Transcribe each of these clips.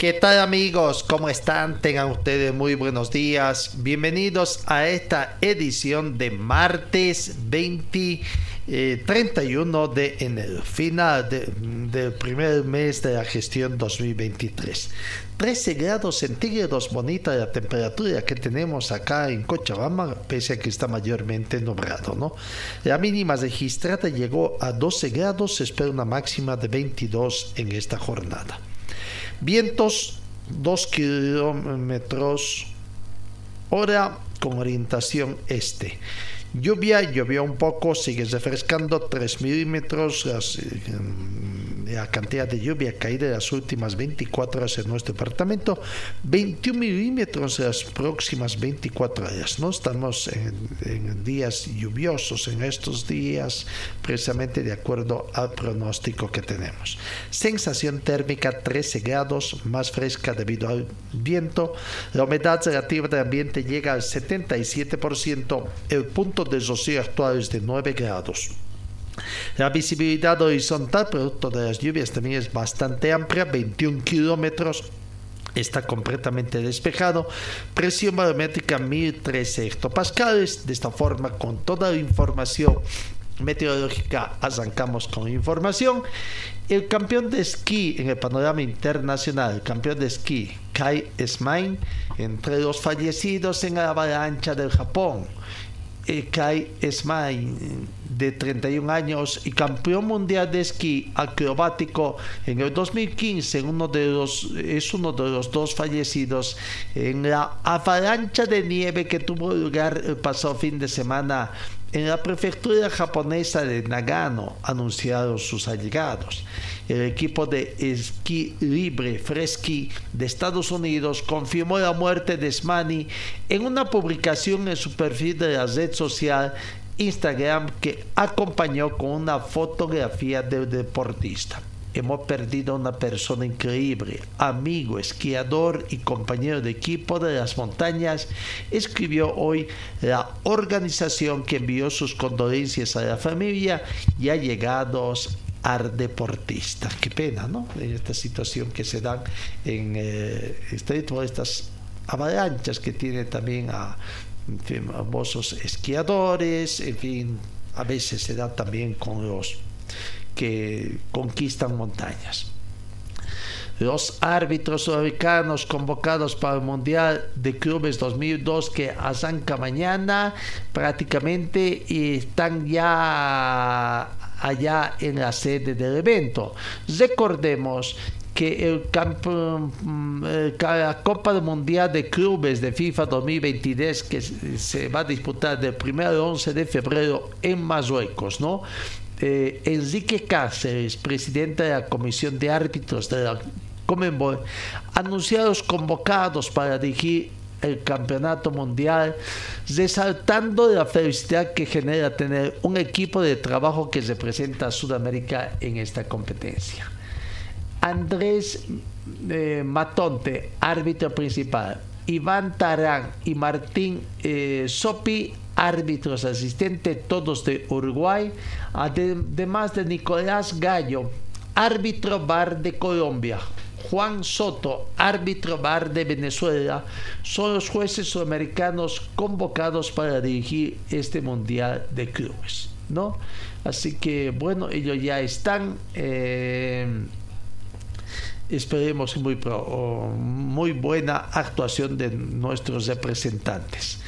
¿Qué tal amigos? ¿Cómo están? Tengan ustedes muy buenos días. Bienvenidos a esta edición de martes 20, eh, 31 de enero, final de- del primer mes de la gestión 2023. 13 grados centígrados, bonita la temperatura que tenemos acá en Cochabamba, pese a que está mayormente nublado, ¿no? La mínima registrada llegó a 12 grados, se espera una máxima de 22 en esta jornada. Vientos 2 kilómetros hora con orientación este. Lluvia, llovió un poco, sigue refrescando 3 milímetros. La cantidad de lluvia caída en las últimas 24 horas en nuestro departamento, 21 milímetros en las próximas 24 horas. No estamos en, en días lluviosos en estos días, precisamente de acuerdo al pronóstico que tenemos. Sensación térmica 13 grados, más fresca debido al viento. La humedad relativa del ambiente llega al 77%. El punto de rocío actual es de 9 grados. La visibilidad horizontal, producto de las lluvias, también es bastante amplia, 21 kilómetros. Está completamente despejado. Presión barométrica 1013 hectopascales. De esta forma, con toda la información meteorológica, arrancamos con información. El campeón de esquí en el panorama internacional, el campeón de esquí Kai Smain, entre los fallecidos en la avalancha del Japón. Eh, Kai Smain, de 31 años y campeón mundial de esquí acrobático en el 2015, uno de los, es uno de los dos fallecidos en la avalancha de nieve que tuvo lugar el pasado fin de semana en la prefectura japonesa de Nagano, anunciaron sus allegados. El equipo de esquí libre Fresky de Estados Unidos confirmó la muerte de Smani en una publicación en su perfil de la red social Instagram que acompañó con una fotografía del deportista. Hemos perdido a una persona increíble, amigo, esquiador y compañero de equipo de las montañas, escribió hoy la organización que envió sus condolencias a la familia y allegados al deportista. Qué pena, ¿no? En esta situación que se dan en eh, este, todas estas avalanchas que tiene también a famosos esquiadores, en fin, a veces se da también con los que conquistan montañas. Los árbitros sudamericanos convocados para el Mundial de Clubes 2002 que arranca mañana prácticamente están ya allá en la sede del evento. Recordemos que el campo, mm, eh, la Copa Mundial de Clubes de FIFA 2023 que se va a disputar del 1 al 11 de febrero en Marruecos, ¿no? Eh, Enrique Cáceres, presidente de la Comisión de Árbitros de la Comenbol, anunció a los convocados para dirigir el campeonato mundial, resaltando la felicidad que genera tener un equipo de trabajo que representa a Sudamérica en esta competencia. Andrés eh, Matonte, árbitro principal, Iván Tarán y Martín eh, Sopi, árbitros asistentes, todos de Uruguay, además de Nicolás Gallo, árbitro bar de Colombia. Juan Soto, árbitro bar de Venezuela, son los jueces sudamericanos convocados para dirigir este Mundial de Clubes, ¿no? Así que, bueno, ellos ya están... eh, esperemos muy, muy buena actuación de nuestros representantes.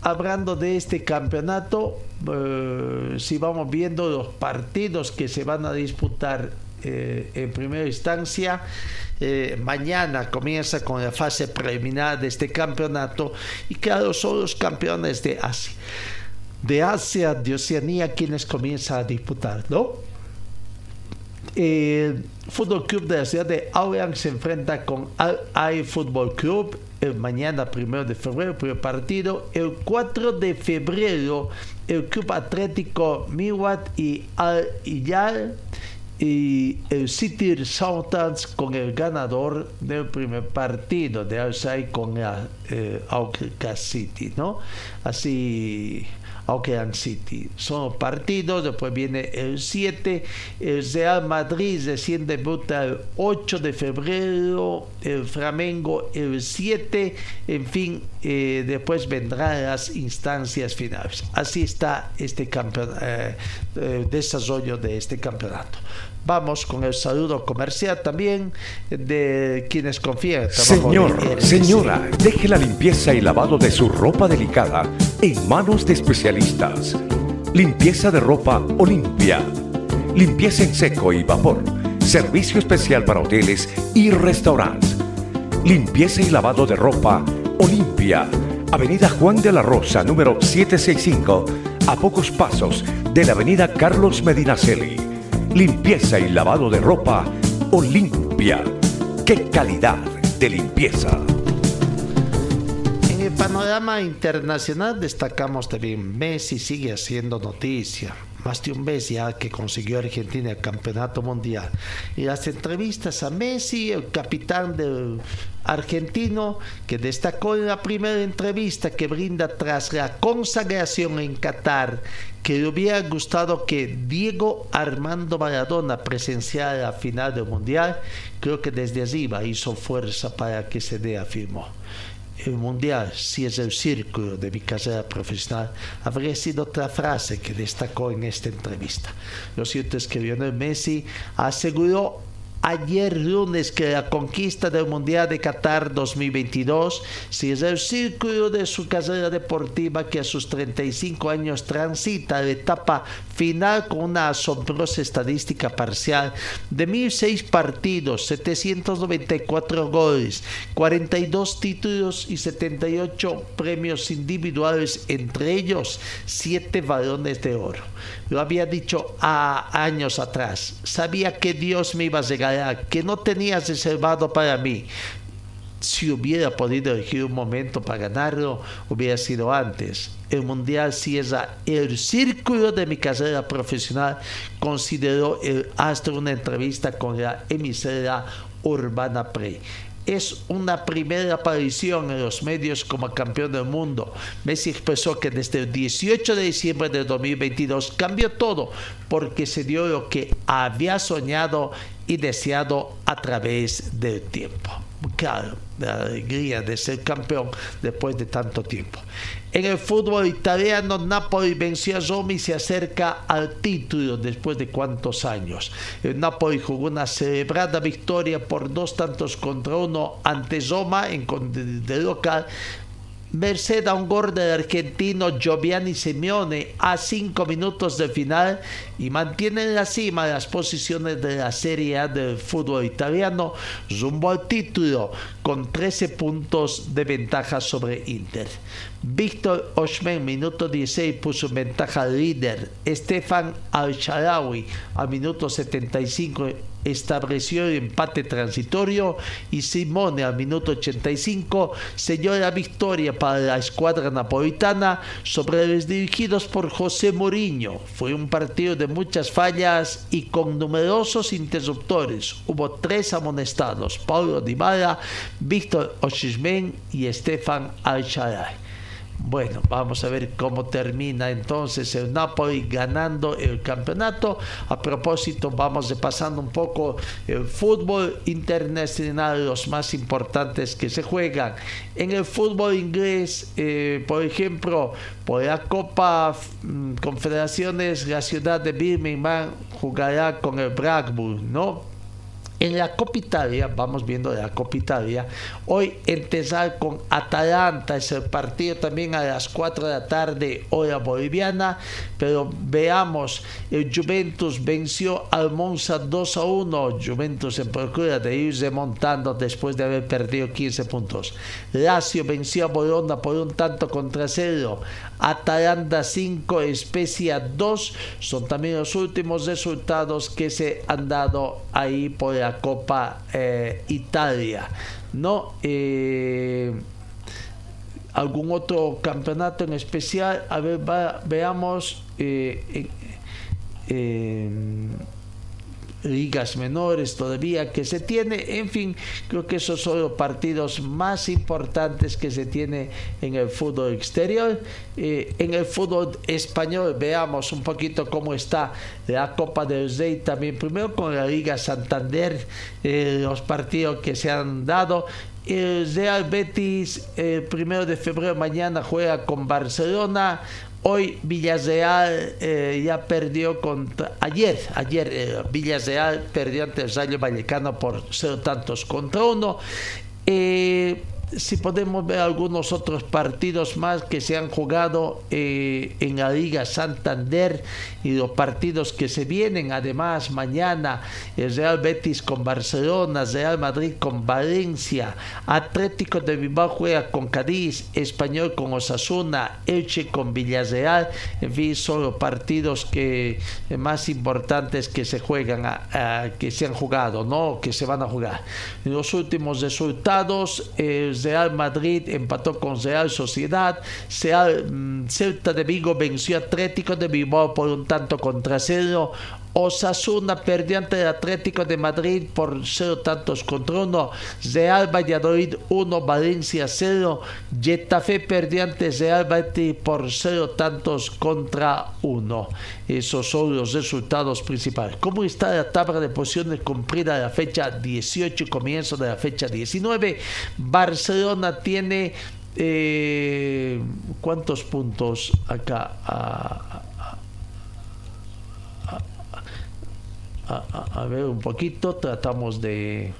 hablando de este campeonato, si vamos viendo los partidos que se van a disputar en primera instancia, eh, mañana comienza con la fase preliminar de este campeonato y claro, son los campeones de Asia. De Asia, de Oceanía, quienes comienzan a disputar, ¿no? El Fútbol Club de la ciudad de Auckland se enfrenta con Al Ai Fútbol Club el mañana primero de febrero, primer partido. El 4 de febrero, el Club Atlético Miwat y Al Iyal y el City Southampton con el ganador del primer partido de Outside con el eh, City, ¿no? Así Auckland City. Son partidos, después viene el 7, el Real Madrid recién debuta el 8 de febrero, el Flamengo el 7, en fin, eh, después vendrán las instancias finales. Así está este eh, desarrollo de este campeonato. Vamos con el saludo comercial también de quienes confían. Señor, señora, deje la limpieza y lavado de su ropa delicada en manos de especialistas. Limpieza de ropa Olimpia. Limpieza en seco y vapor. Servicio especial para hoteles y restaurantes. Limpieza y lavado de ropa Olimpia. Avenida Juan de la Rosa, número 765, a pocos pasos de la Avenida Carlos Medinaceli limpieza y lavado de ropa Olimpia. ¡Qué calidad de limpieza! En el panorama internacional destacamos también Messi sigue haciendo noticia más de un mes ya que consiguió Argentina el campeonato mundial. Y las entrevistas a Messi, el capitán del argentino, que destacó en la primera entrevista que brinda tras la consagración en Qatar, que le hubiera gustado que Diego Armando Maradona presenciara la final del mundial, creo que desde arriba hizo fuerza para que se dé afirmó el mundial, si es el círculo de mi carrera profesional, habría sido otra frase que destacó en esta entrevista. Lo cierto es que Lionel Messi aseguró ayer lunes que la conquista del Mundial de Qatar 2022 es el círculo de su carrera deportiva que a sus 35 años transita la etapa final con una asombrosa estadística parcial de 1.006 partidos, 794 goles, 42 títulos y 78 premios individuales, entre ellos 7 balones de oro. Lo había dicho a años atrás. Sabía que Dios me iba a que no tenía reservado para mí. Si hubiera podido elegir un momento para ganarlo, hubiera sido antes. El Mundial cierra el círculo de mi carrera profesional, consideró el astro una entrevista con la emisora Urbana Pre es una primera aparición en los medios como campeón del mundo. Messi expresó que desde el 18 de diciembre de 2022 cambió todo porque se dio lo que había soñado y deseado a través del tiempo. Claro, la alegría de ser campeón después de tanto tiempo. En el fútbol italiano, Napoli venció a Roma y se acerca al título después de cuántos años. Napoli jugó una celebrada victoria por dos tantos contra uno ante Roma en de local, merced a un gol del argentino Giovanni Simeone a cinco minutos de final y mantiene en la cima las posiciones de la Serie A del fútbol italiano rumbo al título con 13 puntos de ventaja sobre Inter. Víctor Oshman, minuto 16, puso en ventaja al líder. Stefan Al-Sharawi, a minuto 75, estableció el empate transitorio. Y Simone, al minuto 85, selló la victoria para la escuadra napolitana sobre los dirigidos por José Mourinho. Fue un partido de muchas fallas y con numerosos interruptores. Hubo tres amonestados: Paulo Dybala, Víctor Oshman y Stefan Al-Sharawi. Bueno, vamos a ver cómo termina entonces el Napoli ganando el campeonato. A propósito, vamos repasando un poco el fútbol internacional, los más importantes que se juegan. En el fútbol inglés, eh, por ejemplo, por la Copa mm, Confederaciones, la ciudad de Birmingham jugará con el Blackburn, ¿no? En la Copa Italia, vamos viendo la Copa Italia, hoy empezar con Atalanta, es el partido también a las 4 de la tarde, hora boliviana, pero veamos, el Juventus venció al Monza 2 a 1, Juventus en procura de ir remontando después de haber perdido 15 puntos. Lazio venció a Bologna por un tanto contra cero, Atalanta 5, Especia 2, son también los últimos resultados que se han dado ahí por la Copa eh, Italia. ¿no? Eh, algún otro campeonato en especial. A ver, veamos. Eh, ligas menores todavía que se tiene. En fin, creo que esos son los partidos más importantes que se tiene en el fútbol exterior. Eh, en el fútbol español veamos un poquito cómo está la Copa del Rey también. Primero con la Liga Santander, eh, los partidos que se han dado. El Real Betis, el primero de febrero mañana juega con Barcelona. Hoy Villarreal eh, ya perdió contra. Ayer, ayer eh, perdió ante el Rayo Vallecano por cero tantos contra uno. Eh, si podemos ver algunos otros partidos más que se han jugado eh, en la Liga Santander y los partidos que se vienen, además mañana el Real Betis con Barcelona, Real Madrid con Valencia, Atlético de Bilbao juega con Cádiz, Español con Osasuna, Elche con Villarreal, en fin, son los partidos que eh, más importantes que se juegan, que se han jugado, no, que se van a jugar. Los últimos resultados, el Real Madrid empató con Real Sociedad, mm, Celta de Vigo venció Atlético de Bilbao por un tanto contra cero, Osasuna perdió ante el Atlético de Madrid por cero tantos contra uno. Real Valladolid 1, Valencia 0. Getafe perdió ante Real Betis por cero tantos contra uno. Esos son los resultados principales. ¿Cómo está la tabla de posiciones cumplida de la fecha 18 y comienzo de la fecha 19? Barcelona tiene eh, ¿cuántos puntos acá? Ah, a, ver un poquito, tratamos de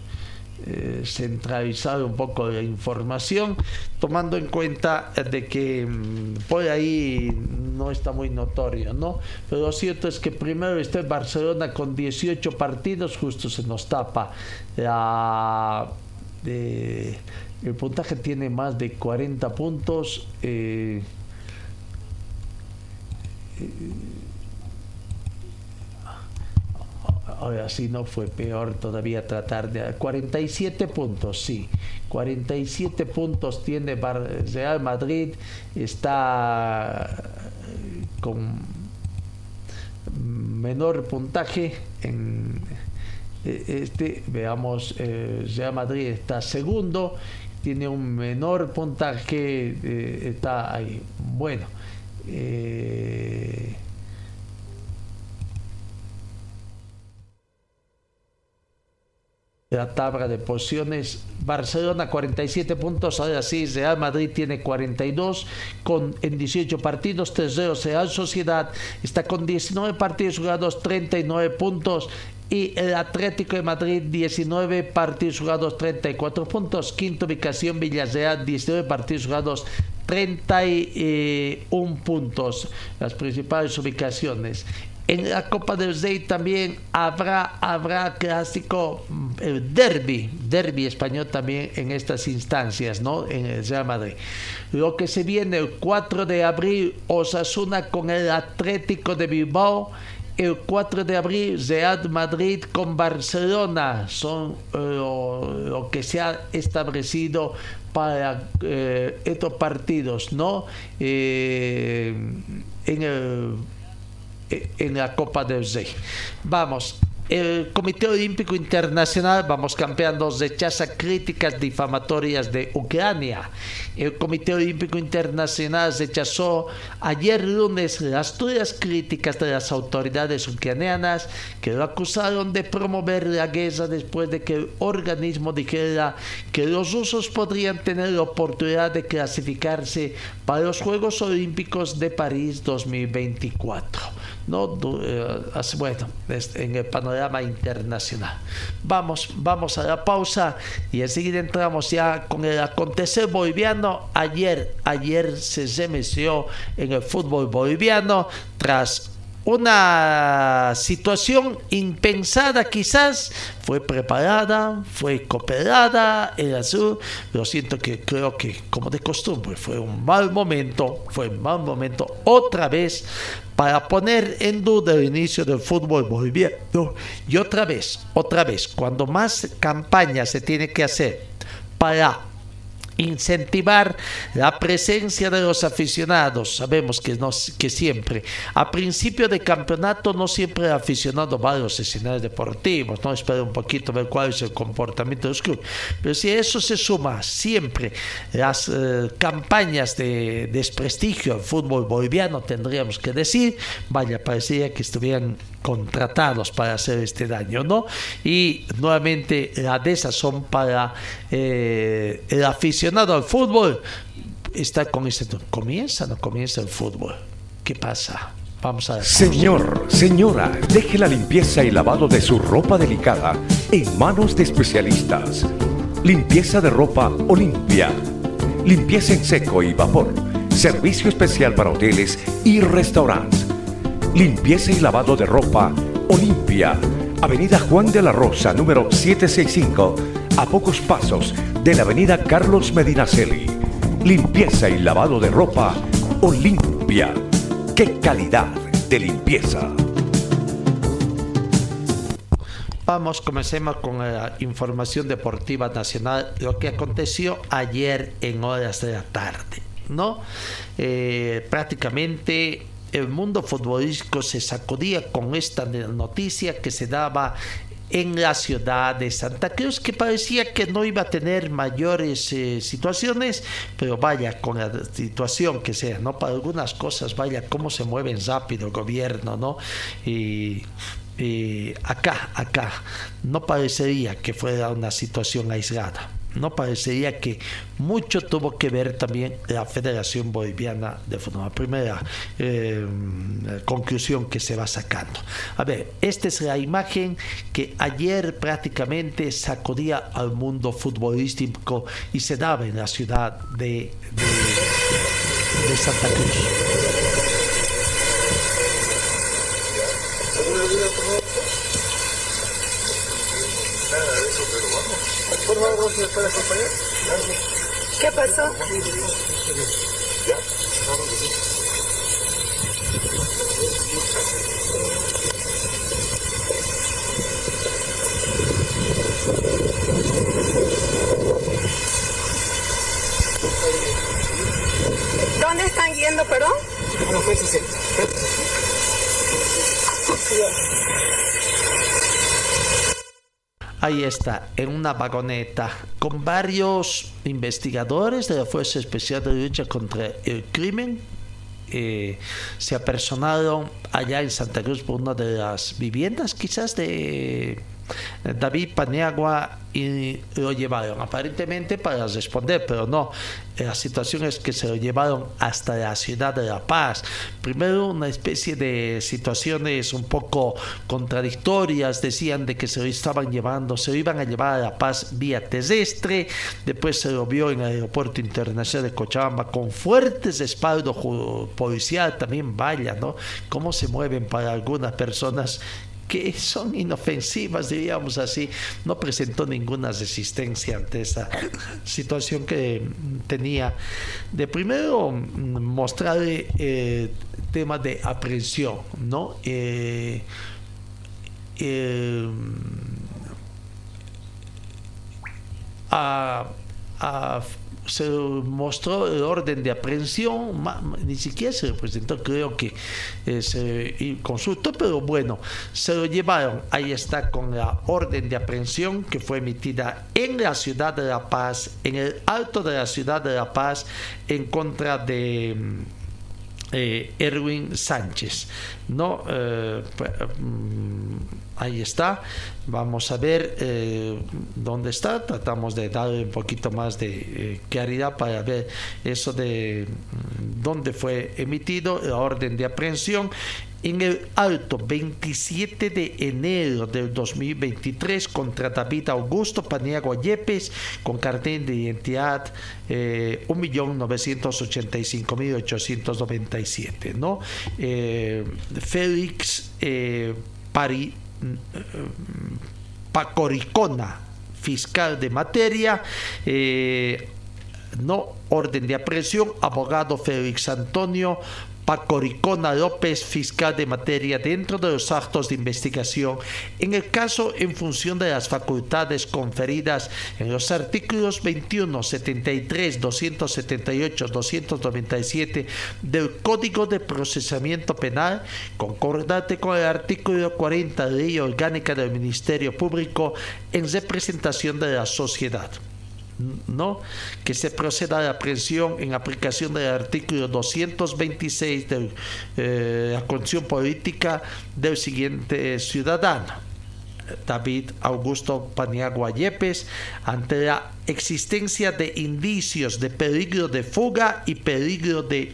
eh, centralizar un poco la información, tomando en cuenta de que mm, por ahí no está muy notorio, ¿no? Pero lo cierto es que primero está Barcelona con 18 partidos, justo se nos tapa la... el puntaje tiene más de 40 puntos. Eh, eh, ahora no fue peor todavía tratar de 47 puntos, sí. 47 puntos tiene Real Madrid, está eh, con menor puntaje en eh, este, veamos, eh, Real Madrid está segundo, tiene un menor puntaje, está ahí. Bueno, la tabla de posiciones. Barcelona 47 puntos, ahora sí, Real Madrid tiene 42 con, en 18 partidos, 3 Real Sociedad está con 19 partidos jugados, 39 puntos. Y el Atlético de Madrid, 19 partidos jugados, 34 puntos. Quinta ubicación, Villarreal, 19 partidos jugados, 31 puntos. Las principales ubicaciones. En la Copa del Rey también habrá, habrá clásico, el derby, derby español también en estas instancias, ¿no? En el Real Madrid. Lo que se viene el 4 de abril, Osasuna con el Atlético de Bilbao. El 4 de abril, Real Madrid con Barcelona. Son eh, lo, que se ha establecido para eh, estos partidos, ¿no? Eh, en el en la Copa del Rey. Vamos, el Comité Olímpico Internacional, vamos campeando, rechaza críticas difamatorias de Ucrania. El Comité Olímpico Internacional rechazó ayer lunes las duras críticas de las autoridades ucranianas que lo acusaron de promover la guerra después de que el organismo dijera que los rusos podrían tener la oportunidad de clasificarse para los Juegos Olímpicos de París 2024. ¿no? Eh, bueno, en el panorama internacional. Vamos, vamos a la pausa y enseguida entramos ya con el acontecer boliviano. Ayer, ayer se remeció en el fútbol boliviano tras una situación impensada quizás. Fue preparada, fue cooperada el azul, lo siento que creo que como de costumbre fue un mal momento, fue un mal momento otra vez para poner en duda el inicio del fútbol boliviano. Y otra vez, otra vez, cuando más campaña se tiene que hacer para incentivar la presencia de los aficionados. Sabemos que, no, que siempre, a principio de campeonato, no siempre el aficionado va a los escenarios deportivos, no espera un poquito ver cuál es el comportamiento de los. Pero si eso se suma siempre las eh, campañas de desprestigio al fútbol boliviano, tendríamos que decir, vaya, parecía que estuvieran contratados para hacer este daño, ¿no? Y nuevamente la desazón para eh, el aficionado al fútbol está con este comienza no comienza el fútbol. Qué pasa vamos a señor señora deje la limpieza y lavado de su ropa delicada en manos de especialistas. Limpieza de ropa Olimpia. Limpieza en seco y vapor. Servicio especial para hoteles y restaurantes limpieza y lavado de ropa Olimpia Avenida Juan de la Rosa número 765 a pocos pasos de la avenida Carlos Medinaceli. Limpieza y lavado de ropa Olimpia. ¡Qué calidad de limpieza! Vamos, comencemos con la información deportiva nacional, lo que aconteció ayer en horas de la tarde, ¿no? Eh, prácticamente el mundo futbolístico se sacudía con esta noticia que se daba en la ciudad de Santa Cruz, que parecía que no iba a tener mayores eh, situaciones, pero vaya, con la situación que sea, ¿no? Para algunas cosas, vaya, cómo se mueve rápido el gobierno, ¿no? Y acá, acá, no parecería que fuera una situación aislada no parecería que mucho tuvo que ver también la Federación Boliviana de Fútbol. La primera eh, conclusión que se va sacando. A ver, esta es la imagen que ayer prácticamente sacudía al mundo futbolístico y se daba en la ciudad de, de, de Santa Cruz. Por favor, ¿me puede acompañar? ¿Qué pasó? ¿Dónde están yendo, perdón? No. Ahí está, en una vagoneta, con varios investigadores de la Fuerza Especial de Lucha contra el Crimen. Eh, se apersonaron allá en Santa Cruz por una de las viviendas, quizás de David Paniagua y lo llevaron aparentemente para responder, pero no. La situación es que se lo llevaron hasta la ciudad de La Paz. Primero una especie de situaciones un poco contradictorias, decían de que se lo estaban llevando, se lo iban a llevar a La Paz vía terrestre, después se lo vio en el aeropuerto internacional de Cochabamba con fuertes respaldo policial, también vaya, ¿no? Cómo se mueven para algunas personas que son inofensivas, diríamos así, no presentó ninguna resistencia ante esa situación que tenía. De primero mostrar eh, temas de aprehensión, ¿no? Eh, eh, a, se mostró el orden de aprehensión, ni siquiera se presentó, creo que eh, se consultó, pero bueno, se lo llevaron, ahí está con la orden de aprehensión que fue emitida en la ciudad de La Paz, en el alto de la ciudad de La Paz, en contra de eh, Erwin Sánchez. No, eh, pues, mm, ahí está. Vamos a ver eh, dónde está. Tratamos de darle un poquito más de claridad para ver eso de mm, dónde fue emitido la orden de aprehensión en el Alto 27 de enero del 2023 contra David Augusto Paniagua Yepes con cartel de identidad eh, 1.985.897 ¿no? Eh, Félix eh, Pari, eh, Pacoricona fiscal de materia eh, no orden de aprehensión, abogado Félix Antonio Pacoricona López, fiscal de materia dentro de los actos de investigación, en el caso en función de las facultades conferidas en los artículos 21, 73, 278, 297 del Código de Procesamiento Penal, concordante con el artículo 40 de Ley Orgánica del Ministerio Público en representación de la sociedad. ¿No? que se proceda a la aprehensión en aplicación del artículo 226 de eh, la Constitución Política del siguiente ciudadano. David Augusto Paniagua Yepes ante la existencia de indicios de peligro de fuga y peligro de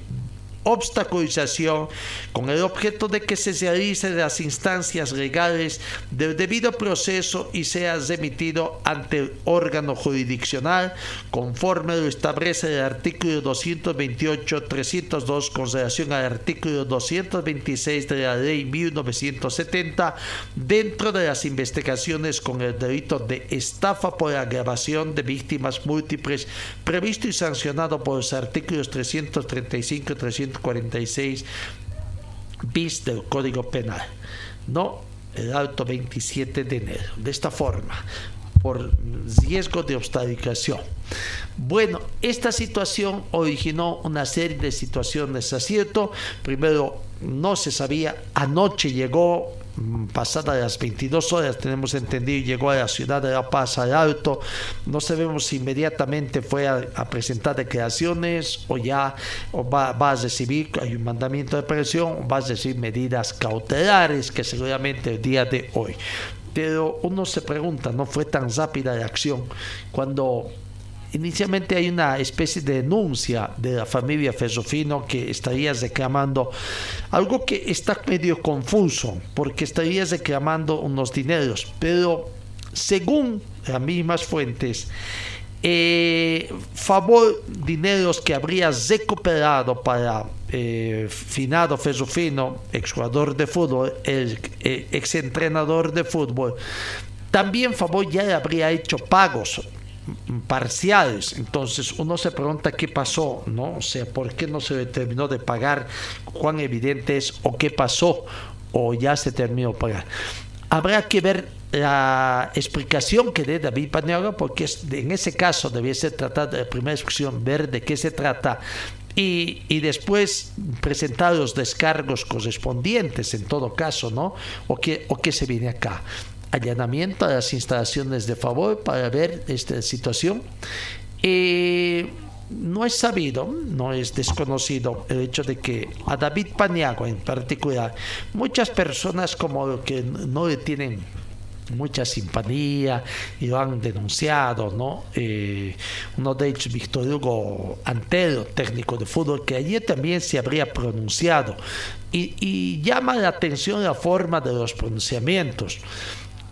obstaculización con el objeto de que se realicen las instancias legales del debido proceso y sea remitido ante el órgano jurisdiccional conforme lo establece el artículo 228-302 con relación al artículo 226 de la ley 1970 dentro de las investigaciones con el delito de estafa por agravación de víctimas múltiples previsto y sancionado por los artículos 335 y 336 46 bis del Código Penal, no el alto 27 de enero. De esta forma, por riesgo de obstaculización. Bueno, esta situación originó una serie de situaciones, ¿es cierto? Primero, no se sabía, anoche llegó Mm, pasadas las 22 horas, tenemos entendido, llegó a la ciudad de La Paz al Alto. No sabemos si inmediatamente fue a, presentar declaraciones o ya va, a recibir, hay un mandamiento de presión, o va a recibir medidas cautelares que seguramente el día de hoy. Pero uno se pregunta, ¿no fue tan rápida la acción cuando Inicialmente hay una especie de denuncia de la familia Fesofino que estaría reclamando algo que está medio confuso, porque estaría reclamando unos dineros, pero según las mismas fuentes, eh, favor dineros que habría recuperado para eh, Finado Fesofino, exjugador de fútbol, el, el exentrenador de fútbol, también favor ya habría hecho pagos parciales. Entonces uno se pregunta qué pasó, ¿no? O sea, ¿por qué no se terminó de pagar? ¿Cuán evidente es o qué pasó? ¿O ya se terminó de pagar? Habrá que ver la explicación que dé David Paniagua, porque en ese caso debía ser tratada de primera expresión, ver de qué se trata y, y, después presentar los descargos correspondientes en todo caso, ¿no? O qué, o qué se viene acá allanamiento a las instalaciones de favor para ver esta situación. Eh, no es sabido, no es desconocido el hecho de que a David Paniagua en particular, muchas personas como que no le tienen mucha simpatía y lo han denunciado, ¿no? Eh, uno de ellos, Víctor Hugo Antero, técnico de fútbol, que ayer también se habría pronunciado y, y llama la atención la forma de los pronunciamientos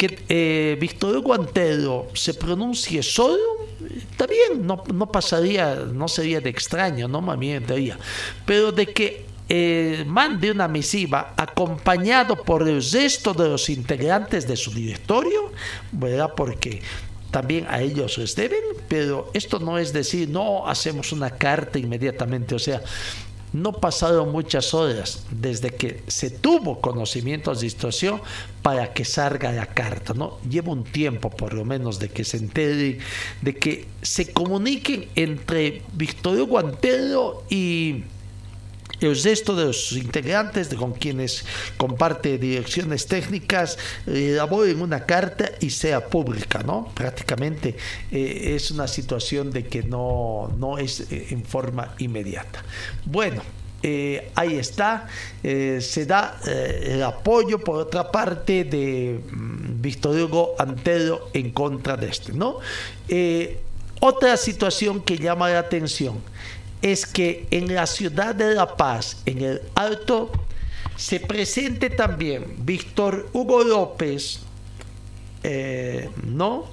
que eh, Guantero se pronuncie solo, está bien, no, no pasaría, no sería de extraño, no me entraría. Pero de que eh, mande una misiva acompañado por el resto de los integrantes de su directorio, ¿verdad? Porque también a ellos les deben, pero esto no es decir, no hacemos una carta inmediatamente, o sea, no pasaron muchas horas desde que se tuvo conocimiento de situación para que salga la carta, ¿no? Lleva un tiempo por lo menos de que se entere, de que se comuniquen entre Victorio Guantero y el resto de los integrantes con quienes comparte direcciones técnicas elaboren una carta y sea pública, ¿no? Prácticamente eh, es una situación de que no, no es eh, en forma inmediata. Bueno, eh, ahí está, se da el apoyo por otra parte de mm, Víctor Hugo Antero en contra de este, ¿no? otra situación que llama la atención es que en la ciudad de La Paz, en el Alto, se presente también Víctor Hugo López, eh, ¿no?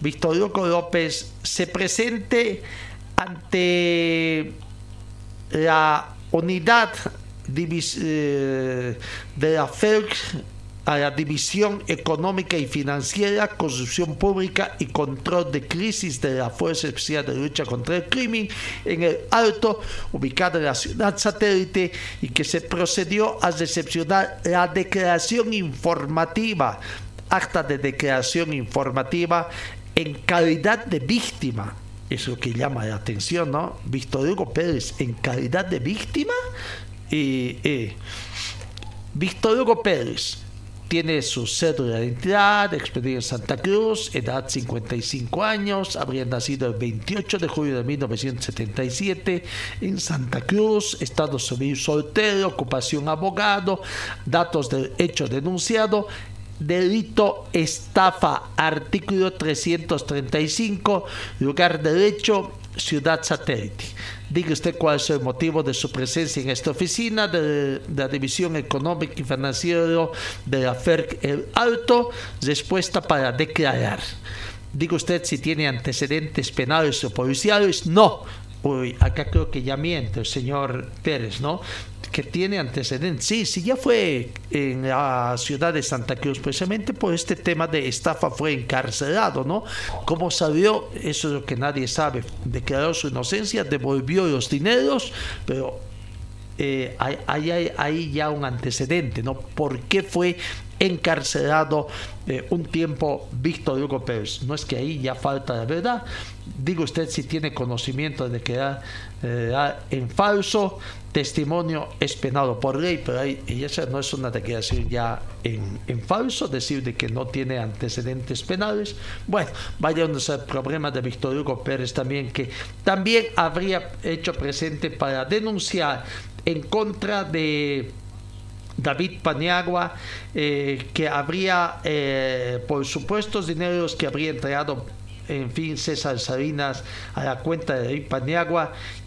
Víctor Hugo López se presente ante la unidad eh, de la FERC a la División Económica y Financiera, Construcción Pública y Control de Crisis de la Fuerza Especial de Lucha contra el Crimen en el Alto, ubicada en la ciudad satélite, y que se procedió a recepcionar la declaración informativa, acta de declaración informativa en calidad de víctima. Es lo que llama la atención, ¿no? Víctor Hugo Pérez, en calidad de víctima. Eh, Víctor Hugo Pérez, tiene su cédula de identidad, expedida en Santa Cruz, edad 55 años, habría nacido el 28 de julio de 1977 en Santa Cruz, estado civil soltero, ocupación abogado, datos del hecho denunciado, delito estafa, artículo 335, lugar derecho, ciudad satélite. Diga usted cuál es el motivo de su presencia en esta oficina de, la División Económica y Financiera de la FERC El Alto. Respuesta para declarar. Diga usted si tiene antecedentes penales o policiales. No. Uy, acá creo que ya miente el señor Pérez, ¿no? Que tiene antecedentes. Sí, sí, ya fue en la ciudad de Santa Cruz, precisamente por este tema de estafa fue encarcelado, ¿no? ¿Cómo salió? Eso es lo que nadie sabe. Declaró su inocencia, devolvió los dineros, pero eh, hay, hay, ya un antecedente, ¿no? ¿Por qué fue encarcelado eh, un tiempo Víctor Hugo Pérez? No es que ahí ya falta la verdad. Digo usted si tiene conocimiento de que eh, en falso, testimonio es penado por ley, pero ahí, esa no es una declaración ya en, en, falso, decir de que no tiene antecedentes penales. Bueno, vaya el problema de Víctor Hugo Pérez también, que también habría hecho presente para denunciar en contra de David Paniagua, eh, que habría, eh, por supuestos dineros que habría entregado en fin, César Salinas a la cuenta de David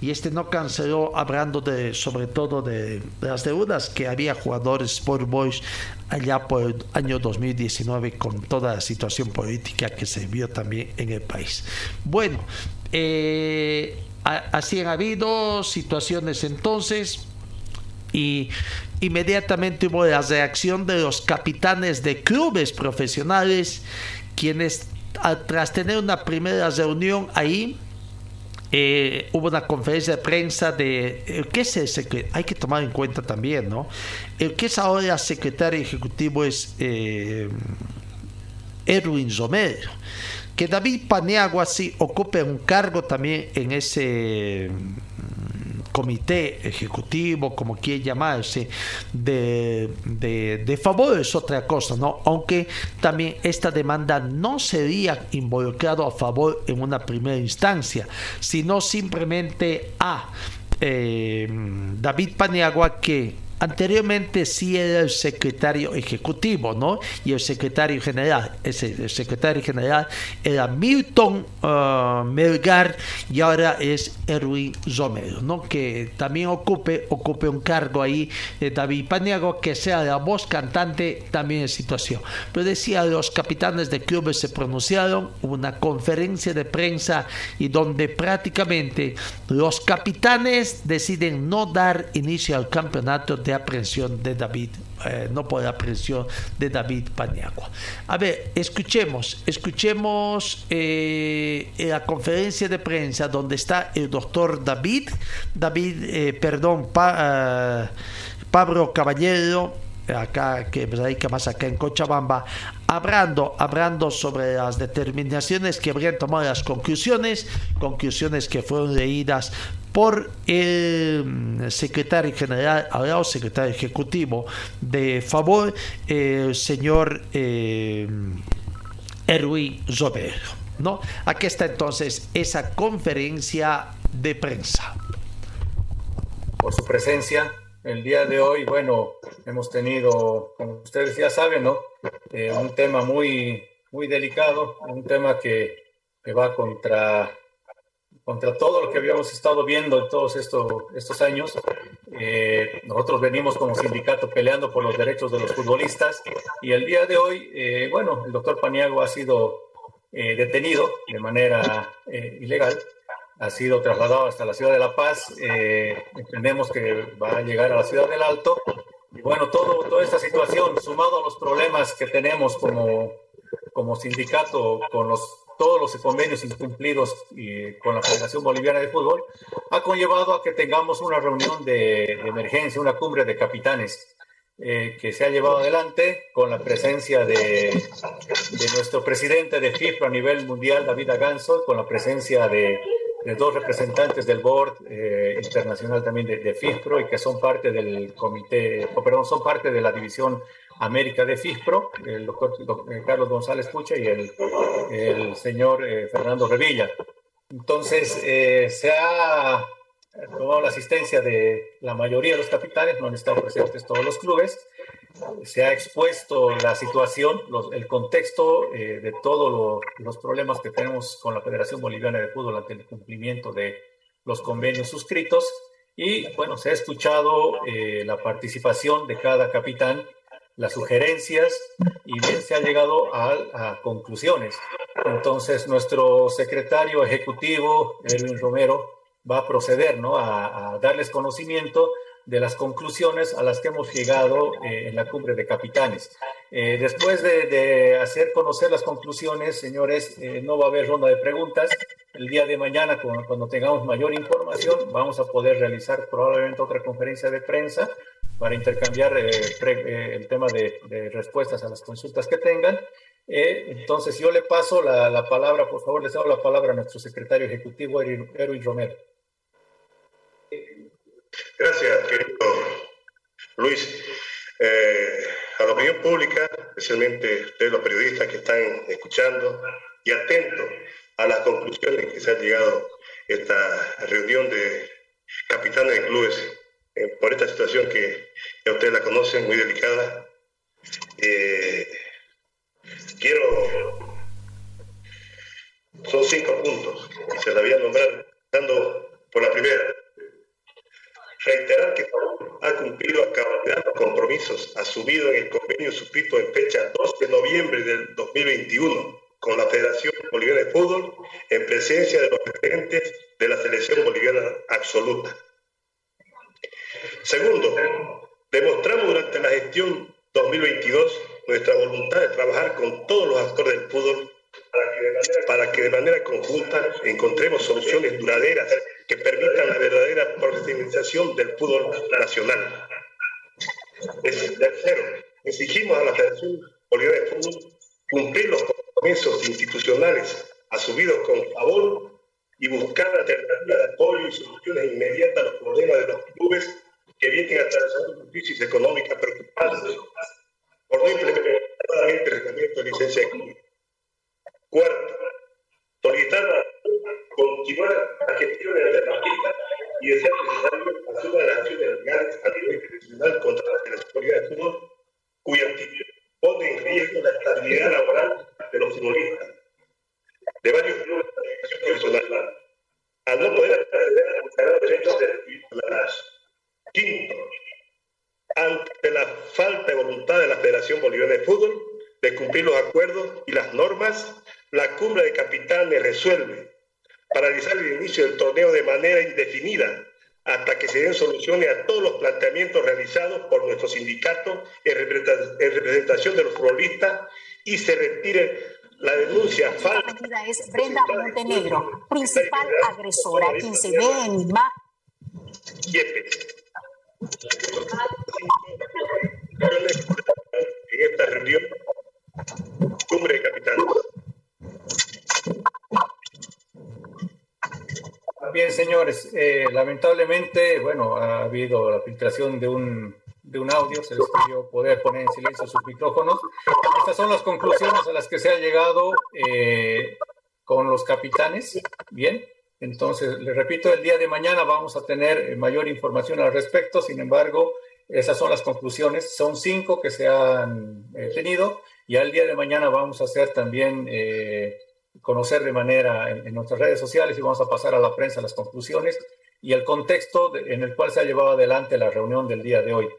y este no canceló, hablando de sobre todo de, las deudas que había jugadores Sport Boys allá por el año 2019 con toda la situación política que se vio también en el país. Bueno, eh, así han habido situaciones entonces y inmediatamente hubo la reacción de los capitanes de clubes profesionales quienes tras tener una primera reunión ahí, eh, hubo una conferencia de prensa de el que es el hay que tomar en cuenta también, ¿no? El que es ahora secretario ejecutivo es eh, Edwin Romero, que David Paneagua sí ocupe un cargo también en ese comité ejecutivo, como quiere llamarse, de, de, favor es otra cosa, ¿no? Aunque también esta demanda no sería involucrado a favor en una primera instancia, sino simplemente a eh, David Paniagua que Anteriormente sí era el secretario ejecutivo, ¿no? Y el secretario general, ese, el secretario general era Milton uh, Melgar y ahora es Erwin Romero, ¿no? Que también ocupe, ocupe un cargo ahí, eh, David Paniago, que sea la voz cantante también en situación. Pero decía, los capitanes de clubes se pronunciaron, una conferencia de prensa y donde prácticamente los capitanes deciden no dar inicio al campeonato de de de David, eh, no por aprehensión de David Paniagua. A ver, escuchemos, escuchemos eh, la conferencia de prensa donde está el doctor David, David, eh, perdón, Pablo Caballero, acá que radica más acá en Cochabamba, hablando, hablando sobre las determinaciones que habrían tomado las conclusiones, conclusiones que fueron leídas por el mm, secretario general, ahora secretario ejecutivo de favor, el señor eh, Erwin Romero. ¿no? Aquí está entonces esa conferencia de prensa. Por su presencia, el día de hoy, bueno, hemos tenido, como ustedes ya saben, ¿no? Eh, un tema muy, muy delicado, un tema que, que, va contra, contra todo lo que habíamos estado viendo en todos estos, estos años. Eh, nosotros venimos como sindicato peleando por los derechos de los futbolistas y el día de hoy, eh, bueno, el doctor Paniago ha sido detenido de manera ilegal ha sido trasladado hasta la ciudad de La Paz. Eh, entendemos que va a llegar a la ciudad del Alto. Y bueno, todo, toda esta situación, sumado a los problemas que tenemos como, como sindicato con los, todos los convenios incumplidos y con la Federación Boliviana de Fútbol, ha conllevado a que tengamos una reunión de, emergencia, una cumbre de capitanes. Eh, que se ha llevado adelante con la presencia de, de nuestro presidente de FIFA a nivel mundial, David Aganzo, con la presencia de de dos representantes del board eh, internacional también de, de, FIFPRO y que son parte del comité, perdón, son parte de la división América de FIFPRO, el doctor, eh, Carlos González Pucha y el, señor eh, Fernando Revilla. Entonces, se ha tomado la asistencia de la mayoría de los capitanes, no han estado presentes todos los clubes, se ha expuesto la situación, el contexto eh, de todos los problemas que tenemos con la Federación Boliviana de Fútbol ante el cumplimiento de los convenios suscritos y bueno, se ha escuchado eh, la participación de cada capitán, las sugerencias y bien se ha llegado a, conclusiones. Entonces, nuestro secretario ejecutivo, Erwin Romero, va a proceder ¿no? a, a darles conocimiento de las conclusiones a las que hemos llegado eh, en la cumbre de capitanes. Eh, después de, hacer conocer las conclusiones, señores, eh, no va a haber ronda de preguntas. El día de mañana, cuando, tengamos mayor información, vamos a poder realizar probablemente otra conferencia de prensa para intercambiar el tema de, respuestas a las consultas que tengan. entonces, yo le paso la, la, palabra, por favor, les doy la palabra a nuestro secretario ejecutivo, Erwin Romero. Gracias, querido Luis. Eh, a la opinión pública, especialmente ustedes los periodistas que están escuchando y atentos a las conclusiones que se ha llegado esta reunión de capitanes de clubes eh, por esta situación que ya ustedes la conocen, muy delicada. Eh, quiero, son cinco puntos se la voy a nombrar dando por la primera reiterar que ha cumplido a cabalidad los compromisos asumidos en el convenio suscrito en fecha 2 de noviembre del 2021 con la Federación Boliviana de Fútbol en presencia de los presidentes de la selección boliviana absoluta. Segundo, demostramos durante la gestión 2022 nuestra voluntad de trabajar con todos los actores del fútbol para que de manera, conjunta encontremos soluciones duraderas que permitan la verdadera profesionalización del fútbol nacional. tercero, exigimos a la Federación Boliviana de Fútbol cumplir los compromisos institucionales asumidos con favor y buscar alternativas de apoyo y soluciones inmediatas a los problemas de los clubes que vienen atravesando una crisis económica preocupante por no implementar el reglamento de licencia club. Cuarto, solicitar continuar la gestión alternativa y de ser necesario asumir las acciones legales a nivel internacional contra la Federación de Fútbol, cuya actividad pone en riesgo la estabilidad laboral de los futbolistas de varios clubes de la profesional, al no poder acceder a los derechos de ciudadanos. Quinto, ante la falta de voluntad de la Federación Boliviana de Fútbol de cumplir los acuerdos y las normas, la cumbre de capitanes resuelve paralizar el inicio del torneo de manera indefinida hasta que se den soluciones a todos los planteamientos realizados por nuestro sindicato en representación de los futbolistas y se retire la denuncia falsa. La es Brenda Montenegro, principal agresora, quien se ve en imagen. En esta reunión, cumbre de capitanes. Bien, señores, eh, lamentablemente, bueno, ha habido la filtración de un, de un audio, se les pidió poder poner en silencio sus micrófonos. Estas son las conclusiones a las que se ha llegado eh, con los capitanes. Bien, entonces, les repito, el día de mañana vamos a tener eh, mayor información al respecto, sin embargo, esas son las conclusiones, son cinco que se han tenido y al día de mañana vamos a hacer también conocer de manera en, nuestras redes sociales y vamos a pasar a la prensa las conclusiones y el contexto en el cual se ha llevado adelante la reunión del día de hoy.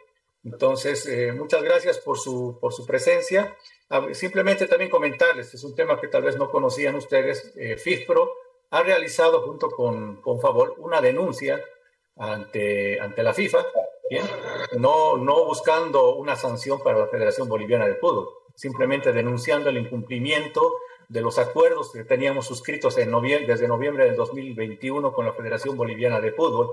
Entonces, eh, muchas gracias por su, por su presencia. simplemente también comentarles, es un tema que tal vez no conocían ustedes, eh, FIFPRO ha realizado junto con, con Favor una denuncia ante, ante la FIFA. No, no buscando una sanción para la Federación Boliviana de Fútbol, simplemente denunciando el incumplimiento de los acuerdos que teníamos suscritos en noviembre, desde noviembre del 2021 con la Federación Boliviana de Fútbol.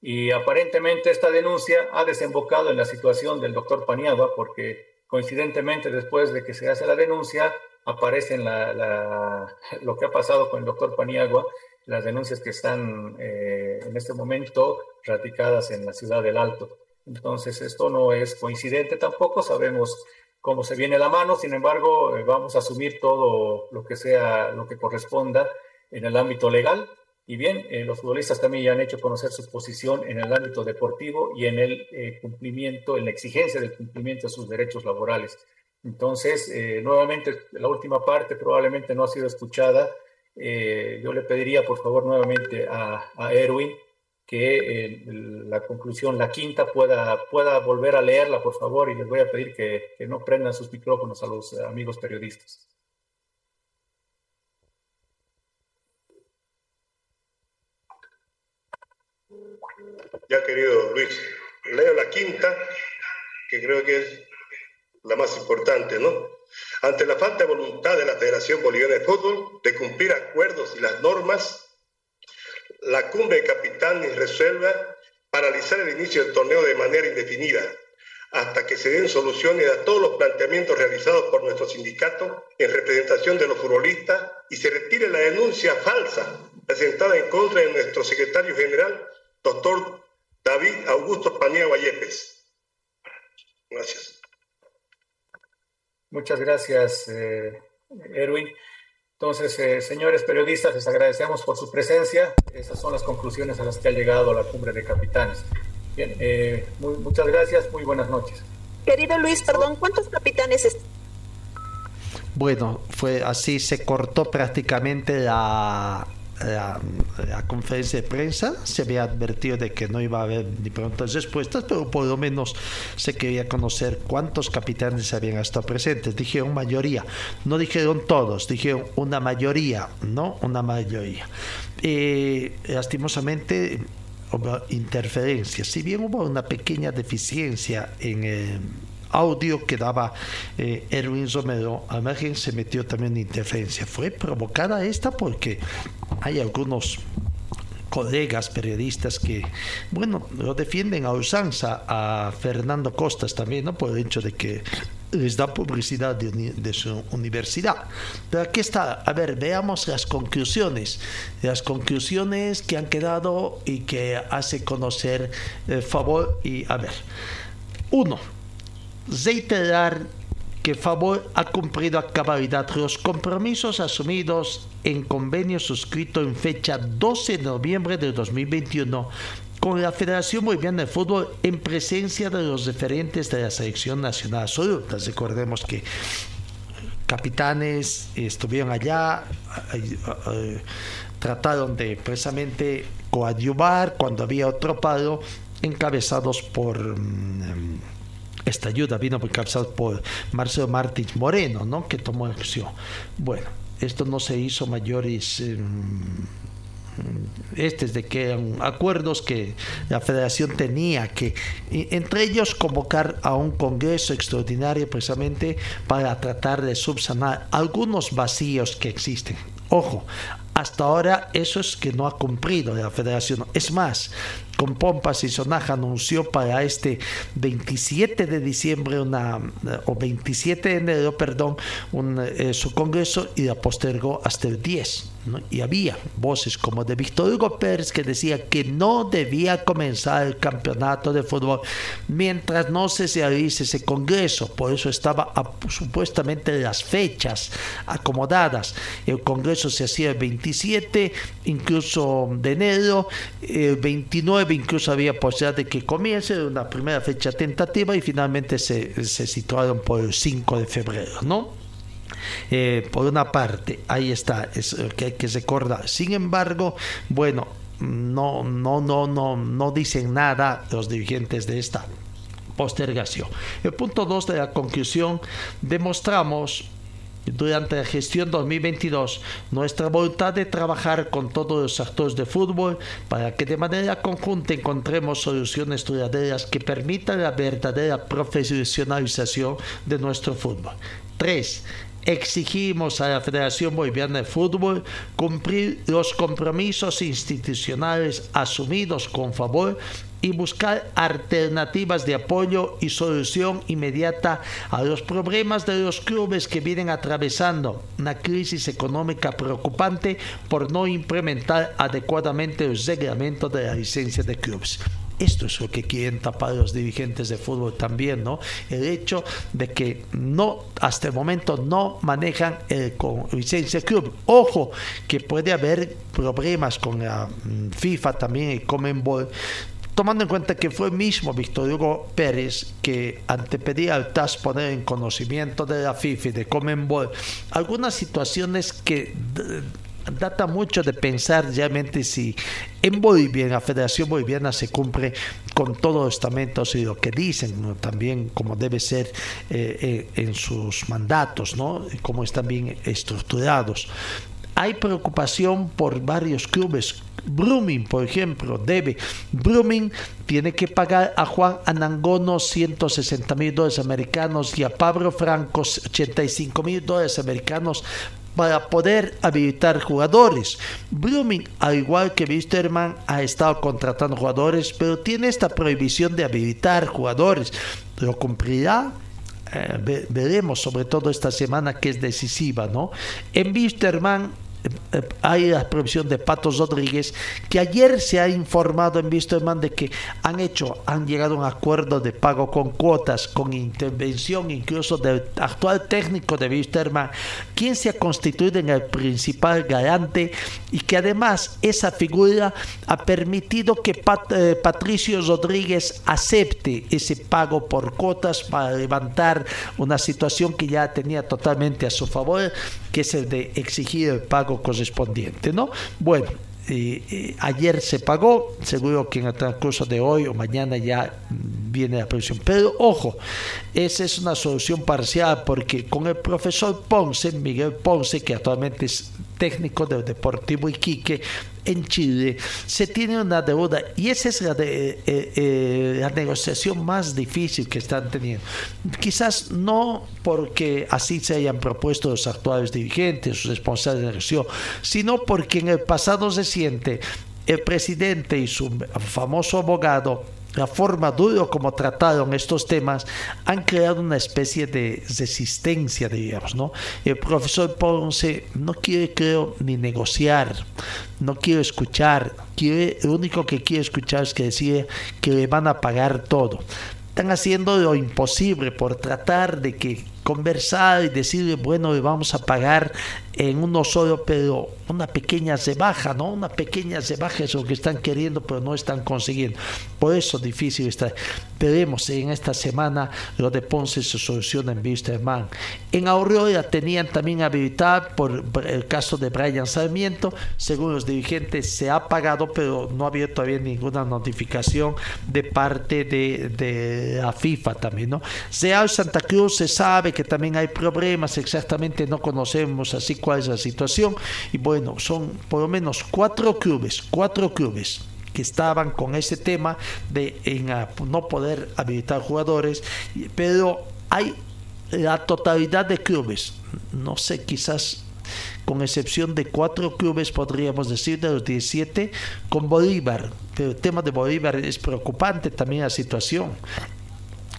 Y aparentemente esta denuncia ha desembocado en la situación del doctor Paniagua, porque coincidentemente después de que se hace la denuncia, aparece la, lo que ha pasado con el doctor Paniagua, las denuncias que están eh, en este momento radicadas en la ciudad del Alto. Entonces, esto no es coincidente tampoco, sabemos cómo se viene la mano, sin embargo, eh, vamos a asumir todo lo que sea, lo que corresponda en el ámbito legal. Y bien, eh, los futbolistas también ya han hecho conocer su posición en el ámbito deportivo y en el eh, cumplimiento, en la exigencia del cumplimiento de sus derechos laborales. Entonces, nuevamente, la última parte probablemente no ha sido escuchada. yo le pediría, por favor, nuevamente a, a Erwin que la conclusión, la quinta, pueda, pueda volver a leerla, por favor, y les voy a pedir que, que no prendan sus micrófonos a los amigos periodistas. Ya, querido Luis, leo la quinta, que creo que es la más importante, ¿no? Ante la falta de voluntad de la Federación Boliviana de Fútbol de cumplir acuerdos y las normas la cumbre de capitanes resuelva paralizar el inicio del torneo de manera indefinida hasta que se den soluciones a todos los planteamientos realizados por nuestro sindicato en representación de los futbolistas y se retire la denuncia falsa presentada en contra de nuestro secretario general, doctor David Augusto Paniagua Yepes. Gracias. Muchas gracias, eh, Erwin. Entonces, eh, señores periodistas, les agradecemos por su presencia. Esas son las conclusiones a las que ha llegado la cumbre de capitanes. Bien, eh, muchas gracias, muy buenas noches. Querido Luis, perdón, ¿cuántos capitanes? Bueno, fue así, se cortó prácticamente la, la, conferencia de prensa se había advertido de que no iba a haber ni prontas respuestas, pero por lo menos se quería conocer cuántos capitanes habían estado presentes. Dijeron mayoría, no dijeron todos, dijeron una mayoría, ¿no? Una mayoría. Eh, lastimosamente hubo interferencias, si bien hubo una pequeña deficiencia en... el audio que daba eh, Erwin Romero, al margen se metió también en interferencia. Fue provocada esta porque hay algunos colegas periodistas que, bueno, lo defienden a usanza a Fernando Costas también, ¿no? Por el hecho de que les da publicidad de, su universidad. Pero aquí está, a ver, veamos las conclusiones, las conclusiones que han quedado y que hace conocer el favor y, a ver, uno, reiterar que ha cumplido a cabalidad los compromisos asumidos en convenio suscrito en fecha 12 de noviembre de 2021 con la Federación Boliviana de Fútbol en presencia de los referentes de la Selección Nacional Absoluta. Recordemos que capitanes estuvieron allá, eh, eh, trataron de precisamente coadyuvar cuando había otro paro encabezados por... Mm, esta ayuda vino encabezado por Marcelo Martins Moreno, ¿no? que tomó acción. Bueno, esto no se hizo mayores em, este es de que acuerdos que la federación tenía que entre ellos convocar a un congreso extraordinario precisamente para tratar de subsanar algunos vacíos que existen. Ojo, hasta ahora eso es que no ha cumplido la federación. Es más, con pompas y sonaja anunció para este 27 de diciembre una o 27 de enero, perdón, un, eh, su congreso y la postergó hasta el 10. Y había voces como de Víctor Hugo Pérez que decía que no debía comenzar el campeonato de fútbol mientras no se realice ese congreso. Por eso estaba supuestamente las fechas acomodadas. El congreso se hacía el 27, incluso de enero, el 29 incluso había posibilidad de que comience una primera fecha tentativa y finalmente se, se situaron por el 5 de febrero, ¿no? Eh, por una parte, ahí está, es que hay que recordar. Sin embargo, bueno, no, no, no, no, no dicen nada los dirigentes de esta postergación. El punto 2 de la conclusión, demostramos durante la gestión 2022 nuestra voluntad de trabajar con todos los actores de fútbol para que de manera conjunta encontremos soluciones duraderas que permitan la verdadera profesionalización de nuestro fútbol. 3 exigimos a la Federación Boliviana de Fútbol cumplir los compromisos institucionales asumidos con favor y buscar alternativas de apoyo y solución inmediata a los problemas de los clubes que vienen atravesando una crisis económica preocupante por no implementar adecuadamente el reglamento de la licencia de clubes. Esto es lo que quieren tapar los dirigentes de fútbol también, ¿no? El hecho de que no, hasta el momento no manejan el con licencia club. Ojo, que puede haber problemas con la mm, FIFA también y Comenbol tomando en cuenta que fue mismo Víctor Hugo Pérez que antepedía al TAS poner en conocimiento de la FIFA y de Comenbol algunas situaciones que data mucho de pensar realmente si en Bolivia, en la Federación Boliviana, se cumple con todos los estamentos y lo que dicen, también como debe ser eh, en sus mandatos, ¿no? como están bien estructurados. Hay preocupación por varios clubes. Brumming, por ejemplo, debe. Brumming tiene que pagar a Juan Anangono 160 mil dólares americanos y a Pablo Franco 85 mil dólares americanos para poder habilitar jugadores. Blooming, al igual que Wisterman, ha estado contratando jugadores, pero tiene esta prohibición de habilitar jugadores. ¿Lo cumplirá? Eh, veremos, sobre todo esta semana que es decisiva, ¿no? En Wisterman hay la provisión de Patos Rodríguez, que ayer se ha informado en Wisterman de que han hecho, han llegado a un acuerdo de pago con cuotas, con intervención incluso del actual técnico de Wisterman, quien se ha constituido en el principal garante y que además esa figura ha permitido que eh, Patricio Rodríguez acepte ese pago por cuotas para levantar una situación que ya tenía totalmente a su favor, que es el de exigir el pago correspondiente, ¿no? Bueno, ayer se pagó, seguro que en el transcurso de hoy o mañana ya viene la previsión. Pero ojo, esa es una solución parcial porque con el profesor Ponce, Miguel Ponce, que actualmente es técnico del Deportivo Iquique en Chile, se tiene una deuda y esa es eh, eh, la negociación más difícil que están teniendo. Quizás no porque así se hayan propuesto los actuales dirigentes, sus responsables de negociación, sino porque en el pasado reciente el presidente y su famoso abogado la forma duro como trataron estos temas han creado una especie de resistencia, digamos, ¿no? El profesor Ponce no quiere, creo, ni negociar, no quiere escuchar, quiere, lo único que quiere escuchar es que decide que le van a pagar todo. Están haciendo lo imposible por tratar de que conversar y decirle, bueno, vamos a pagar en uno solo, pero una pequeña rebaja, ¿no? Una pequeña rebaja es lo que están queriendo, pero no están consiguiendo. Por eso difícil está. Veremos en esta semana lo de Ponce se soluciona en Wisterman. En Aurora tenían también habilitada por el caso de Brian Sarmiento. Según los dirigentes se ha pagado, pero no ha habido todavía ninguna notificación de parte de, de la FIFA también, ¿no? Real Santa Cruz se sabe que también hay problemas, exactamente no conocemos así cuál es la situación. Y bueno, son por lo menos cuatro clubes, cuatro clubes que estaban con ese tema de en, no poder habilitar jugadores, pero hay la totalidad de clubes, no sé, quizás con excepción de cuatro clubes, podríamos decir, de los 17, con Bolívar. Pero el tema de Bolívar es preocupante también la situación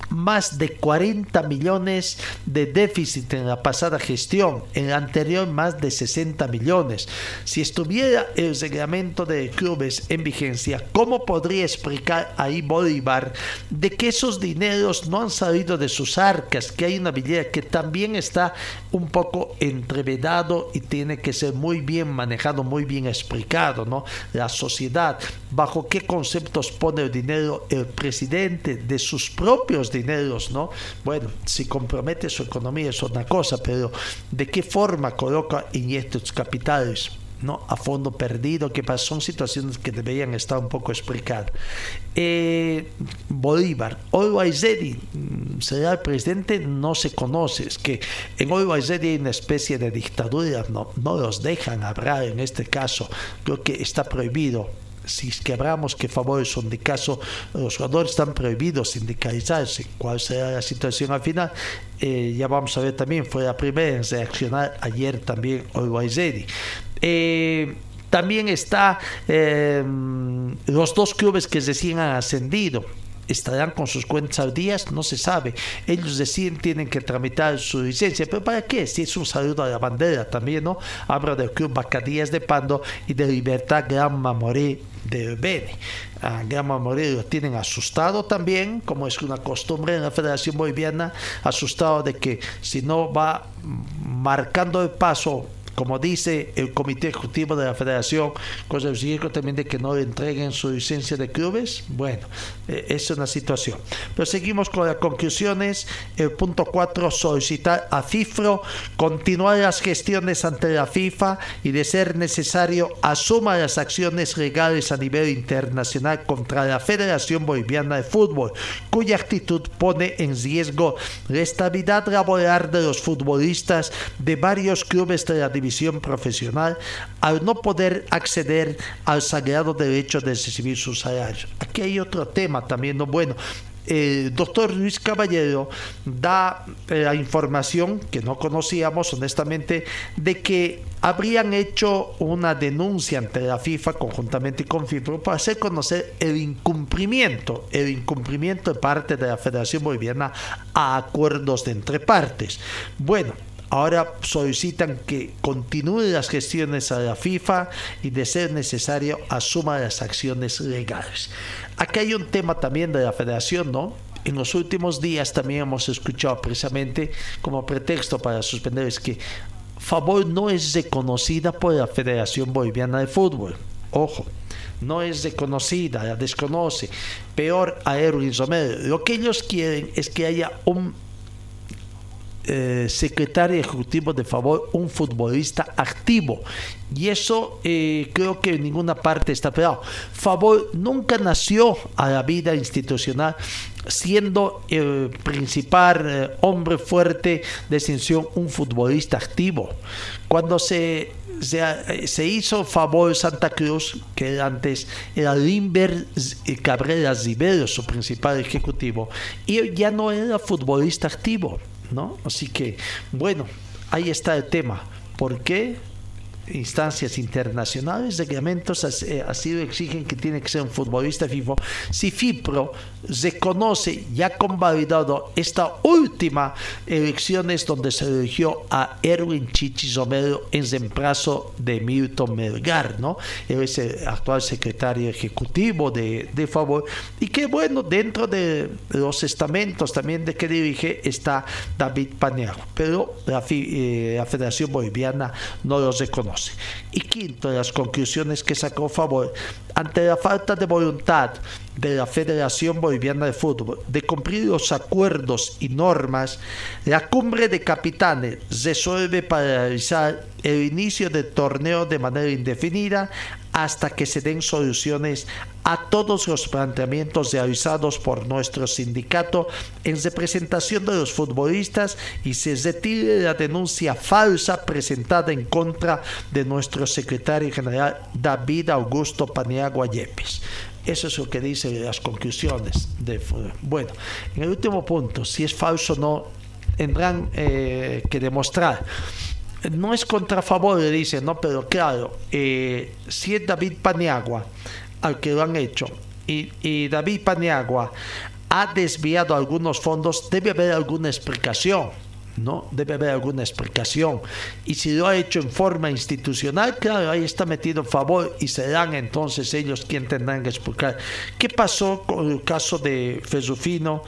más de 40 millones de déficit en la pasada gestión, en la anterior más de 60 millones. Si estuviera el reglamento de clubes en vigencia, ¿cómo podría explicar ahí Bolívar de que esos dineros no han salido de sus arcas, que hay una billetera que también está un poco entrevedado y tiene que ser muy bien manejado, muy bien explicado, ¿no? La sociedad, bajo qué conceptos pone el dinero el presidente de sus propios ¿no? Bueno, si compromete su economía es una cosa, pero ¿de qué forma coloca en estos capitales? ¿no? a fondo perdido, que son situaciones que deberían estar un poco explicadas. Eh, Bolívar, Always mm, será el presidente, no se conoce, es que en Always hay una especie de dictadura, no, no los dejan hablar en este caso, creo que está prohibido si es que que favores son de caso, los jugadores están prohibidos sindicalizarse. ¿Cuál será la situación al final? Eh, ya vamos a ver también, fue la primera en reaccionar ayer también Olwaizedi. Eh, también está eh, los dos clubes que recién han ascendido estarán con sus cuentas al día, no se sabe. Ellos deciden, tienen que tramitar su licencia, pero ¿para qué? Si es un saludo a la bandera también, ¿no? Habla del Club Bacadías de Pando y de Libertad Gran Mamoré de Bene. A Gran Mamoré lo tienen asustado también, como es una costumbre en la Federación Boliviana, asustado de que si no va marcando el paso como dice el Comité Ejecutivo de la Federación, con el también de que no le entreguen su licencia de clubes. Bueno, eh, es una situación. Pero seguimos con las conclusiones. El punto 4, solicitar a FIFRO continuar las gestiones ante la FIFA y de ser necesario asuma las acciones legales a nivel internacional contra la Federación Boliviana de Fútbol, cuya actitud pone en riesgo la estabilidad laboral de los futbolistas de varios clubes de la división profesional al no poder acceder al sagrado derecho de recibir su salario. Aquí hay otro tema también, ¿no? bueno, el doctor Luis Caballero da eh, la información que no conocíamos honestamente de que habrían hecho una denuncia ante la FIFA conjuntamente con FIFA para hacer conocer el incumplimiento, el incumplimiento de parte de la Federación Boliviana a acuerdos de entre partes. Bueno, Ahora solicitan que continúe las gestiones a la FIFA y de ser necesario asuma las acciones legales. Aquí hay un tema también de la federación, ¿no? En los últimos días también hemos escuchado precisamente como pretexto para suspender es que Favor no es reconocida por la Federación Boliviana de Fútbol. Ojo, no es reconocida, la desconoce. Peor a Erwin Romero. Lo que ellos quieren es que haya un eh, secretario ejecutivo de favor un futbolista activo y eso eh, creo que en ninguna parte está pegado. Favor nunca nació a la vida institucional siendo el principal eh, hombre fuerte de extensión un futbolista activo. Cuando se, se, hizo favor Santa Cruz, que antes era Limber Cabrera Rivero, su principal ejecutivo, y ya no era futbolista activo. ¿No? Así que, bueno, ahí está el tema. ¿Por qué? Instancias internacionales, reglamentos así lo exigen que tiene que ser un futbolista FIFA. Si FIPRO reconoce y ha convalidado esta última elecciones donde se eligió a Erwin Chichi Romero en reemplazo de Milton Melgar, ¿no? Él es el actual secretario ejecutivo de, de Favor y que bueno, dentro de los estamentos también de que dirige está David Panejo, pero la, eh, la Federación Boliviana no los reconoce. Y quinto, las conclusiones que sacó Favor ante la falta de voluntad de la Federación Boliviana de Fútbol de cumplir los acuerdos y normas, la cumbre de capitanes resuelve paralizar el inicio del torneo de manera indefinida hasta que se den soluciones a todos los planteamientos realizados por nuestro sindicato en representación de los futbolistas y se retire la denuncia falsa presentada en contra de nuestro secretario general David Augusto Paniagua Yepes. Eso es lo que dicen las conclusiones. De, bueno, en el último punto, si es falso o no, tendrán eh, que demostrar. No es contra favor, le dicen, ¿no? Pero claro, eh, si es David Paniagua al que lo han hecho y, y David Paniagua ha desviado algunos fondos, debe haber alguna explicación ¿no? Debe haber alguna explicación. Y si lo ha hecho en forma institucional, claro, ahí está metido en favor y serán entonces ellos quienes tendrán que explicar qué pasó con el caso de Fesufino,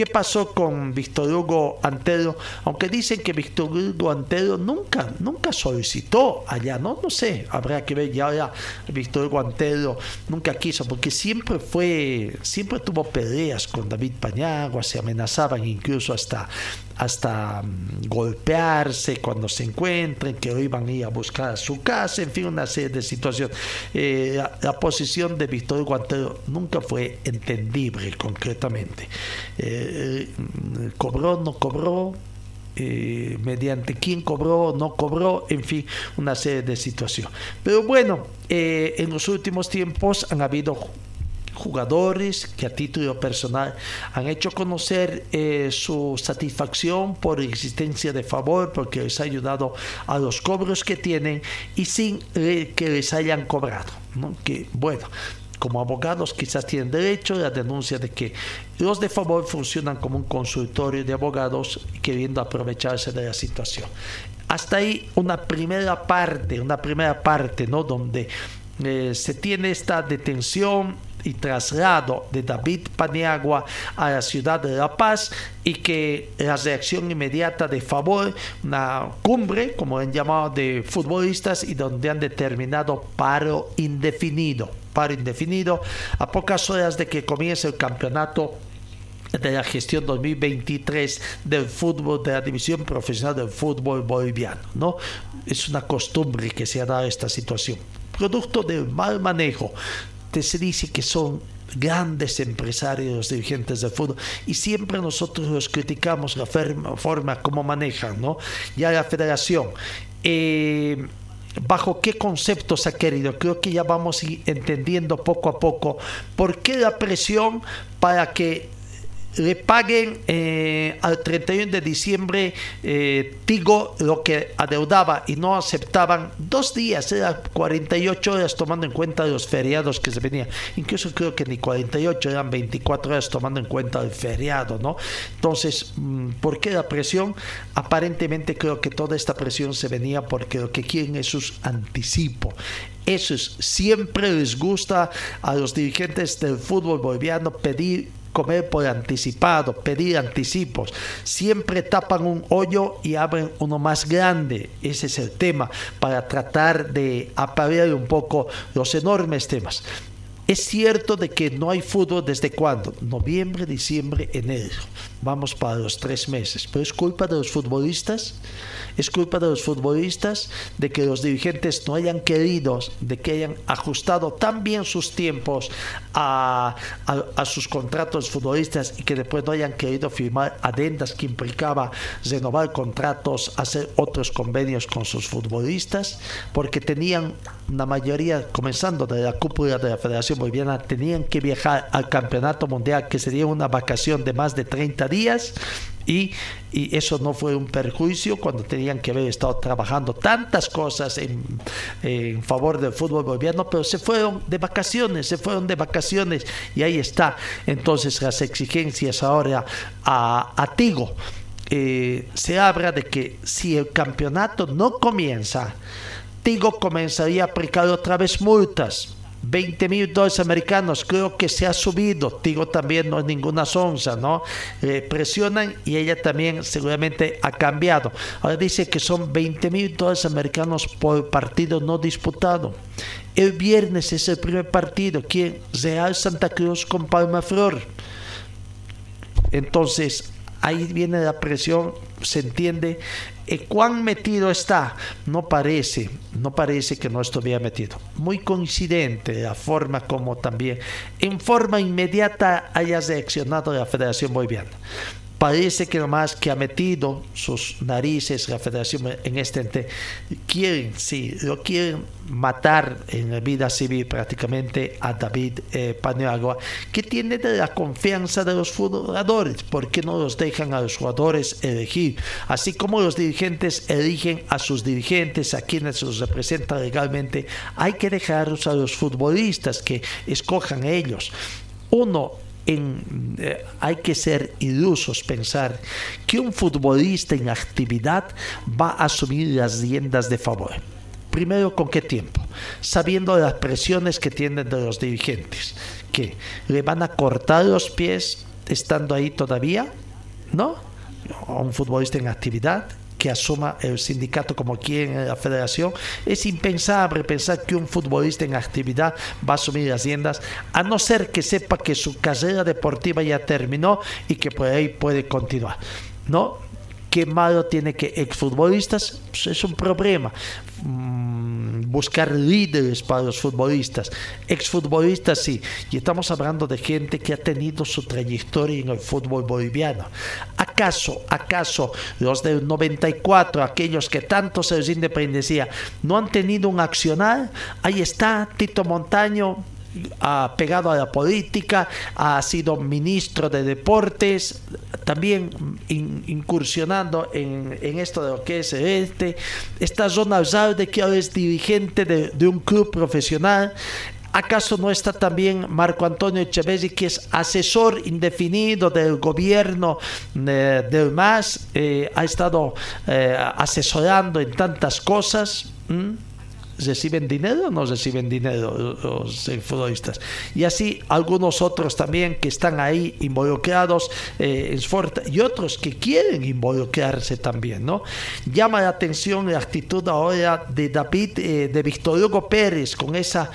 ¿Qué pasó con Víctor Hugo Antero? Aunque dicen que Víctor Hugo Antero nunca, nunca solicitó allá, ¿no? No sé, habrá que ver ya, ya Víctor Hugo Antero nunca quiso, porque siempre fue, siempre tuvo peleas con David Pañagua, se amenazaban incluso hasta hasta mm, golpearse cuando se encuentren, que iban a ir a buscar su casa, en fin, una serie de situaciones. Eh, la, posición de Víctor Guantero nunca fue entendible concretamente. Eh, cobró, no cobró, eh, mediante quién cobró, no cobró, en fin, una serie de situaciones. Pero bueno, en los últimos tiempos han habido jugadores que a título personal han hecho conocer eh, su satisfacción por existencia de favor porque les ha ayudado a los cobros que tienen y sin eh, que les hayan cobrado. Que bueno, como abogados quizás tienen derecho a la denuncia de que los de favor funcionan como un consultorio de abogados queriendo aprovecharse de la situación. Hasta ahí una primera parte, una primera parte, ¿no? Donde eh, se tiene esta detención y traslado de David Paniagua a la ciudad de La Paz y que la reacción inmediata de favor, una cumbre, como han llamado, de futbolistas y donde han determinado paro indefinido, paro indefinido, a pocas horas de que comience el campeonato de la gestión 2023 del fútbol, de la división profesional del fútbol boliviano. ¿no? Es una costumbre que se ha dado esta situación, producto del mal manejo se dice que son grandes empresarios dirigentes del fútbol y siempre nosotros los criticamos la forma como manejan, ¿no? Ya la federación. Eh, bajo qué conceptos ha querido. Creo que ya vamos entendiendo poco a poco por qué la presión para que le paguen eh, al 31 de diciembre eh, Tigo lo que adeudaba y no aceptaban dos días, era 48 horas tomando en cuenta los feriados que se venían. Incluso creo que ni 48, eran 24 horas tomando en cuenta el feriado, ¿no? Entonces, mm, ¿por qué la presión? Aparentemente creo que toda esta presión se venía porque lo que quieren es un anticipo. Eso es, siempre les gusta a los dirigentes del fútbol boliviano pedir comer por anticipado, pedir anticipos. Siempre tapan un hoyo y abren uno más grande. Ese es el tema para tratar de aparear un poco los enormes temas. Es cierto de que no hay fútbol desde cuándo? Noviembre, diciembre, enero. Vamos para los tres meses. Pero es culpa de los futbolistas es culpa de los futbolistas, de que los dirigentes no hayan querido, de que hayan ajustado tan bien sus tiempos a, sus contratos futbolistas y que después no hayan querido firmar adendas que implicaba renovar contratos, hacer otros convenios con sus futbolistas, porque tenían una mayoría, comenzando de la cúpula de la Federación Boliviana, tenían que viajar al Campeonato Mundial, que sería una vacación de más de 30 días, y, eso no fue un perjuicio cuando tenían que haber estado trabajando tantas cosas en, en, favor del fútbol boliviano, pero se fueron de vacaciones, se fueron de vacaciones y ahí está entonces las exigencias ahora a, a Tigo. Eh, se habla de que si el campeonato no comienza, Tigo comenzaría a aplicar otra vez multas 20 mil dólares americanos, creo que se ha subido. Tigo también no es ninguna sonza, ¿no? Eh, presionan y ella también seguramente ha cambiado. Ahora dice que son 20 mil dólares americanos por partido no disputado. El viernes es el primer partido, ¿quién? Real Santa Cruz con Palma Flor. Entonces, ahí viene la presión, se entiende. ¿Cuán metido está? No parece, no parece que no estuviera metido. Muy coincidente la forma como también, en forma inmediata, haya reaccionado la Federación Boliviana parece que nomás que ha metido sus narices la federación en este ente. Quieren, sí, lo quieren matar en la vida civil prácticamente a David eh, Paniagua, que tiene de la confianza de los jugadores, porque no los dejan a los jugadores elegir, así como los dirigentes eligen a sus dirigentes, a quienes los representan legalmente, hay que dejarlos a los futbolistas que escojan ellos. Uno eh, hay que ser ilusos pensar que un futbolista en actividad va a asumir las riendas de favor. Primero, ¿con qué tiempo? Sabiendo las presiones que tienen de los dirigentes, que le van a cortar los pies estando ahí todavía, ¿no? A un futbolista en actividad, que asuma el sindicato como quiere en la federación. Es impensable pensar que un futbolista en actividad va a asumir las riendas, a no ser que sepa que su carrera deportiva ya terminó y que por ahí puede continuar. ¿No? ¿Qué malo tiene que exfutbolistas? Pues es un problema. Mm, buscar líderes para los futbolistas. Exfutbolistas sí. Y estamos hablando de gente que ha tenido su trayectoria en el fútbol boliviano. ¿Acaso, acaso los del 94, aquellos que tanto se les independecía, no han tenido un accionar? Ahí está Tito Montaño ha pegado a la política, ha sido ministro de deportes, también incursionando en, esto de lo que es este. Esta zona de que ahora es dirigente de, un club profesional. ¿Acaso no está también Marco Antonio Echeverri, que es asesor indefinido del gobierno eh, del MAS? Eh, ha estado eh, asesorando en tantas cosas reciben dinero o no reciben dinero los futbolistas. Y así algunos otros también que están ahí involucrados eh, y otros que quieren involucrarse también, ¿no? Llama la atención la actitud ahora de David, eh, de Víctor Hugo Pérez con esa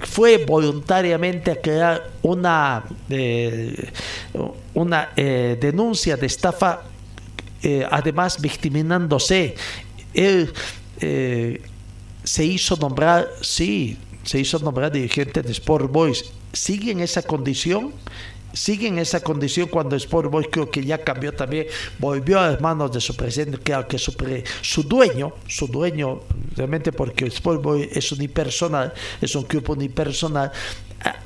fue voluntariamente a crear una, eh, una denuncia de estafa, además victiminándose. Él se hizo nombrar, sí, se hizo nombrar dirigente de Sport Boys. ¿Sigue en esa condición? sigue en esa condición cuando Sport Boys creo que ya cambió también, volvió a las manos de su presidente, que, que su, su dueño, su dueño, realmente porque Sport Boys es unipersonal, es un club unipersonal,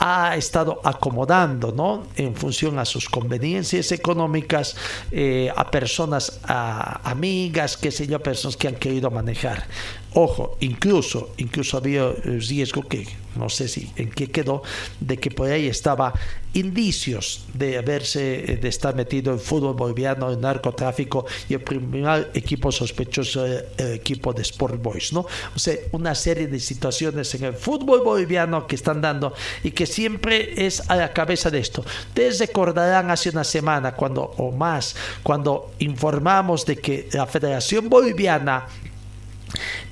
ha estado acomodando ¿no? en función a sus conveniencias económicas eh, a personas a amigas, qué sé yo, personas que han querido manejar. Ojo, incluso, incluso había riesgo que no sé si en qué quedó, de que por ahí estaba indicios de haberse, de estar metido en fútbol boliviano, en narcotráfico y el primer equipo sospechoso el equipo de Sport Boys, ¿no? O sea, una serie de situaciones en el fútbol boliviano que están dando y que siempre es a la cabeza de esto. Ustedes recordarán hace una semana cuando o más, cuando informamos de que la Federación Boliviana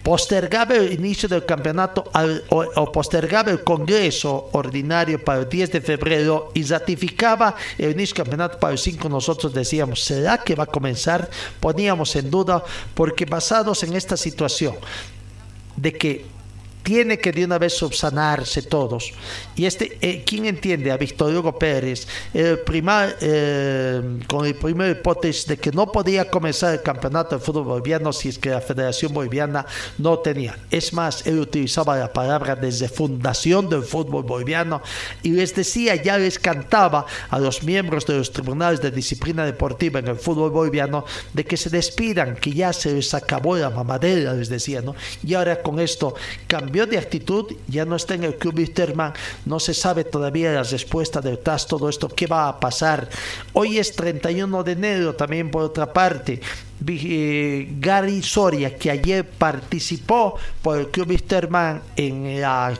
postergaba el inicio del campeonato o, postergaba el Congreso ordinario para el 10 de febrero y ratificaba el inicio del campeonato para el 5, nosotros decíamos, ¿será que va a comenzar? Poníamos en duda porque basados en esta situación de que tiene que de una vez subsanarse todos. Y este, eh, ¿quién entiende? A Víctor Hugo Pérez, el eh, con el primer hipótesis de que no podía comenzar el campeonato de fútbol boliviano si es que la Federación Boliviana no tenía. Es más, él utilizaba la palabra desde fundación del fútbol boliviano y les decía, ya les cantaba a los miembros de los tribunales de disciplina deportiva en el fútbol boliviano de que se despidan, que ya se les acabó la mamadera, les decía, ¿no? Y ahora con esto cambió de actitud, ya no está en el club Wisterman, no se sabe todavía la respuesta del TAS, todo esto, qué va a pasar. Hoy es 31 de enero, también por otra parte. Eh, Gary Soria, que ayer participó por el club Wisterman en la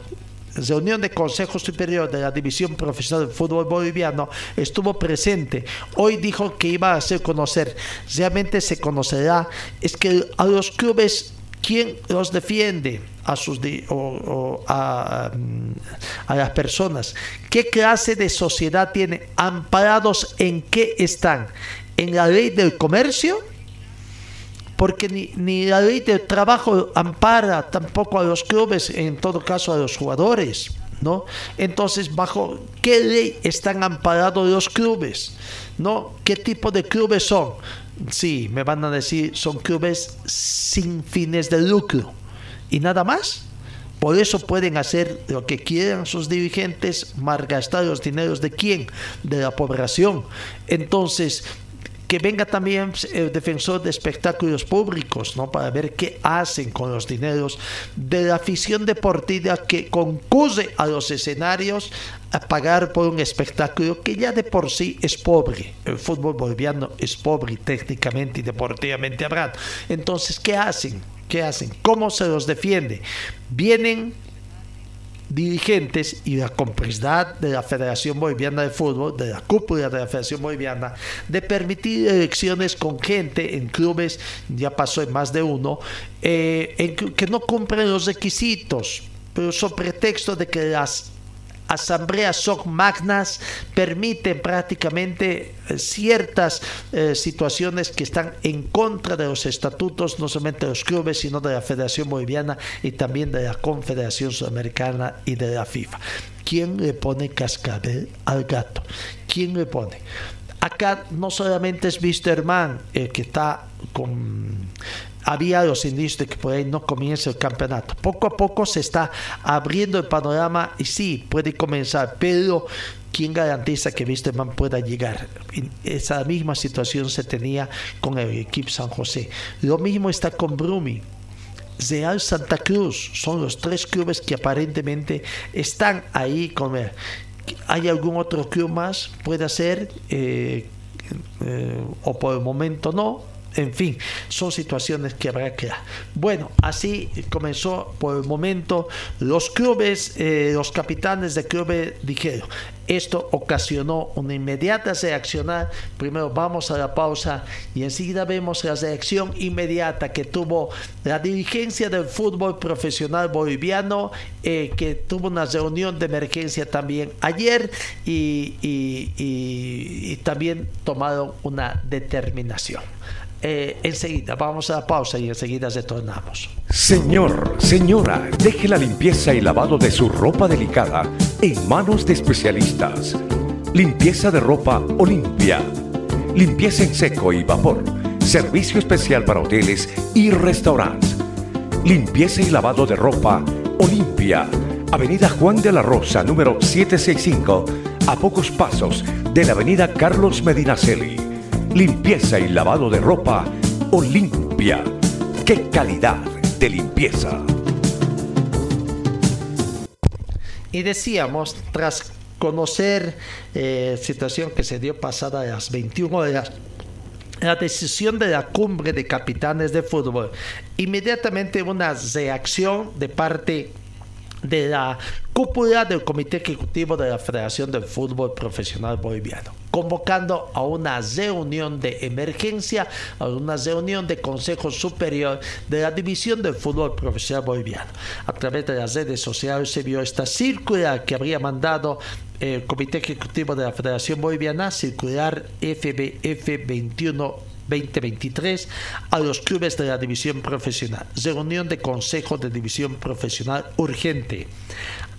reunión de Consejo Superior de la División Profesional del Fútbol Boliviano estuvo presente. Hoy dijo que iba a hacer conocer, realmente se conocerá, es que a los clubes ¿Quién los defiende a, sus o, a, a, las personas? ¿Qué clase de sociedad tiene? ¿Amparados en qué están? en la ley del comercio, porque ni, ni la ley del trabajo ampara tampoco a los clubes, en todo caso a los jugadores. ¿No? Entonces, ¿bajo qué ley están amparados los clubes? ¿No? ¿Qué tipo de clubes son? Sí, me van a decir, son clubes sin fines de lucro. ¿Y nada más? Por eso pueden hacer lo que quieran sus dirigentes, malgastar los dineros de quién? De la población. Entonces, que venga también el defensor de espectáculos públicos, ¿no? Para ver qué hacen con los dineros de la afición deportiva que concurre a los escenarios a pagar por un espectáculo que ya de por sí es pobre. El fútbol boliviano es pobre técnicamente y deportivamente hablando. Entonces, ¿qué hacen? ¿Qué hacen? ¿Cómo se los defiende? Vienen dirigentes y la complicidad de la Federación Boliviana de Fútbol, de la cúpula de la Federación Boliviana, de permitir elecciones con gente en clubes, ya pasó en más de uno, eh, que no cumplen los requisitos, pero sobre pretexto de que las asambleas son magnas, permiten prácticamente eh, ciertas eh, situaciones que están en contra de los estatutos, no solamente de los clubes, sino de la Federación Boliviana y también de la Confederación Sudamericana y de la FIFA. ¿Quién le pone cascabel al gato? ¿Quién le pone? Acá no solamente es Wisterman el que está con había los indicios de que por ahí no comience el campeonato. Poco a poco se está abriendo el panorama y sí, puede comenzar, pero ¿quién garantiza que Wisterman pueda llegar? Esa misma situación se tenía con el equipo San José. Lo mismo está con Brumi. Real Santa Cruz son los tres clubes que aparentemente están ahí con él. ¿Hay algún otro club más? Puede ser, eh, eh, o por el momento no, en fin, son situaciones que habrá que dar. Bueno, así comenzó por el momento. Los clubes, eh, los capitanes de clubes dijeron, esto ocasionó una inmediata reacción. Primero vamos a la pausa y enseguida vemos la reacción inmediata que tuvo la dirigencia del fútbol profesional boliviano, eh, que tuvo una reunión de emergencia también ayer y, y también tomaron una determinación. Eh, enseguida vamos a la pausa y enseguida retornamos. Señor, señora, deje la limpieza y lavado de su ropa delicada en manos de especialistas. Limpieza de ropa Olimpia. Limpieza en seco y vapor. Servicio especial para hoteles y restaurantes. Limpieza y lavado de ropa Olimpia. Avenida Juan de la Rosa, número 765, a pocos pasos de la Avenida Carlos Medinaceli limpieza y lavado de ropa Olimpia. ¡Qué calidad de limpieza! Y decíamos, tras conocer eh, situación que se dio pasada a las 21 horas, la decisión de la cumbre de capitanes de fútbol, inmediatamente una reacción de parte de la cúpula del Comité Ejecutivo de la Federación del Fútbol Profesional Boliviano, convocando a una reunión de emergencia, a una reunión de Consejo Superior de la División del Fútbol Profesional Boliviano. A través de las redes sociales se vio esta circular que habría mandado el Comité Ejecutivo de la Federación Boliviana, circular FBF 21 2023 a los clubes de la división profesional. Reunión de Consejo de División Profesional urgente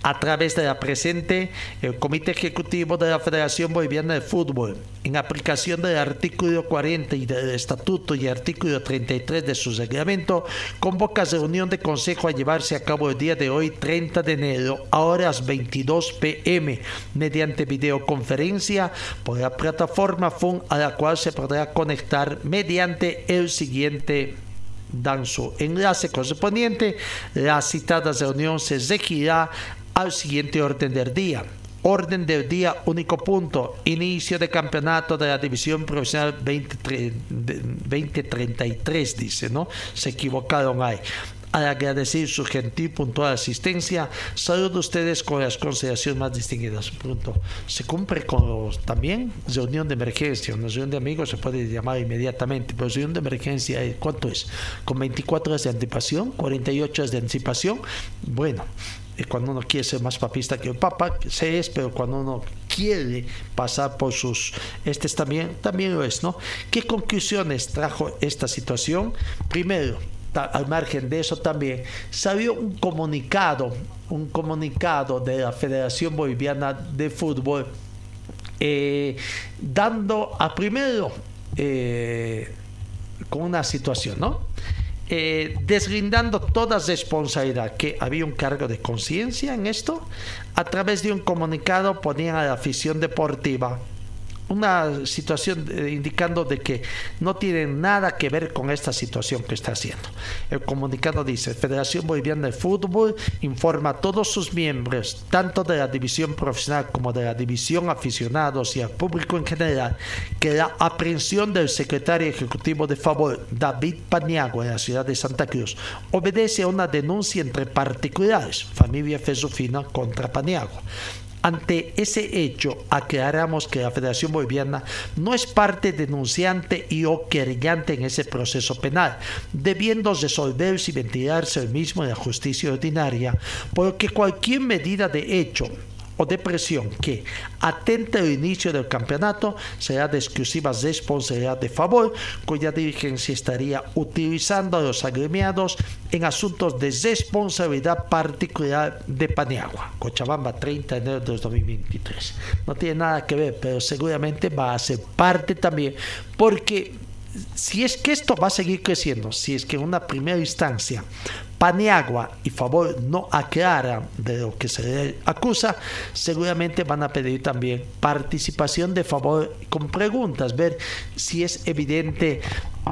a través de la presente el Comité Ejecutivo de la Federación Boliviana de Fútbol, en aplicación del artículo 40 y del Estatuto y artículo 33 de su reglamento, convoca reunión de consejo a llevarse a cabo el día de hoy, 30 de enero, a horas 22 pm, mediante videoconferencia por la plataforma FUN a la cual se podrá conectar mediante el siguiente dan su enlace correspondiente. La citada reunión se regirá al siguiente orden del día. Orden del día, único punto. Inicio de campeonato de la División Profesional 2033, dice, ¿no? Se equivocaron ahí. Al agradecer su gentil puntual asistencia, saludo a ustedes con las consideraciones más distinguidas. Punto. Se cumple con los también reunión de emergencia. Una reunión de amigos se puede llamar inmediatamente, pero reunión de emergencia, ¿cuánto es? Con 24 horas de anticipación, 48 horas de anticipación. Bueno, cuando uno quiere ser más papista que el Papa, se es, pero cuando uno quiere pasar por sus este también también lo es no qué conclusiones trajo esta situación primero al margen de eso también salió un comunicado un comunicado de la Federación Boliviana de Fútbol eh, dando a primero eh, con una situación, ¿no? Eh, deslindando toda responsabilidad, que había un cargo de conciencia en esto, a través de un comunicado ponían a la afición deportiva una situación eh, indicando de que no tiene nada que ver con esta situación que está haciendo. El comunicado dice, Federación Boliviana de Fútbol informa a todos sus miembros, tanto de la división profesional como de la división aficionados y al público en general, que la aprehensión del secretario ejecutivo de favor, David Paniagua, en la ciudad de Santa Cruz, obedece a una denuncia entre particulares, familia Fesufina contra Paniagua ante ese hecho, aclaramos que la Federación Boliviana no es parte denunciante y o querellante en ese proceso penal, debiendo resolverse y ventilarse el mismo en la justicia ordinaria, porque cualquier medida de hecho o de presión que atente al inicio del campeonato será de exclusiva responsabilidad de favor, cuya dirigencia estaría utilizando a los agremiados en asuntos de responsabilidad particular de Paniagua, Cochabamba 30 de enero de 2023. No tiene nada que ver, pero seguramente va a ser parte también, porque si es que esto va a seguir creciendo, si es que en una primera instancia Paniagua y Favor no aclaran de lo que se le acusa, seguramente van a pedir también participación de Favor con preguntas, ver si es evidente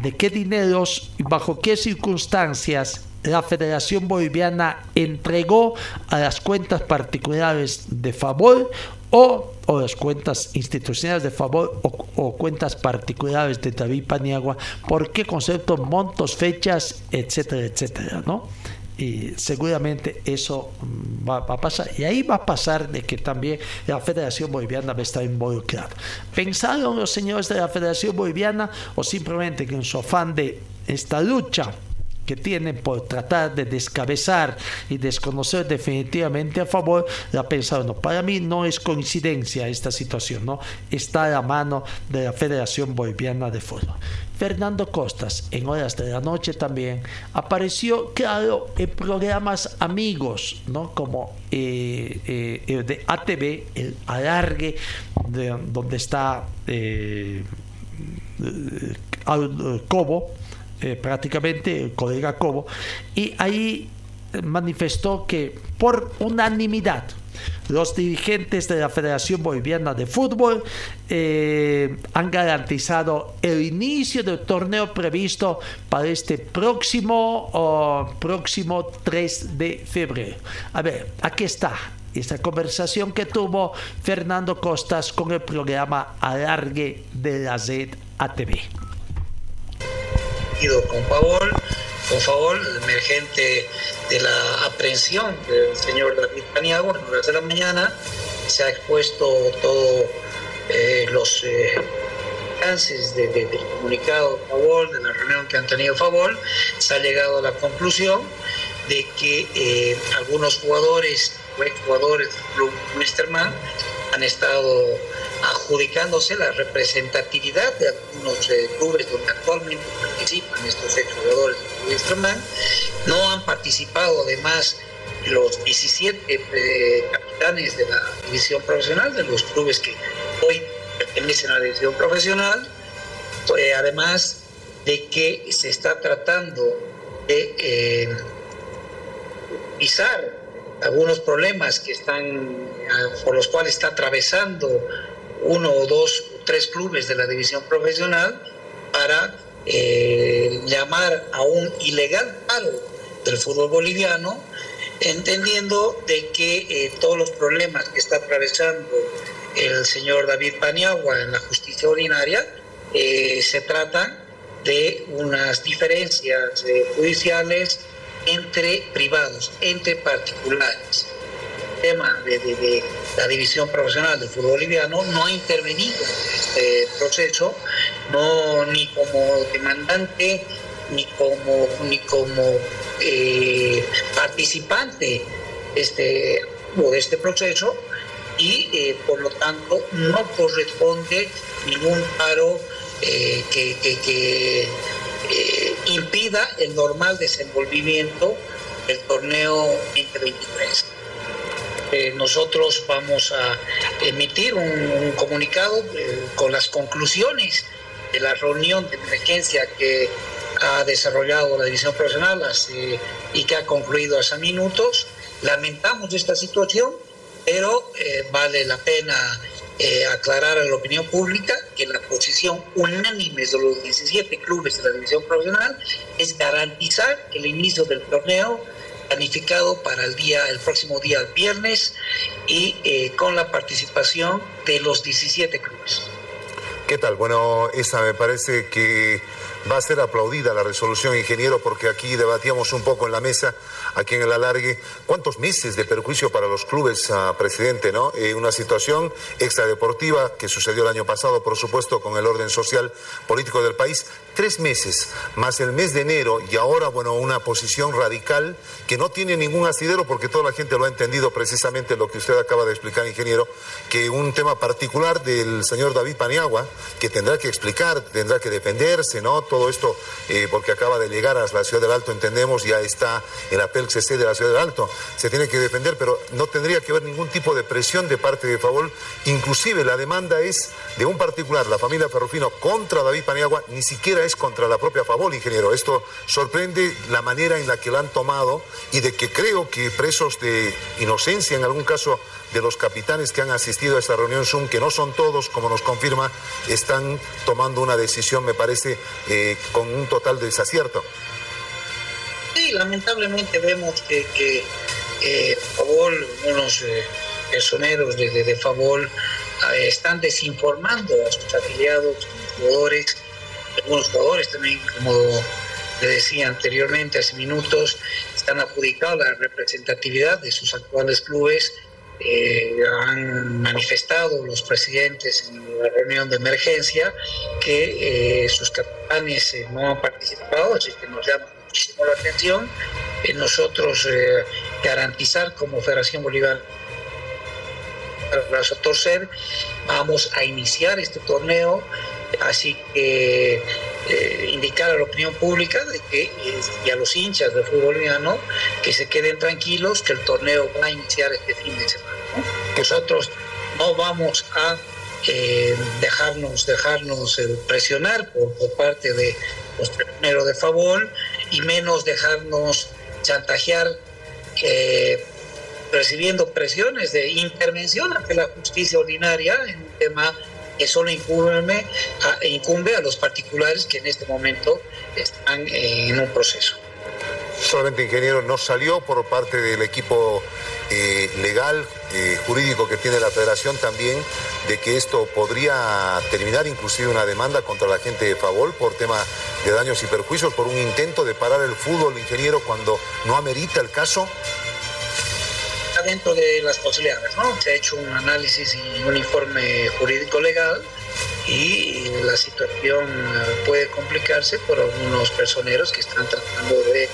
de qué dineros y bajo qué circunstancias la Federación Boliviana entregó a las cuentas particulares de Favor o, o las cuentas institucionales de favor o, cuentas particulares de David Paniagua, por qué concepto, montos, fechas, etcétera, etcétera, ¿no? y seguramente eso mm, va, a pasar. Y ahí va a pasar de que también la Federación Boliviana va a estar involucrada. ¿Pensaron los señores de la Federación Boliviana o simplemente que en su afán de esta lucha que tienen por tratar de descabezar y desconocer definitivamente a favor, la pensaron. No, para mí no es coincidencia esta situación, ¿no? Está a la mano de la Federación Boliviana de Fútbol. Fernando Costas, en horas de la noche también, apareció, claro, en programas amigos, ¿no? Como eh, eh, el de ATV, el alargue, de, donde está eh, Cobo, eh, prácticamente el colega Cobo, y ahí manifestó que por unanimidad los dirigentes de la Federación Boliviana de Fútbol eh, han garantizado el inicio del torneo previsto para este próximo, próximo 3 de febrero. A ver, aquí está esta conversación que tuvo Fernando Costas con el programa Alargue de la Z Con favor, con favor, emergente de la aprehensión del señor David Paniagua en horas de la mañana, se ha expuesto todos eh, los eh, alcances de, del comunicado a favor, de la reunión que han tenido a favor, se ha llegado a la conclusión de que eh, algunos jugadores o exjugadores del club Westerman han estado adjudicándose la representatividad de algunos eh, clubes donde actualmente participan estos exjugadores de Instrument. No han participado además los 17 eh, capitanes de la división profesional, de los clubes que hoy pertenecen a la división profesional, eh, además de que se está tratando de pisar algunos problemas que están por los cuales está atravesando uno o dos tres clubes de la división profesional para eh, llamar a un ilegal paro del fútbol boliviano, entendiendo de que eh, todos los problemas que está atravesando el señor David Paniagua en la justicia ordinaria eh, se tratan de unas diferencias judiciales entre privados, entre particulares tema de, la división profesional del fútbol boliviano no ha intervenido en este proceso, no ni como demandante ni como ni como eh, participante este, de este proceso y eh, por lo tanto no corresponde ningún paro eh, que, que eh, impida el normal desenvolvimiento del torneo 2023. Eh, nosotros vamos a emitir un, comunicado eh, con las conclusiones de la reunión de emergencia que ha desarrollado la división profesional y que ha concluido hace minutos. Lamentamos esta situación, pero vale la pena aclarar a la opinión pública que la posición unánime de los 17 clubes de la división profesional es garantizar el inicio del torneo planificado para el día, el próximo día viernes y eh, con la participación de los 17 clubes. ¿Qué tal? Bueno, esta me parece que va a ser aplaudida la resolución, ingeniero, porque aquí debatíamos un poco en la mesa, aquí en el alargue, cuántos meses de perjuicio para los clubes, uh, presidente, ¿no? Eh, una situación extradeportiva que sucedió el año pasado, por supuesto, con el orden social político del país, tres meses, más el mes de enero y ahora, bueno, una posición radical que no tiene ningún asidero porque toda la gente lo ha entendido precisamente lo que usted acaba de explicar, ingeniero, que un tema particular del señor David Paniagua, que tendrá que explicar, tendrá que defenderse, ¿no? Todo esto, eh, porque acaba de llegar a la ciudad del Alto, entendemos, ya está el apel CC de la ciudad del Alto, se tiene que defender, pero no tendría que haber ningún tipo de presión de parte de Favol, inclusive la demanda es de un particular, la familia Ferrufino, contra David Paniagua, ni siquiera es contra la propia Favol, ingeniero. Esto sorprende la manera en la que lo han tomado y de que creo que presos de inocencia, en algún caso de los capitanes que han asistido a esta reunión Zoom, que no son todos, como nos confirma, están tomando una decisión, me parece, eh, con un total desacierto. Sí, lamentablemente vemos que, que eh, Favol, unos eh, personeros de, de, de Favol, están desinformando a sus afiliados, jugadores, algunos jugadores también, como le decía anteriormente, hace minutos, están adjudicados la representatividad de sus actuales clubes. Eh, han manifestado los presidentes en la reunión de emergencia que eh, sus capitanes eh, no han participado, así que nos llama muchísimo la atención. nosotros garantizar como Federación Bolivariana brazo torcer, vamos a iniciar este torneo Así que eh, indicar a la opinión pública de que, eh, y a los hinchas del fútbol boliviano que se queden tranquilos, que el torneo va a iniciar este fin de semana. ¿no? Nosotros no vamos a eh, dejarnos, dejarnos presionar por, por, parte de los primeros de favor y menos dejarnos chantajear recibiendo presiones de intervención ante la justicia ordinaria en un tema que solo incumbe a, los particulares que en este momento están en un proceso. Solamente, ingeniero, no salió por parte del equipo eh, legal, eh, jurídico que tiene la federación también, de que esto podría terminar inclusive una demanda contra la gente de Favol por tema de daños y perjuicios, por un intento de parar el fútbol, ingeniero, cuando no amerita el caso dentro de las posibilidades, ¿no? Se ha hecho un análisis y un informe jurídico legal y la situación puede complicarse por algunos personeros que están tratando de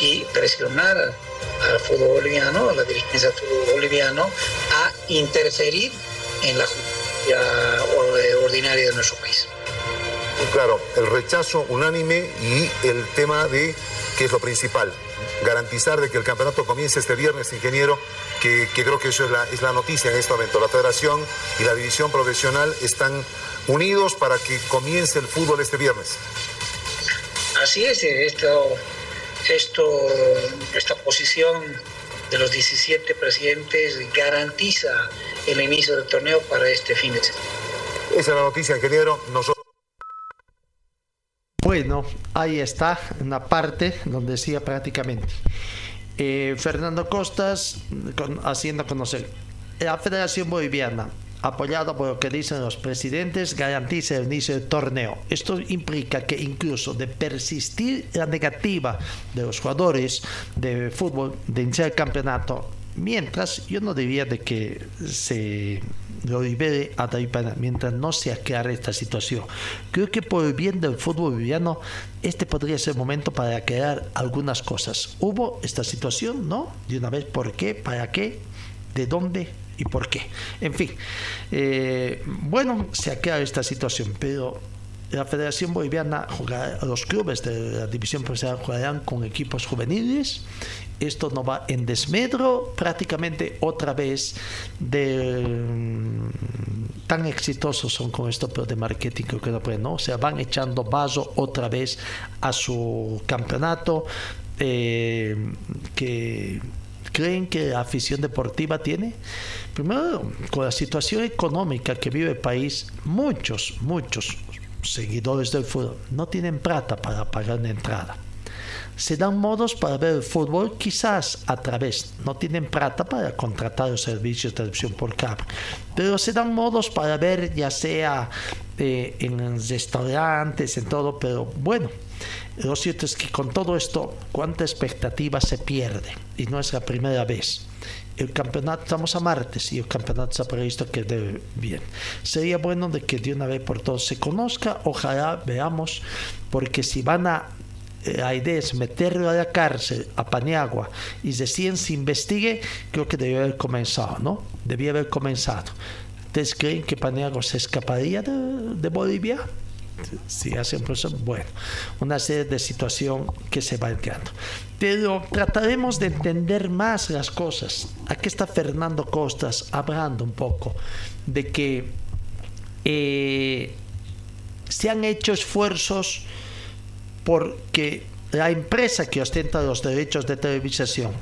y presionar al fútbol boliviano, a la dirigencia del fútbol boliviano, a interferir en la justicia ordinaria de nuestro país. Claro, el rechazo unánime y el tema de, que es lo principal, garantizar de que el campeonato comience este viernes, ingeniero, que, que creo que eso es la, es la, noticia en este momento. La federación y la división profesional están unidos para que comience el fútbol este viernes. Así es, esto, esto, esta posición de los 17 presidentes garantiza el inicio del torneo para este fin de semana. Esa es la noticia, ingeniero. Nosotros bueno, ahí está, una parte donde decía prácticamente. Eh, Fernando Costas con, haciendo conocer. La Federación Boliviana, apoyada por lo que dicen los presidentes, garantiza el inicio del torneo. Esto implica que incluso de persistir la negativa de los jugadores de fútbol de iniciar el campeonato, mientras yo no diría de que se lo libere a Taipana mientras no se aclare esta situación. Creo que por el bien del fútbol boliviano, este podría ser el momento para aclarar algunas cosas. Hubo esta situación, ¿no? De una vez, ¿por qué? ¿Para qué? ¿De dónde y por qué? En fin, eh, bueno, se quedado esta situación, pero la Federación Boliviana jugará, los clubes de la división profesional jugarán con equipos juveniles. Esto no va en desmedro prácticamente otra vez de mm, tan exitosos son con esto pero de marketing que no pueden, ¿no? O sea, van echando vaso otra vez a su campeonato eh, que creen que la afición deportiva tiene? Primero, con la situación económica que vive el país, muchos, muchos seguidores del fútbol no tienen plata para pagar una entrada. Se dan modos para ver el fútbol quizás a través, no tienen plata para contratar los servicios de televisión por cable, pero se dan modos para ver ya sea eh, en restaurantes, en todo, pero bueno, lo cierto es que con todo esto, cuánta expectativa se pierde y no es la primera vez el campeonato, estamos a martes y el campeonato está previsto que debe bien. Sería bueno de que de una vez por todas se conozca, ojalá veamos, porque si van a eh, es meterlo a la cárcel a Paniagua y recién se investigue, creo que debía haber comenzado, ¿no? Debía haber comenzado. ¿Ustedes creen que Paniagua se escaparía de, de Bolivia? si hace un proceso, bueno, una serie de situación que se va quedando. Pero trataremos de entender más las cosas. Aquí está Fernando Costas hablando un poco de que eh, se han hecho esfuerzos porque la empresa que ostenta los derechos de televisación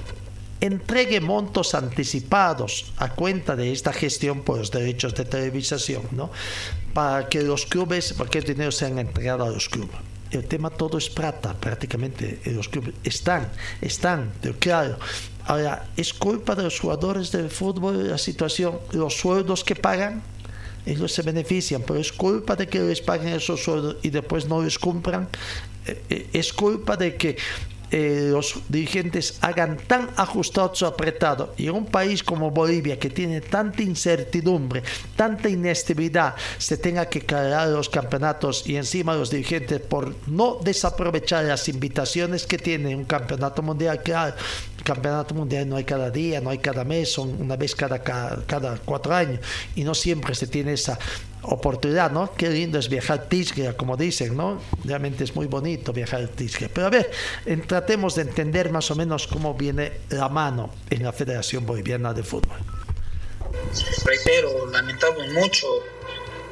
entregue montos anticipados a cuenta de esta gestión por los derechos de televisación, ¿no? Para que los clubes, para que el dinero sea entregado a los clubes. El tema todo es plata, prácticamente. Los clubes están, están, pero claro. Ahora, es culpa de los jugadores del fútbol la situación, los sueldos que pagan, ellos se benefician, pero es culpa de que les paguen esos sueldos y después no les cumplan. Eh, es culpa de que eh, los dirigentes hagan tan ajustados o apretado. Y en un país como Bolivia que tiene tanta incertidumbre, tanta inestabilidad, se tenga que cargar los campeonatos y encima los dirigentes por no desaprovechar las invitaciones que tiene un campeonato mundial, claro, campeonato mundial no hay cada día, no hay cada mes, son una vez cada, cada, cada cuatro años y no siempre se tiene esa oportunidad, ¿no? Qué lindo es viajar Tisgra, como dicen, ¿no? Realmente es muy bonito viajar Tisgra. Pero a ver, tratemos de entender más o menos cómo viene la mano en la Federación Boliviana de Fútbol. Reitero, lamentamos mucho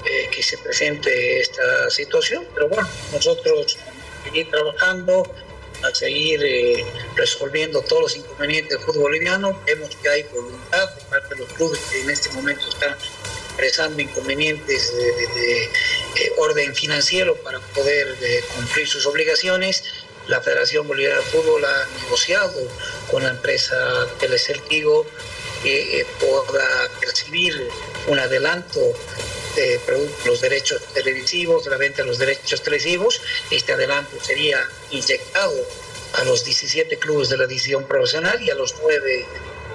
eh, que se presente esta situación, pero bueno, nosotros seguir trabajando, a seguir eh, resolviendo todos los inconvenientes del fútbol boliviano. Vemos que hay voluntad de parte de los clubes que en este momento están expresando inconvenientes de, eh, orden financiero para poder eh, cumplir sus obligaciones. La Federación Boliviana de Fútbol ha negociado con la empresa Telecertigo que pueda percibir un adelanto de los derechos televisivos, la venta de los derechos televisivos. Este adelanto sería inyectado a los 17 clubes de la división profesional y a los nueve,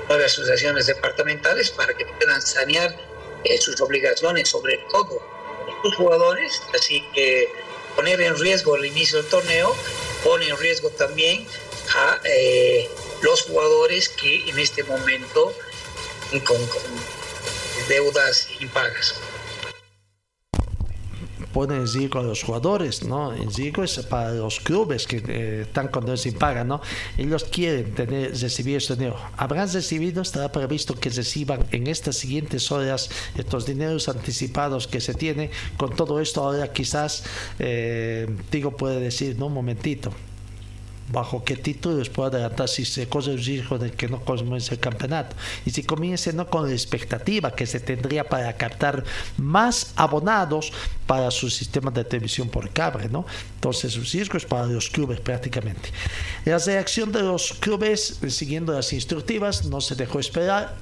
nueve asociaciones departamentales para que puedan sanear eh, sus obligaciones, sobre todo sus jugadores, así que poner en riesgo el inicio del torneo pone en riesgo también a eh, los jugadores que en este momento con deudas impagas pone en riesgo a los jugadores, ¿no? En riesgo es para los clubes que eh, están con el sin paga, ¿no? Ellos quieren tener, recibir ese dinero. Habrán recibido, estará previsto que reciban en estas siguientes horas estos dineros anticipados que se tiene. Con todo esto ahora quizás, eh, digo, puede decir, no, un momentito, bajo qué títulos puedo adelantar si se corre el riesgo de que no comience el campeonato y si comience no con la expectativa que se tendría para captar más abonados para su sistema de televisión por cable, ¿no? Entonces el riesgo es para los clubes prácticamente. La reacción de los clubes siguiendo las instructivas no se dejó esperar,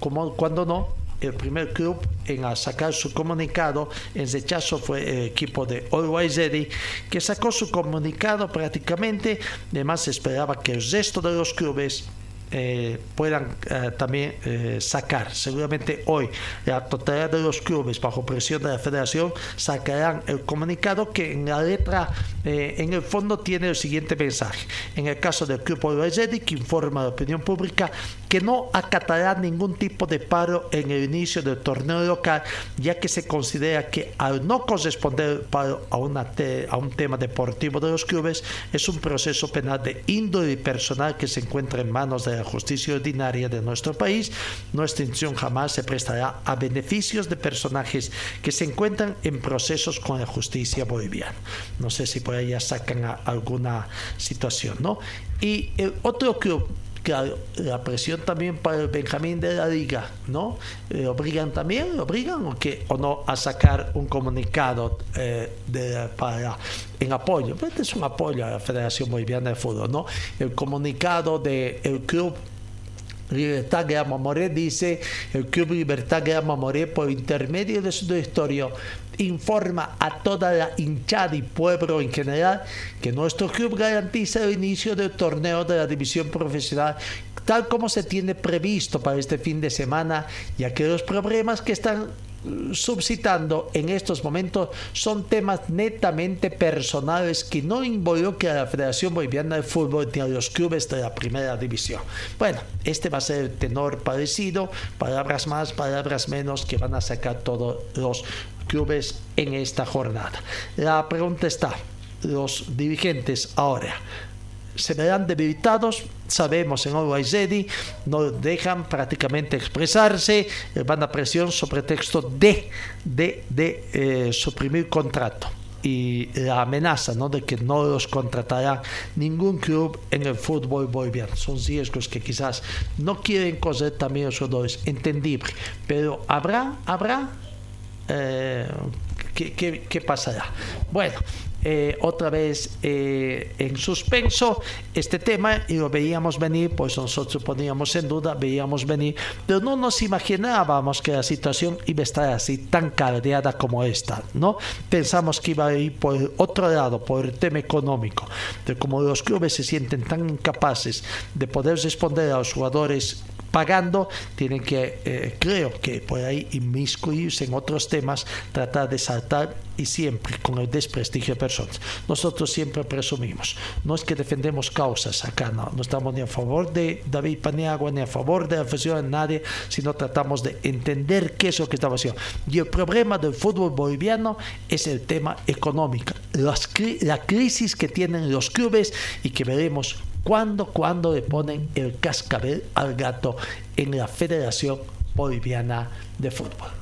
como cuando no, el primer club en sacar su comunicado en rechazo fue el equipo de Always Ready, que sacó su comunicado prácticamente. Además, esperaba que el resto de los clubes eh, puedan eh, también eh, sacar. Seguramente hoy la totalidad de los clubes bajo presión de la federación sacarán el comunicado que en la letra, en el fondo tiene el siguiente mensaje. En el caso del Club Ready, que informa a la opinión pública que no acatará ningún tipo de paro en el inicio del torneo local, ya que se considera que al no corresponder paro a, una a un tema deportivo de los clubes, es un proceso penal de índole personal que se encuentra en manos de la justicia ordinaria de nuestro país. Nuestra intención jamás se prestará a beneficios de personajes que se encuentran en procesos con la justicia boliviana. No sé si por ahí ya sacan alguna situación, ¿no? Y el otro club Claro, la presión también para el Benjamín de la Liga, ¿no? ¿Le obligan también? ¿Le obligan o, qué? o no a sacar un comunicado eh, de, para, en apoyo? Este es un apoyo a la Federación Boliviana de Fútbol, ¿no? El comunicado del club Libertad Grama Moré dice, el Club Libertad Grama Moré, por intermedio de su directorio, informa a toda la hinchada y pueblo en general que nuestro club garantiza el inicio del torneo de la división profesional tal como se tiene previsto para este fin de semana, ya que los problemas que están subcitando en estos momentos son temas netamente personales que no involucran a la Federación Boliviana de Fútbol ni a los clubes de la primera división. Bueno, este va a ser el tenor parecido, palabras más, palabras menos que van a sacar todos los clubes en esta jornada. La pregunta está, los dirigentes ahora se verán debilitados, sabemos en Always no dejan prácticamente expresarse, eh, van a presión sobre texto de, de, de eh, suprimir contrato y la amenaza ¿no? de que no los contratará ningún club en el fútbol boliviano. Son riesgos que quizás no quieren coser también los jugadores, entendible, pero habrá, habrá, eh, ¿qué, qué, qué pasará? Bueno, eh, otra vez eh, en suspenso este tema y lo veíamos venir, pues nosotros poníamos en duda, veíamos venir, pero no nos imaginábamos que la situación iba a estar así tan caldeada como esta, ¿no? Pensamos que iba a ir por otro lado, por el tema económico, de como los clubes se sienten tan incapaces de poder responder a los jugadores pagando, tienen que, eh, creo que por ahí inmiscuirse en otros temas, tratar de saltar y siempre con el desprestigio de Nosotros siempre presumimos, no es que defendemos causas acá, no, no estamos ni a favor de David Paniagua ni a favor de la afición de nadie, sino tratamos de entender qué es lo que está haciendo. Y el problema del fútbol boliviano es el tema económico, las, la crisis que tienen los clubes y que veremos cuando, cuando le ponen el cascabel al gato en la Federación Boliviana de Fútbol.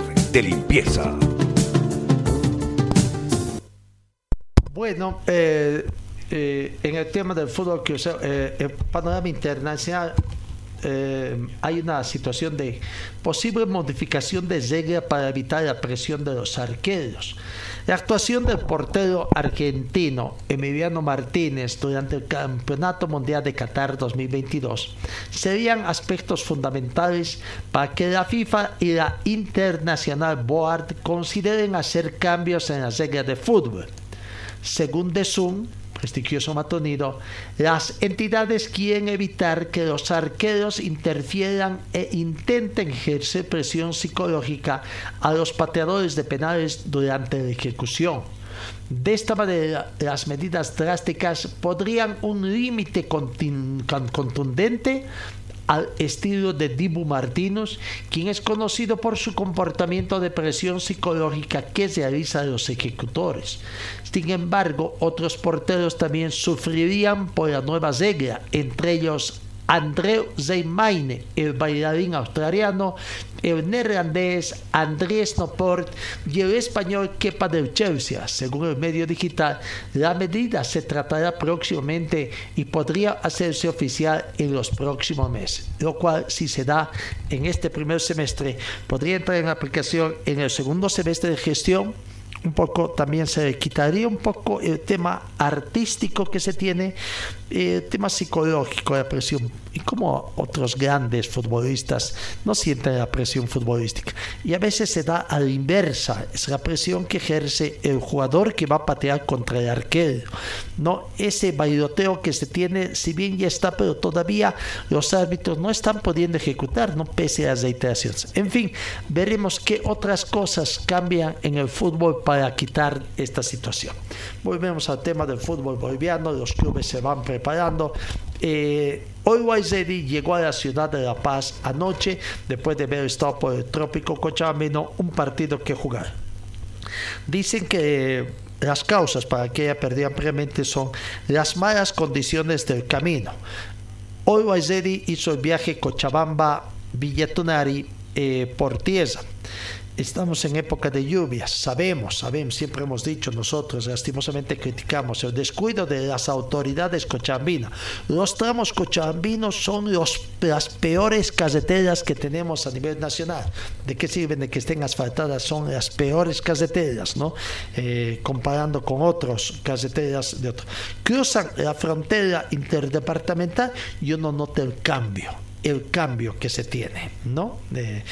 de limpieza! Bueno, eh, eh, en el tema del fútbol, que eh, el panorama internacional hay una situación de posible modificación de regla para evitar la presión de los arqueros. La actuación del portero argentino Emiliano Martínez durante el Campeonato Mundial de Qatar 2022 serían aspectos fundamentales para que la FIFA y la Internacional Board consideren hacer cambios en las reglas de fútbol. Según The Sun, prestigioso matonido, las entidades quieren evitar que los arqueros interfieran e intenten ejercer presión psicológica a los pateadores de penales durante la ejecución. De esta manera, las medidas drásticas podrían un límite contundente al estilo de Dibu Martínez, quien es conocido por su comportamiento de presión psicológica que realiza a los ejecutores. Sin embargo, otros porteros también sufrirían por la nueva regla, entre ellos Andreu Zeimaine, el bailarín australiano, el neerlandés Andrés Noport y el español Kepa del Chelsea. Según el medio digital, la medida se tratará próximamente y podría hacerse oficial en los próximos meses, lo cual si se da en este primer semestre podría entrar en aplicación en el segundo semestre de gestión un poco también se quitaría un poco el tema artístico que se tiene, el tema psicológico, la presión, y como otros grandes futbolistas no sienten la presión futbolística. Y a veces se da a la inversa, es la presión que ejerce el jugador que va a patear contra el arquero. ¿no? Ese bailoteo que se tiene, si bien ya está, pero todavía los árbitros no están pudiendo ejecutar, no pese a las reiteraciones. En fin, veremos qué otras cosas cambian en el fútbol para quitar esta situación. Volvemos al tema del fútbol boliviano, los clubes se van preparando. Eh, Hoy llegó a la ciudad de La Paz anoche después de haber estado por el trópico Cochabambino un partido que jugar. Dicen que las causas para que ella perdiera previamente son las malas condiciones del camino. Hoy hizo el viaje Cochabamba-Villatunari eh, por tierra estamos en época de lluvias, sabemos, sabemos, siempre hemos dicho nosotros, lastimosamente criticamos el descuido de las autoridades cochabambinas. Los tramos cochabambinos son los, las peores carreteras que tenemos a nivel nacional. ¿De qué sirven de que estén asfaltadas? Son las peores carreteras, ¿no? Eh, comparando con otros carreteras de otros. Cruzan la frontera interdepartamental y uno nota el cambio el cambio que se tiene, ¿no? Eh,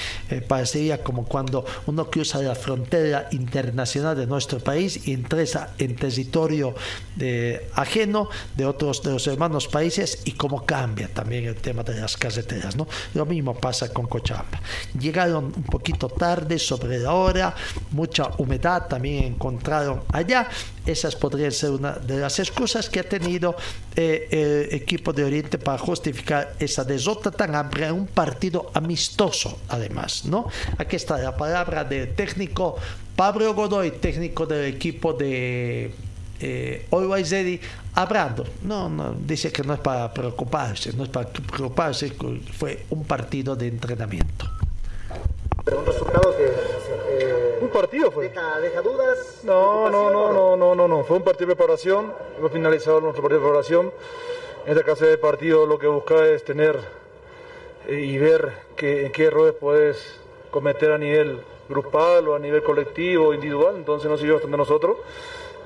parecería como cuando uno cruza la frontera internacional de nuestro país y entra en territorio de, ajeno de otros de los hermanos países y cómo cambia también el tema de las carreteras, ¿no? Lo mismo pasa con Cochabamba. Llegaron un poquito tarde sobre la hora, mucha humedad también encontraron allá. Esas podrían ser una de las excusas que ha tenido eh, el equipo de Oriente para justificar esa desota tan amplia, un partido amistoso además, ¿no? Aquí está la palabra del técnico Pablo Godoy, técnico del equipo de eh, hablando. No, no, dice que no es para preocuparse, no es para preocuparse, fue un partido de entrenamiento. Un resultado que... Eh, un partido fue. Deja, dudas? No, no, no, no, no, no, no, fue un partido de preparación, hemos finalizado nuestro partido de preparación. En esta clase de partido lo que busca es tener y ver qué, qué errores puedes cometer a nivel grupal o a nivel colectivo, individual. Entonces nos siguió bastante nosotros.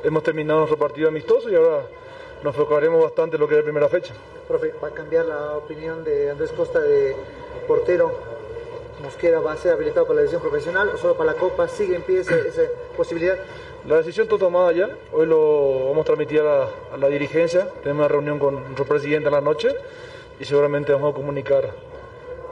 Hemos terminado nuestro partido amistoso y ahora nos enfocaremos bastante en lo que es la primera fecha. Profe, ¿va a cambiar la opinión de Andrés Costa de portero? Mosquera va a ser habilitado para la decisión profesional o solo para la Copa? ¿Sigue en pie esa, posibilidad? La decisión está tomada ya. Hoy lo vamos a transmitir a la, a la dirigencia. Tenemos una reunión con nuestro presidente en la noche y seguramente vamos a comunicar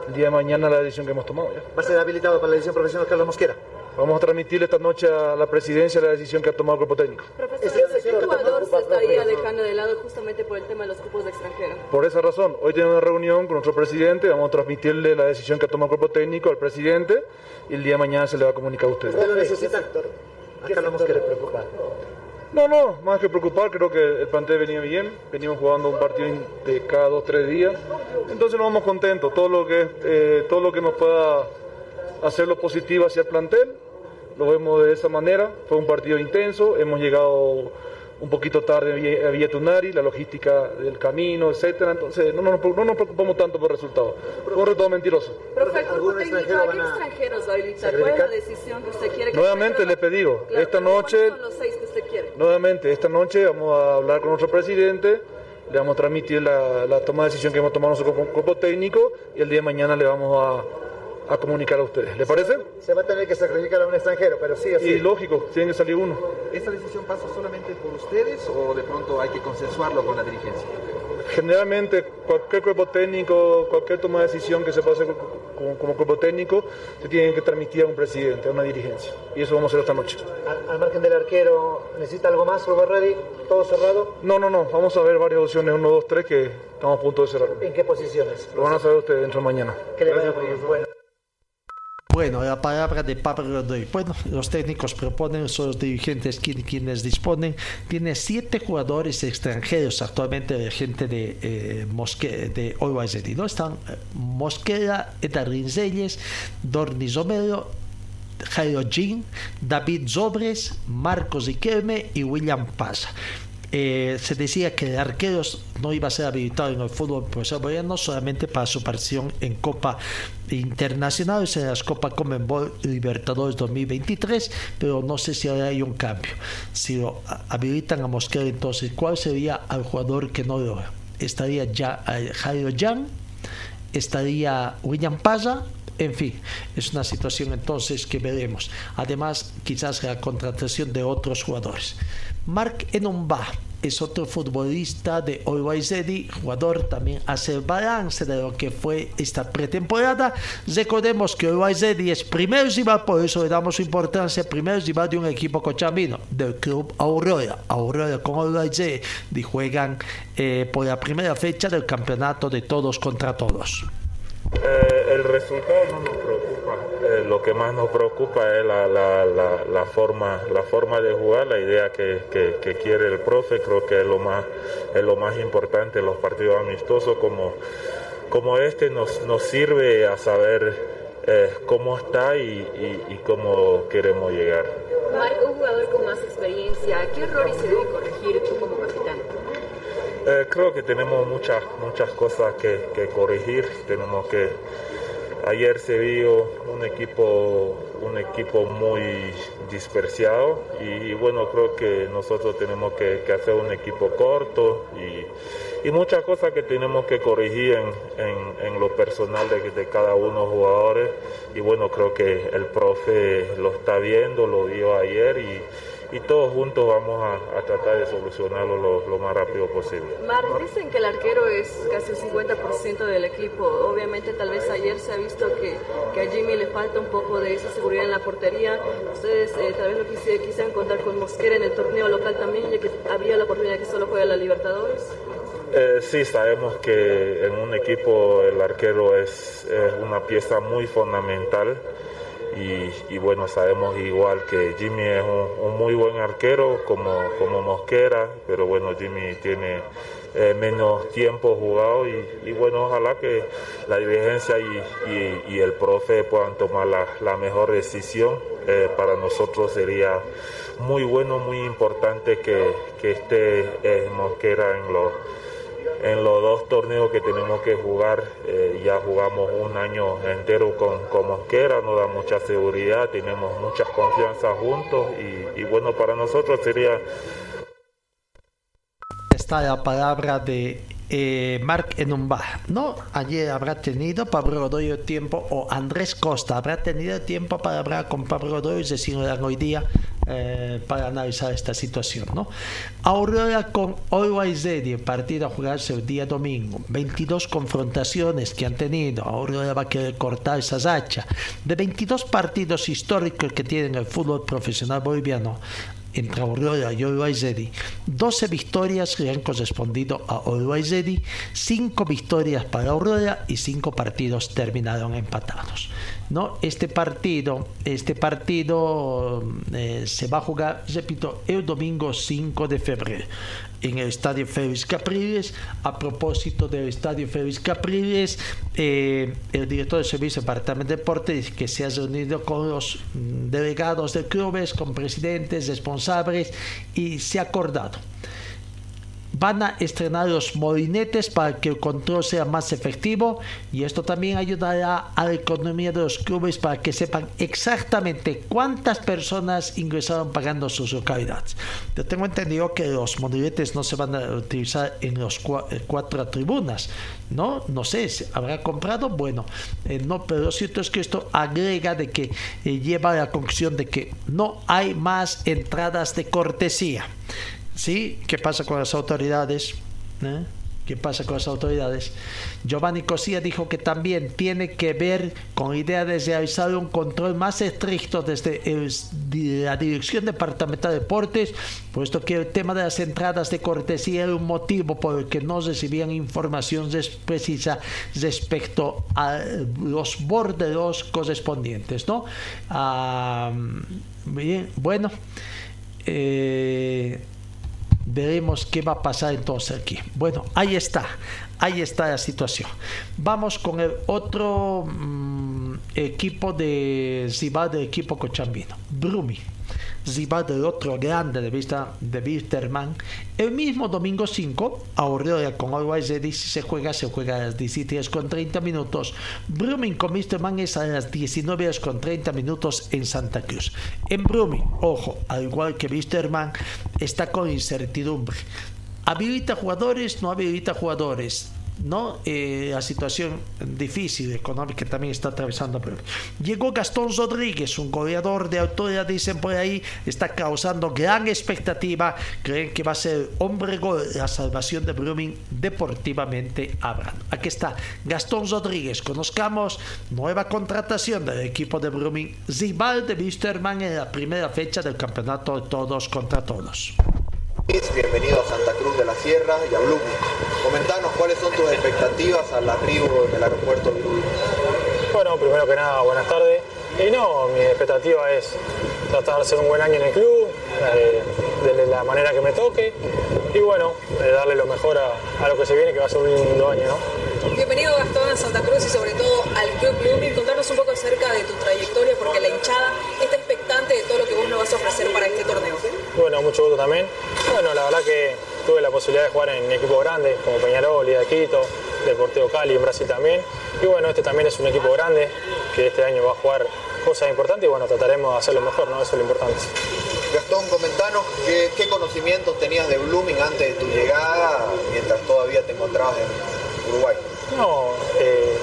el día de mañana la decisión que hemos tomado. Ya. ¿Va a ser habilitado para la decisión profesional Carlos Mosquera? Vamos a transmitirle esta noche a la presidencia la decisión que ha tomado el cuerpo técnico. Profesor, ¿qué jugador se estaría dejando de lado justamente por el tema de los cupos de extranjero? Por esa razón, hoy tenemos una reunión con nuestro presidente, vamos a transmitirle la decisión que ha tomado el cuerpo técnico al presidente y el día de mañana se le va a comunicar a ustedes. ¿Usted lo necesita, doctor? ¿A Carlos Mosquera preocupar? No, no, más que preocupar, creo que el plantel venía bien, venimos jugando un partido de cada dos, tres días, entonces nos vamos contentos, todo lo que, eh, todo lo que nos pueda hacer lo positivo hacia el plantel, lo vemos de esa manera, fue un partido intenso, hemos llegado un poquito tarde a Villa Tunari, la logística del camino, etcétera. Entonces, no, nos preocupamos tanto por el resultado. Fue un resultado mentiroso. Técnico, ¿a qué extranjeros habilitar? ¿Cuál es la decisión que usted quiere que Nuevamente le pedí, esta noche. son los seis que usted quiere? Nuevamente, esta noche vamos a hablar con nuestro presidente. Le vamos a transmitir la, la toma de decisión que hemos tomado nuestro grupo técnico y el día de mañana le vamos a a comunicar a ustedes. ¿Le parece? Se va a tener que sacrificar a un extranjero, pero sí así. Y lógico, tiene que salir uno. ¿Esta decisión pasa solamente por ustedes o de pronto hay que consensuarlo con la dirigencia? Generalmente, cualquier cuerpo técnico, cualquier toma de decisión que se pase como, cuerpo técnico, se tiene que transmitir a un presidente, a una dirigencia. Y eso vamos a hacer esta noche. Al, margen del arquero, ¿necesita algo más, Robert Reddy? ¿Todo cerrado? No, no, no. Vamos a ver varias opciones, uno, dos, tres, que estamos a punto de cerrar. ¿En qué posiciones? Lo van a saber ustedes dentro de mañana. Que le vaya Bueno. Bueno, la palabra de Pablo Godoy. Bueno, los técnicos proponen, son los dirigentes quienes disponen. Tiene siete jugadores extranjeros actualmente de gente de eh, Mosque, de ¿no? Están eh, Mosquera, Edarin Reyes, Dornis Romero, Jairo Jean, David Zobres, Marcos Iquelme y William Paz. Eh, se decía que el arquero no iba a ser habilitado en el fútbol profesional boliviano solamente para su participación en Copa internacionales en las Copa Comenbol Libertadores 2023, pero no sé si ahora hay un cambio. Si lo habilitan a Mosquera, entonces, ¿cuál sería el jugador que no lo estaría ya eh, Jairo Jan, estaría William Paza en fin, es una situación entonces que veremos. Además, quizás la contratación de otros jugadores. Mark Enomba es otro futbolista de Zedi, jugador también hace balance de lo que fue esta pretemporada. Recordemos que Zedi es primer rival, por eso le damos importancia, primer rival de un equipo cochabino, del club Aurora. Aurora con y juegan eh, por la primera fecha del campeonato de todos contra todos. Eh, el resultado no nos preocupa. Eh, lo que más nos preocupa es la, la, la, forma, la forma de jugar, la idea que, que, quiere el profe. Creo que es lo más, es lo más importante. Los partidos amistosos como, como este nos, nos sirve a saber eh, cómo está y, y, cómo queremos llegar. Marco, un jugador con más experiencia, ¿qué errores se debe corregir tú como capitán? Eh, creo que tenemos muchas, muchas cosas que, corregir. Tenemos que. Ayer se vio un equipo, un equipo muy dispersado y, bueno, creo que nosotros tenemos que, hacer un equipo corto y, muchas cosas que tenemos que corregir en, lo personal de, de, cada uno de los jugadores. Y bueno, creo que el profe lo está viendo, lo vio ayer y y todos juntos vamos a, tratar de solucionarlo lo, más rápido posible. Mar, dicen que el arquero es casi un 50% del equipo. Obviamente tal vez ayer se ha visto que, que, a Jimmy le falta un poco de esa seguridad en la portería. Ustedes eh, tal vez lo quisieran, quisieran contar con Mosquera en el torneo local también, ya que había la oportunidad que solo juega la Libertadores. Eh, sí, sabemos que en un equipo el arquero es, es una pieza muy fundamental. Y, bueno, sabemos igual que Jimmy es un, muy buen arquero como, como Mosquera, pero bueno, Jimmy tiene eh, menos tiempo jugado y, bueno, ojalá que la dirigencia y, el profe puedan tomar la, mejor decisión. Eh, para nosotros sería muy bueno, muy importante que, que esté eh, Mosquera en los en los dos torneos que tenemos que jugar, eh, ya jugamos un año entero con, con, Mosquera, nos da mucha seguridad, tenemos mucha confianza juntos y, bueno, para nosotros sería... Está la palabra de eh, Mark Enumba, ¿no? Ayer habrá tenido Pablo Godoy tiempo, o Andrés Costa habrá tenido tiempo para hablar con Pablo Godoy, si no hoy día eh, para analizar esta situación. ¿no? Aurora con Always Ready, partido a jugarse el día domingo. 22 confrontaciones que han tenido. Aurora va a querer cortar esa hacha. De 22 partidos históricos que tiene el fútbol profesional boliviano, entre Aurora y Always Ready, 12 victorias le han correspondido a Always Ready, 5 victorias para Aurora y 5 partidos terminaron empatados. ¿no? Este partido, este partido eh, se va a jugar, repito, el domingo 5 de febrero en el Estadio Félix Capriles. A propósito del Estadio Félix Capriles, eh, el director del Servicio Departamento de Deportes que se ha reunido con los mm, delegados de clubes, con presidentes, responsables y se ha acordado van a estrenar los molinetes para que el control sea más efectivo y esto también ayudará a la economía de los clubes para que sepan exactamente cuántas personas ingresaron pagando sus localidades. Yo tengo entendido que los molinetes no se van a utilizar en los eh, cuatro tribunas, ¿no? No sé, ¿habrá comprado? Bueno, eh, no, pero lo cierto es que esto agrega de que eh, lleva a la conclusión de que no hay más entradas de cortesía. ¿Sí? ¿Qué pasa con las autoridades? ¿Eh? ¿Qué pasa con las autoridades? Giovanni Cosía dijo que también tiene que ver con la idea de realizar un control más estricto desde la Dirección Departamental de Deportes, puesto que el tema de las entradas de cortesía era un motivo por el que no recibían información precisa respecto a los borderos correspondientes. ¿no? Ah, bien, bueno. Eh, veremos qué va a pasar entonces aquí. Bueno, ahí está, ahí está la situación. Vamos con el otro mm, equipo de Zibar del equipo cochambino, Brumi. Rival del otro grande de vista de Wisterman. El mismo domingo 5, Aurora con Always Ready, si se juega, se juega a las 17 con 30 minutos. Brumming con Wisterman es a las 19 con 30 minutos en Santa Cruz. En Brumming, ojo, al igual que Wisterman, está con incertidumbre. ¿Habilita jugadores? No habilita jugadores ¿no? Eh, situación difícil económica que también está atravesando Llegó Gastón Rodríguez, un goleador de autoridad, dicen por ahí, está causando gran expectativa. Creen que va a ser hombre gol la salvación de Brumming deportivamente hablando. Aquí está Gastón Rodríguez. Conozcamos nueva contratación del equipo de Brumming, rival de Wisterman en la primera fecha del campeonato de todos contra todos. Bienvenido a Santa Cruz de la Sierra y a Blooming. Comentanos cuáles son tus expectativas al arribo en el aeropuerto de Bueno, primero que nada, buenas tardes. Y no, mi expectativa es tratar de hacer un buen año en el club, eh, de la manera que me toque y bueno, darle lo mejor a, lo que se viene, que va a ser un lindo año. ¿no? Bienvenido Gastón a Santa Cruz y sobre todo al Club Blooming. Contarnos un poco acerca de tu trayectoria porque la hinchada está expectante de todo lo que vos nos vas a ofrecer para este torneo. Bueno, mucho gusto también. Bueno, la verdad que tuve la posibilidad de jugar en equipos grandes como Peñarol, de Quito, Deportivo Cali en Brasil también. Y bueno, este también es un equipo grande que este año va a jugar cosas importantes y bueno, trataremos de hacerlo mejor, ¿no? Eso es lo importante. Gastón, comentanos qué, qué conocimientos tenías de Blooming antes de tu llegada, mientras todavía te encontrabas en Uruguay. No, eh,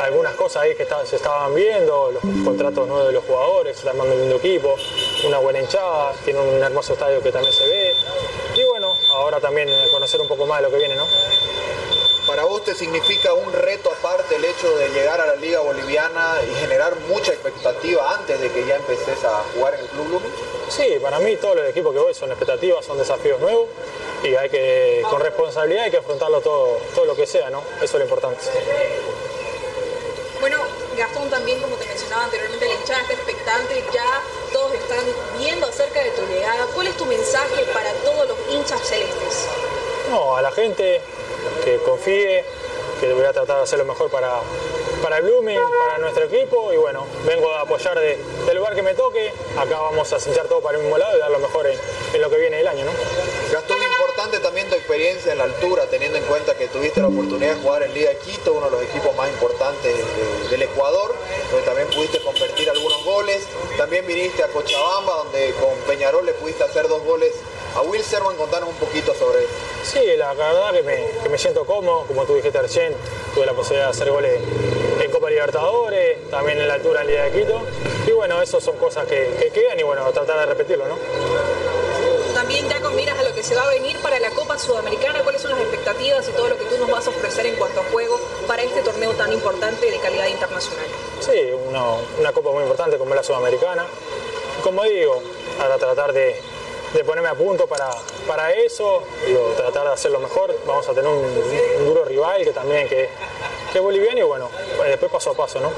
algunas cosas ahí que se estaban viendo, los contratos nuevos de los jugadores, se armando un lindo equipo, una buena hinchada, tiene un hermoso estadio que también se ve. Y bueno, ahora también conocer un poco más de lo que viene, ¿no? ¿Para vos te significa un reto aparte el hecho de llegar a la Liga Boliviana y generar mucha expectativa antes de que ya empeces a jugar en el Club Blooming? Sí, para mí todos los equipos que voy son expectativas, son desafíos nuevos y hay que, con responsabilidad hay que afrontarlo todo, todo lo que sea, ¿no? Eso es lo importante. Bueno, Gastón también, como te mencionaba anteriormente, la hinchada está expectante, ya todos están viendo acerca de tu llegada. ¿Cuál es tu mensaje para todos los hinchas celestes? No, a la gente que confíe, que voy a tratar de hacer lo mejor para, para Blooming, para nuestro equipo y bueno, vengo a apoyar del lugar que me toque, acá vamos a cinchar todo para el mismo lado y dar lo mejor en, lo que viene del año. ¿no? Gastón, importante también tu experiencia en la altura, teniendo en cuenta que tuviste la oportunidad de jugar en Liga Quito, uno de los equipos más importantes del Ecuador, donde también pudiste convertir algunos goles, también viniste a Cochabamba, donde con Peñarol le pudiste hacer dos goles a Wilserman, contanos un poquito sobre eso. Sí, la verdad que me, que me siento cómodo, como tú dijiste recién, tuve la posibilidad de hacer goles en Copa Libertadores, también en la altura en Liga de Quito. Y bueno, eso son cosas que, quedan y bueno, tratar de repetirlo, ¿no? También ya con miras a lo que se va a venir para la Copa Sudamericana, ¿cuáles son las expectativas y todo lo que tú nos vas a ofrecer en cuanto a juego para este torneo tan importante de calidad internacional? Sí, una, una Copa muy importante como la Sudamericana. Como digo, para tratar de, de ponerme a punto para, para eso, digo, tratar de hacerlo mejor. Vamos a tener un, duro rival que también que, que, es boliviano y bueno, después paso a paso, ¿no?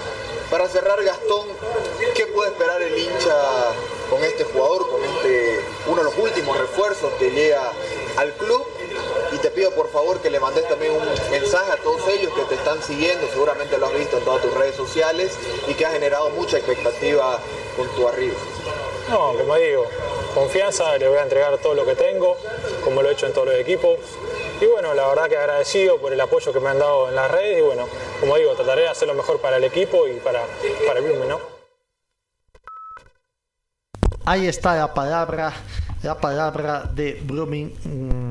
Para cerrar, Gastón, ¿qué puede esperar el hincha con este jugador, con este uno de los últimos refuerzos que llega al club? Y te pido por favor que le mandes también un mensaje a todos ellos que te están siguiendo, seguramente lo has visto en todas tus redes sociales y que ha generado mucha expectativa con tu arribo. No, como digo, confianza, le voy a entregar todo lo que tengo, como lo he hecho en todos los equipos. Y bueno, la verdad que agradecido por el apoyo que me han dado en las redes y bueno, como digo, trataré de hacer lo mejor para el equipo y para, para el Blooming, ¿no? Ahí está la palabra, la palabra de Blooming.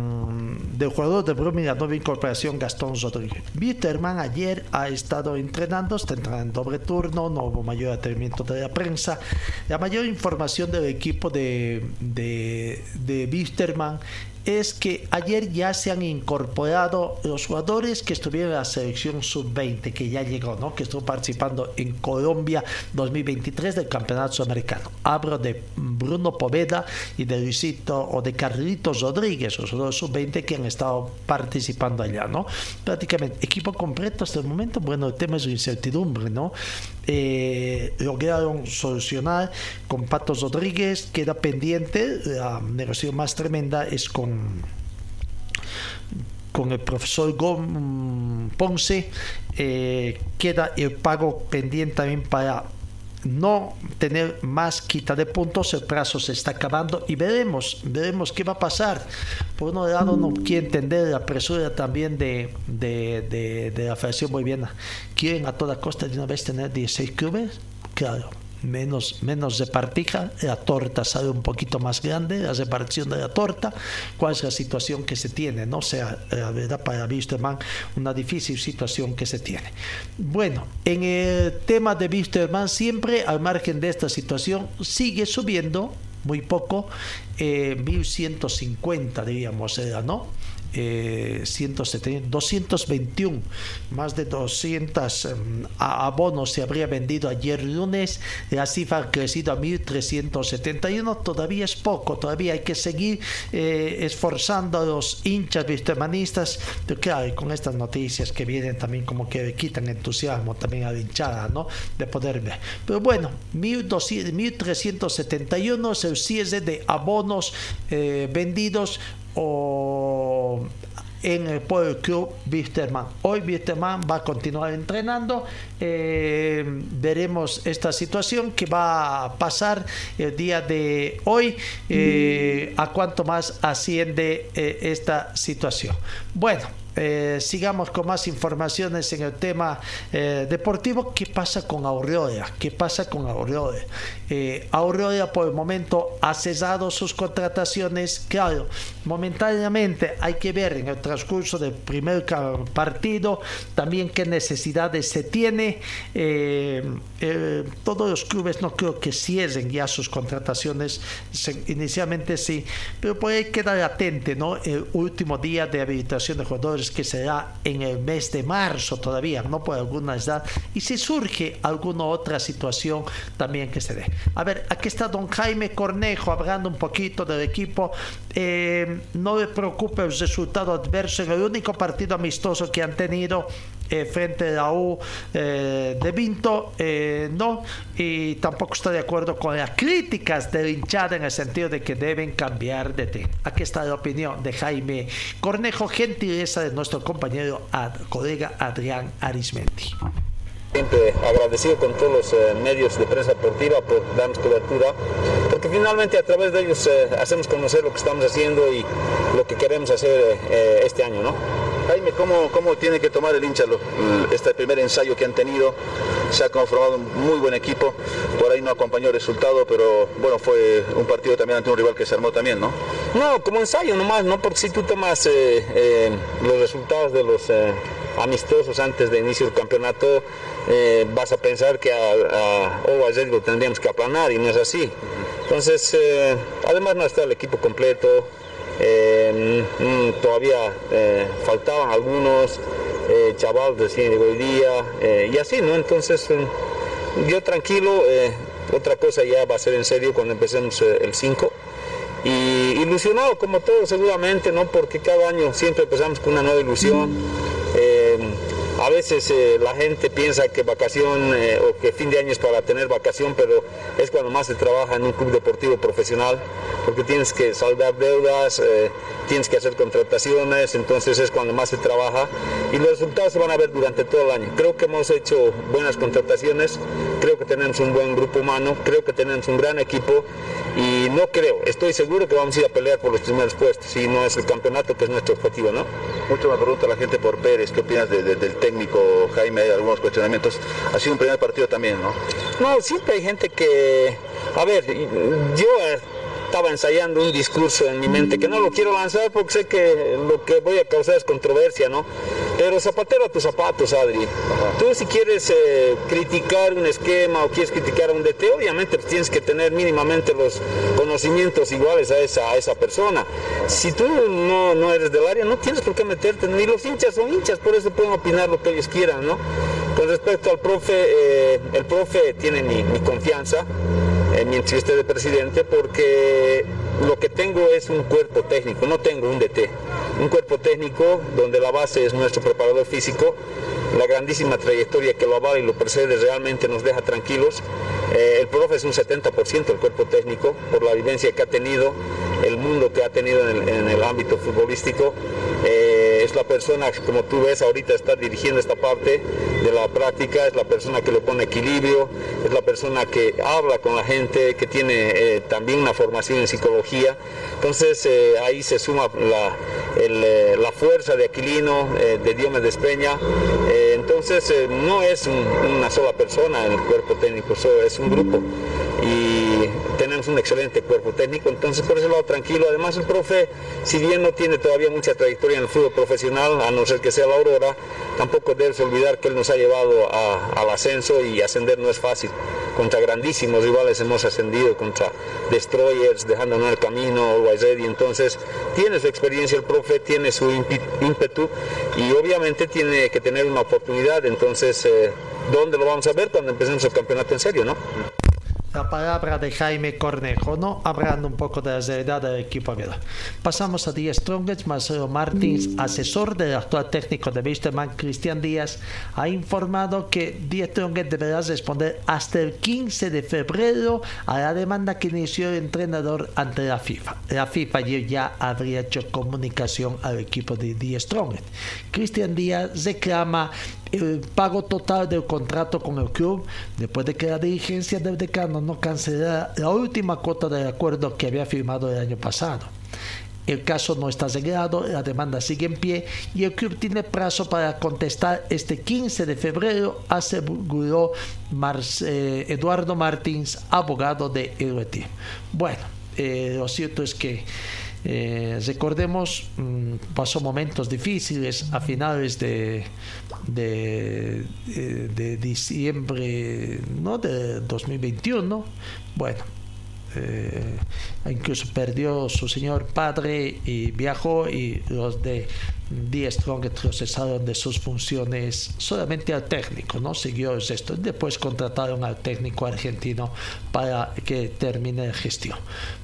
Del jugador de Brumming, la nueva incorporación Gastón Rodríguez. Bitterman ayer ha estado entrenando, está entrenando en doble turno, no hubo mayor atrevimiento de la prensa. La mayor información del equipo de, de, de es que ayer ya se han incorporado los jugadores que estuvieron en la selección sub-20, que ya llegó, ¿no? que estuvo participando en Colombia 2023 del Campeonato Sudamericano. Hablo de Bruno Poveda y de Luisito o de Carlitos Rodríguez, los jugadores sub-20 que han estado participando allá. ¿no? Prácticamente equipo completo hasta el momento. Bueno, el tema es la incertidumbre. ¿no? Eh, lograron solucionar con Patos Rodríguez, queda pendiente. La negociación más tremenda es con con el profesor Ponce. Eh, queda el pago pendiente también para no tener más quita de puntos, el plazo se está acabando y veremos, veremos qué va a pasar. Por un lado, no quiere entender la presura también de, de, de la Federación Boliviana. Quieren a toda costa de una vez tener 16 clubes, claro menos, menos repartija, la torta sale un poquito más grande, la repartición de la torta, cuál es la situación que se tiene, ¿no? O sea, la verdad para Wisterman, una difícil situación que se tiene. Bueno, en el tema de Wisterman, siempre al margen de esta situación, sigue subiendo muy poco, eh, 1150 diríamos, era, ¿no? Eh, 221, más de 200 em, abonos se habría vendido ayer lunes, la cifra ha crecido a 1371, todavía es poco, todavía hay que seguir eh, esforzando a los hinchas vistemanistas, pero claro, con estas noticias que vienen también como que quitan entusiasmo también a la hinchada, ¿no? De poder ver. Pero bueno, 1371 es el cierre de abonos eh, vendidos o en el, por el club Wisterman. Hoy Wisterman va a continuar entrenando. Eh, veremos esta situación que va a pasar el día de hoy. Eh, a cuánto más asciende eh, esta situación. Bueno. Sigamos con más informaciones en el tema deportivo. ¿Qué pasa con Aureola? ¿Qué pasa con Aureola? Eh, por el momento ha cesado sus contrataciones. Claro, momentáneamente hay que ver en el transcurso del primer partido también qué necesidades se tiene. Eh, eh, todos los clubes no creo que cierren ya sus contrataciones. Inicialmente sí, pero puede quedar atente, ¿no? El último día de habilitación de jugadores que será en el mes de marzo todavía, no por alguna edad. Y si surge alguna otra situación también que se dé. A ver, aquí está don Jaime Cornejo hablando un poquito del equipo. Eh, no le preocupe el resultado adverso en el único partido amistoso que han tenido frente a la U eh, de Vinto, no, y tampoco está de acuerdo con las críticas del hinchada en el sentido de que deben cambiar de tema. Aquí está la opinión de Jaime Cornejo, gentileza de nuestro compañero, colega Adrián Arismendi. Agradecido con todos los eh, medios de prensa deportiva por darnos cobertura, porque finalmente a través de ellos eh, hacemos conocer lo que estamos haciendo y lo que queremos hacer eh, este año, ¿no? Jaime, ¿cómo, ¿cómo, tiene que tomar el hincha este primer ensayo que han tenido? Se ha conformado un muy buen equipo, por ahí no acompañó el resultado, pero bueno, fue un partido también ante un rival que se armó también, ¿no? No, como ensayo nomás, ¿no? Porque si tú tomas los resultados de los amistosos antes de inicio del campeonato, eh, vas a pensar que a, a lo tendríamos que aplanar y no es así. Entonces, eh, además no está el equipo completo, eh, mm, todavía faltaban algunos, chaval recién llegó hoy día y así, ¿no? Entonces, yo tranquilo, otra cosa ya va a ser en serio cuando empecemos el 5 y ilusionado como todos seguramente, ¿no? Porque cada año siempre empezamos con una nueva ilusión. A veces eh, la gente piensa que vacación eh, o que fin de año es para tener vacación, pero es cuando más se trabaja en un club deportivo profesional, porque tienes que saldar deudas, eh, tienes que hacer contrataciones, entonces es cuando más se trabaja y los resultados se van a ver durante todo el año. Creo que hemos hecho buenas contrataciones, creo que tenemos un buen grupo humano, creo que tenemos un gran equipo y no creo, estoy seguro que vamos a ir a pelear por los primeros puestos y no es el campeonato que es nuestro objetivo, ¿no? Mucho me pregunta la gente por Pérez, ¿qué opinas del tema? Técnico Jaime, hay algunos cuestionamientos. Ha sido un primer partido también, ¿no? No, siempre hay gente que, a ver, yo estaba ensayando un discurso en mi mente que no lo quiero lanzar porque sé que lo que voy a causar es controversia, ¿no? Pero zapatero a tus zapatos, Adri. Tú si quieres eh, criticar un esquema o quieres criticar a un DT, obviamente pues, tienes que tener mínimamente los conocimientos iguales a esa, a esa persona. Si tú no, no eres del área, no tienes por qué meterte, ni los hinchas son hinchas, por eso pueden opinar lo que ellos quieran, ¿no? Con respecto al profe, eh, el profe tiene mi, mi confianza mientras esté de presidente porque lo que tengo es un cuerpo técnico, no tengo un DT, un cuerpo técnico donde la base es nuestro preparador físico, la grandísima trayectoria que lo avala y lo precede realmente nos deja tranquilos. Eh, el profe es un 70% del cuerpo técnico por la vivencia que ha tenido, el mundo que ha tenido en el, ámbito futbolístico. Eh, es la persona, como tú ves ahorita está dirigiendo esta parte de la práctica, es la persona que le pone equilibrio, es la persona que habla con la gente, que tiene eh, también una formación en psicología. Entonces eh, ahí se suma la, eh, la fuerza de Aquilino, de Diomedes Despeña. entonces no es una sola persona el cuerpo técnico, es un grupo. Tenemos un excelente cuerpo técnico, entonces por ese lado tranquilo. Además el profe, si bien no tiene todavía mucha trayectoria en el fútbol profesional, a no ser que sea la Aurora, tampoco debes olvidar que él nos ha llevado al ascenso y ascender no es fácil. Contra grandísimos rivales hemos ascendido, contra Destroyers, dejándonos el camino, Always Ready. Entonces tiene su experiencia el profe, tiene su ímpetu y obviamente tiene que tener una oportunidad. Entonces, eh, ¿dónde lo vamos a ver cuando empecemos el campeonato en serio, no? La palabra de Jaime Cornejo, ¿no? Hablando un poco de la seriedad del equipo Pasamos a Díaz Strongest, Marcelo Martins, asesor del actual técnico de Wisterman, Cristian Díaz, ha informado que Díaz Strongest deberá responder hasta el 15 de febrero a la demanda que inició el entrenador ante la FIFA. La FIFA ya habría hecho comunicación al equipo de Díaz Strongest. Cristian Díaz reclama el pago total del contrato con el club después de que la dirigencia del decano no cancelara la última cuota del acuerdo que había firmado el año pasado. El caso no está arreglado, la demanda sigue en pie y el club tiene plazo para contestar este 15 de febrero, aseguró eh, Eduardo Martins, abogado de EUT. Bueno, eh, lo cierto es que eh, recordemos, mm, pasó momentos difíciles a finales de, de, eh, diciembre ¿no? de 2021. Bueno, eh, incluso perdió su señor padre y viajó y los de Die Strong cesaron de sus funciones solamente al técnico, ¿no? Siguió esto. Después contrataron al técnico argentino para que termine la gestión.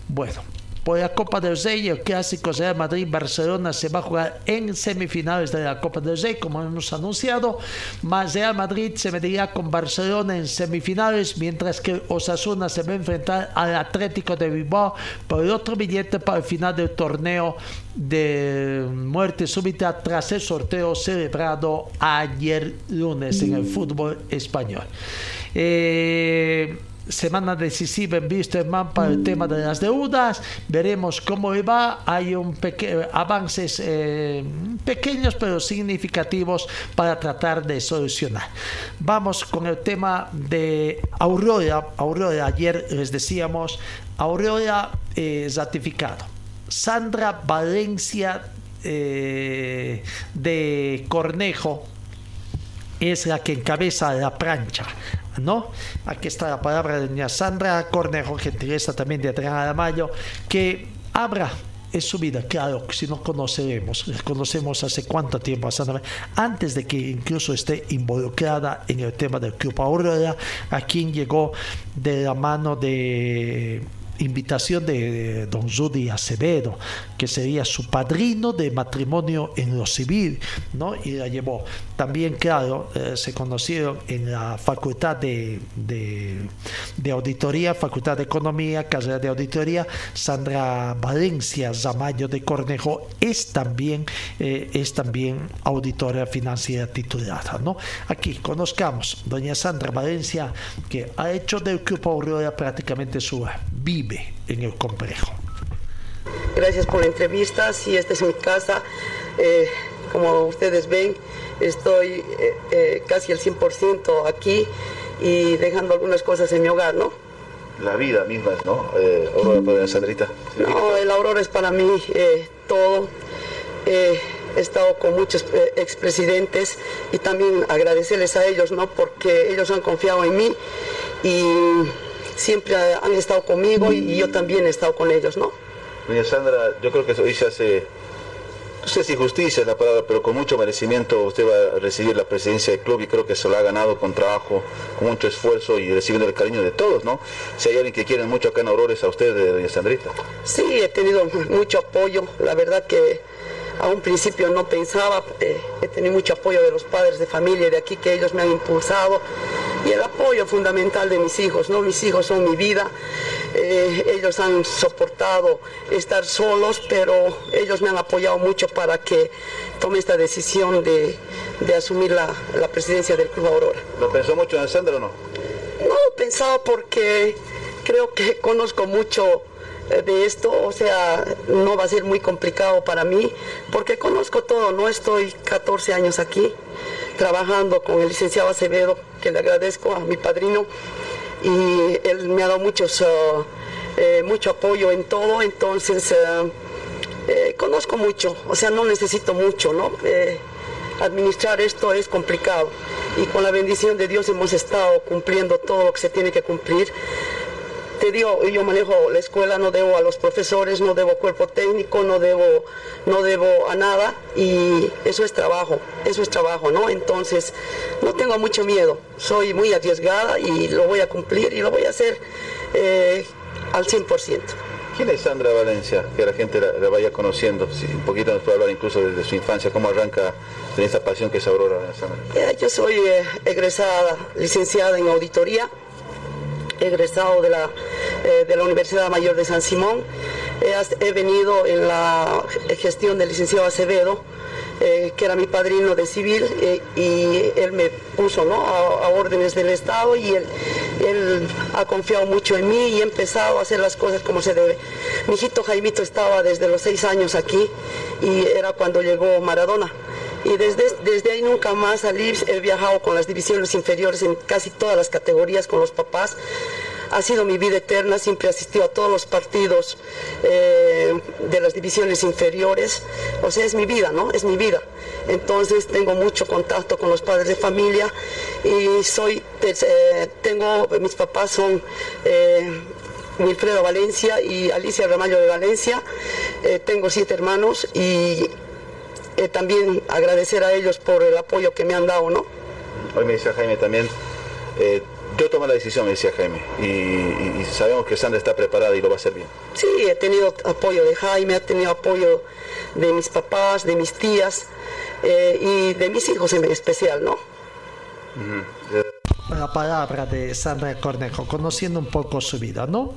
Bueno, por la Copa del Rey, el clásico Real Madrid-Barcelona se va a jugar en semifinales de la Copa del Rey, como hemos anunciado. Más Real Madrid se medirá con Barcelona en semifinales, mientras que Osasuna se va a enfrentar al Atlético de Bilbao por el otro billete para el final del torneo de muerte súbita tras el sorteo celebrado ayer lunes en el fútbol español. Eh, semana decisiva en Wisterman para el tema de las deudas. Veremos cómo va. Hay un avances eh, pequeños pero significativos para tratar de solucionar. Vamos con el tema de Aurora. Aurora, ayer les decíamos, Aurora eh, ratificado. Sandra Valencia eh, de Cornejo es la que encabeza la plancha. ¿No? Aquí está la palabra de doña Sandra Cornejo, gentileza también de Adriana Mayo, que abra en su vida, claro, si no conoceremos, conocemos hace cuánto tiempo a Sandra, antes de que incluso esté involucrada en el tema del Club Aurora, a quien llegó de la mano de invitación de don Judy Acevedo, que sería su padrino de matrimonio en lo civil, ¿no? Y la llevó. También, claro, eh, se conocieron en la Facultad de, de, Auditoría, Facultad de Economía, carrera de Auditoría. Sandra Valencia Zamayo de Cornejo es también, eh, es también auditora financiera titulada, ¿no? Aquí conozcamos doña Sandra Valencia, que ha hecho del Grupo Aurora prácticamente su vive en el complejo. Gracias por la entrevista. Si esta es mi casa, eh, como ustedes ven, estoy eh, eh, casi al 100% aquí y dejando algunas cosas en mi hogar, ¿no? La vida misma, ¿no? Aurora para Sandrita. No, el Aurora es para mí todo. he estado con muchos expresidentes y también agradecerles a ellos, ¿no? Porque ellos han confiado en mí y siempre han estado conmigo y yo también he estado con ellos, ¿no? Doña Sandra, yo creo que hoy se hace, no sé si justicia es la palabra, pero con mucho merecimiento usted va a recibir la presidencia del club y creo que se lo ha ganado con trabajo, con mucho esfuerzo y recibiendo el cariño de todos, ¿no? Si hay alguien que quiere mucho acá en Aurores, a usted, doña Sandrita. Sí, he tenido mucho apoyo, la verdad que a un principio no pensaba, eh, he tenido mucho apoyo de los padres de familia de aquí que ellos me han impulsado y el apoyo fundamental de mis hijos, ¿no? Mis hijos son mi vida. eh, ellos han soportado estar solos, pero ellos me han apoyado mucho para que tome esta decisión de, de asumir la, la, presidencia del Club Aurora. ¿Lo pensó mucho en Sandra o no? No, lo pensado porque creo que conozco mucho de esto, o sea, no va a ser muy complicado para mí, porque conozco todo, no estoy 14 años aquí trabajando con el licenciado Acevedo, que le agradezco a mi padrino, y él me ha dado muchos, uh, mucho apoyo en todo, entonces uh, eh, conozco mucho, o sea, no necesito mucho, ¿no? Eh, administrar esto es complicado y con la bendición de Dios hemos estado cumpliendo todo lo que se tiene que cumplir te digo, yo manejo la escuela, no debo a los profesores, no debo cuerpo técnico, no debo, no debo a nada y eso es trabajo, eso es trabajo, ¿no? Entonces, no tengo mucho miedo, soy muy arriesgada y lo voy a cumplir y lo voy a hacer eh, al 100%. ¿Quién es Sandra Valencia? Que la gente la, vaya conociendo. Un poquito nos puede hablar incluso desde su infancia, cómo arranca en esta pasión que es Aurora. Eh, yo soy eh, egresada, licenciada en auditoría egresado de la, eh, de la Universidad Mayor de San Simón. He, venido en la gestión del licenciado Acevedo, eh, que era mi padrino de civil, eh, y él me puso ¿no? a, órdenes del Estado y él, ha confiado mucho en mí y he empezado a hacer las cosas como se debe. Mi hijito Jaimito estaba desde los seis años aquí y era cuando llegó Maradona y desde, desde ahí nunca más salí, he viajado con las divisiones inferiores en casi todas las categorías con los papás. Ha sido mi vida eterna, siempre he asistido a todos los partidos eh, de las divisiones inferiores. O sea, es mi vida, ¿no? Es mi vida. Entonces tengo mucho contacto con los padres de familia y soy, eh, tengo, mis papás son... Eh, Wilfredo Valencia y Alicia Ramallo de Valencia. tengo siete hermanos y eh, también agradecer a ellos por el apoyo que me han dado, ¿no? Hoy me decía Jaime también, eh, yo tomo la decisión, me decía Jaime, y, sabemos que Sandra está preparada y lo va a hacer bien. Sí, he tenido apoyo de Jaime, he tenido apoyo de mis papás, de mis tías eh, y de mis hijos en especial, ¿no? La palabra de Sandra Cornejo, conociendo un poco su vida, ¿no?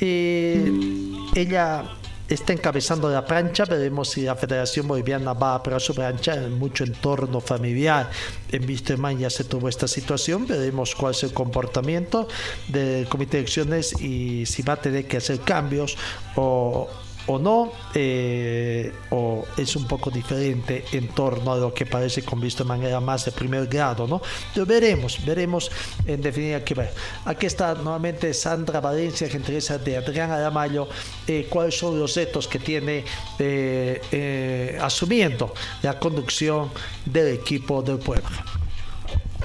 ella está encabezando la plancha. Veremos si la Federación Boliviana va para su plancha en mucho entorno familiar. En Wisterman ya se tuvo esta situación. Veremos cuál es el comportamiento del comité de elecciones y si va a tener que hacer cambios o o no, eh, o es un poco diferente en torno a lo que parece con visto de manera más de primer grado, ¿no? Pero veremos, veremos en definitiva que ver. Aquí está nuevamente Sandra Valencia, gentileza de Adrián Aramayo, eh, cuáles son los retos que tiene eh, asumiendo la conducción del equipo del pueblo.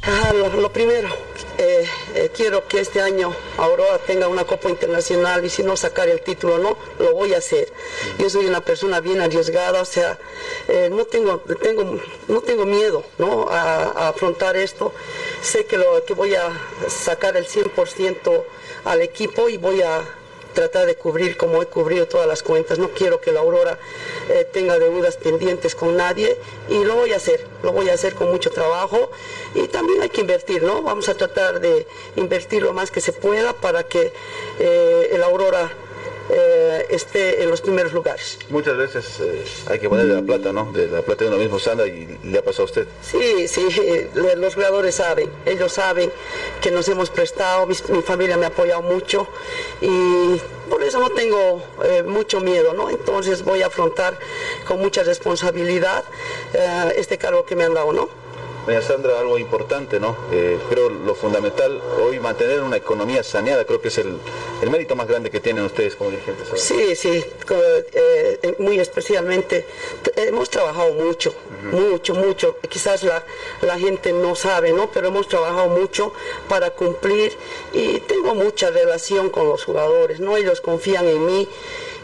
Ah, lo, primero, eh, eh, quiero que este año Aurora tenga una Copa Internacional y si no sacar el título, no, lo voy a hacer. Yo soy una persona bien arriesgada, o sea, eh, no, tengo, tengo, no tengo miedo ¿no? A, afrontar esto. Sé que, lo, que voy a sacar el 100% al equipo y voy a tratar de cubrir como he cubrido todas las cuentas. No quiero que la Aurora eh, tenga deudas pendientes con nadie y lo voy a hacer, lo voy a hacer con mucho trabajo y también hay que invertir, ¿no? Vamos a tratar de invertir lo más que se pueda para que eh, el Aurora eh, esté en los primeros lugares. Muchas veces eh, hay que ponerle la plata, ¿no? De la plata de uno mismo, Sandra, y le ha pasado a usted. Sí, sí, los jugadores saben, ellos saben que nos hemos prestado, mi, familia me ha apoyado mucho y por eso no tengo eh, mucho miedo, ¿no? Entonces voy a afrontar con mucha responsabilidad este cargo que me han dado, ¿no? Doña Sandra, algo importante, ¿no? Eh, creo lo fundamental hoy mantener una economía saneada, creo que es el, mérito más grande que tienen ustedes como dirigentes. Sí, sí, eh, muy especialmente. Hemos trabajado mucho, mucho, mucho. Quizás la, la gente no sabe, ¿no? Pero hemos trabajado mucho para cumplir y tengo mucha relación con los jugadores, ¿no? Ellos confían en mí.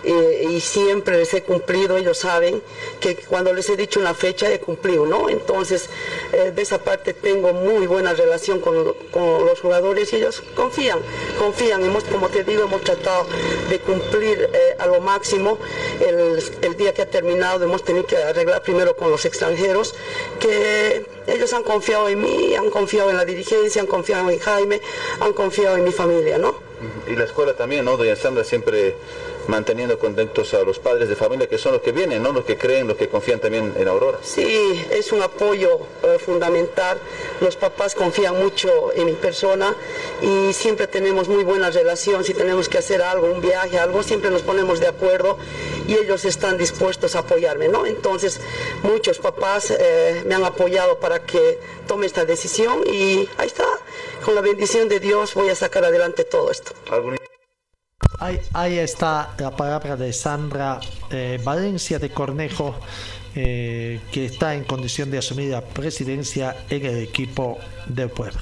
Eh, y siempre les he cumplido, ellos saben que cuando les he dicho una fecha he cumplido, ¿no? Entonces, eh, de esa parte tengo muy buena relación con, los jugadores y ellos confían, confían, hemos, como te digo, hemos tratado de cumplir eh, a lo máximo el, el, día que ha terminado, hemos tenido que arreglar primero con los extranjeros, que ellos han confiado en mí, han confiado en la dirigencia, han confiado en Jaime, han confiado en mi familia, ¿no? y la escuela también, ¿no? Doña Sandra siempre manteniendo contentos a los padres de familia que son los que vienen, ¿no? Los que creen, los que confían también en Aurora. Sí, es un apoyo eh, fundamental. Los papás confían mucho en mi persona y siempre tenemos muy buena relación. Si tenemos que hacer algo, un viaje, algo, siempre nos ponemos de acuerdo y ellos están dispuestos a apoyarme, ¿no? Entonces, muchos papás eh, me han apoyado para que tome esta decisión y ahí está. Con la bendición de Dios voy a sacar adelante todo esto. Ahí, está la palabra de Sandra eh, Valencia de Cornejo, eh, que está en condición de asumir la presidencia en el equipo del pueblo.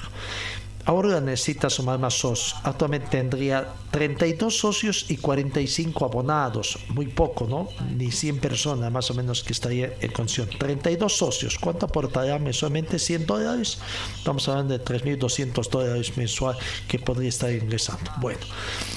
Ahora necesita sumar más socios. Actualmente tendría 32 socios y 45 abonados. Muy poco, ¿no? Ni 100 personas más o menos que estaría en condición. 32 socios. ¿Cuánto aportaría mensualmente? 100 dólares. Estamos hablando de 3.200 dólares mensual que podría estar ingresando. Bueno,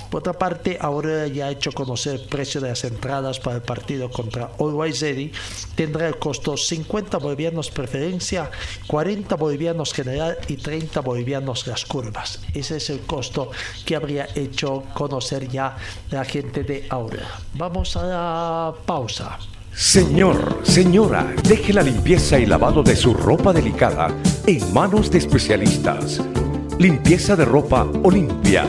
por otra parte, ahora ya ha hecho conocer el precio de las entradas para el partido contra Always Ready. Tendrá el costo 50 bolivianos preferencia, 40 bolivianos general y 30 bolivianos curvas. Ese es el costo que habría hecho conocer ya la gente de Aura. Vamos a la pausa. Señor, señora, deje la limpieza y lavado de su ropa delicada en manos de especialistas. Limpieza de ropa Olimpia.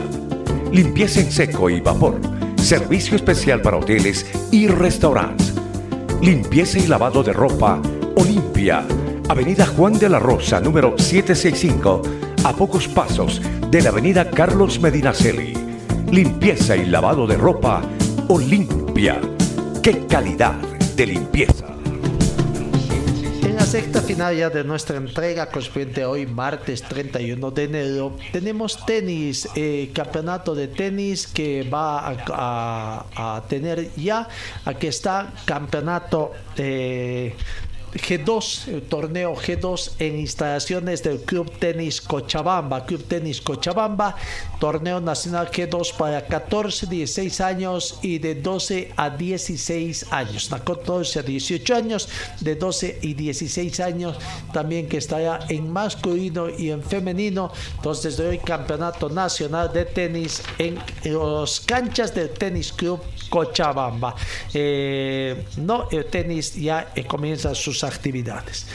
Limpieza en seco y vapor. Servicio especial para hoteles y restaurantes. Limpieza y lavado de ropa Olimpia. Avenida Juan de la Rosa, número 765, a pocos pasos de la Avenida Carlos Medinaceli. Limpieza y lavado de ropa Olimpia. ¡Qué calidad de limpieza! En la sexta final ya de nuestra entrega correspondiente hoy, martes 31 de enero, tenemos tenis, eh, campeonato de tenis que va a, tener ya, aquí está, campeonato eh, G2, el torneo G2 en instalaciones del Club Tenis Cochabamba. Club Tenis Cochabamba, torneo nacional G2 para 14, 16 años y de 12 a 16 años. De 14 a 18 años, de 12 y 16 años también que estará en masculino y en femenino. Entonces, desde hoy campeonato nacional de tenis en los canchas del Tenis Club Cochabamba. Eh, no, el tenis ya eh, comienza sus actividades.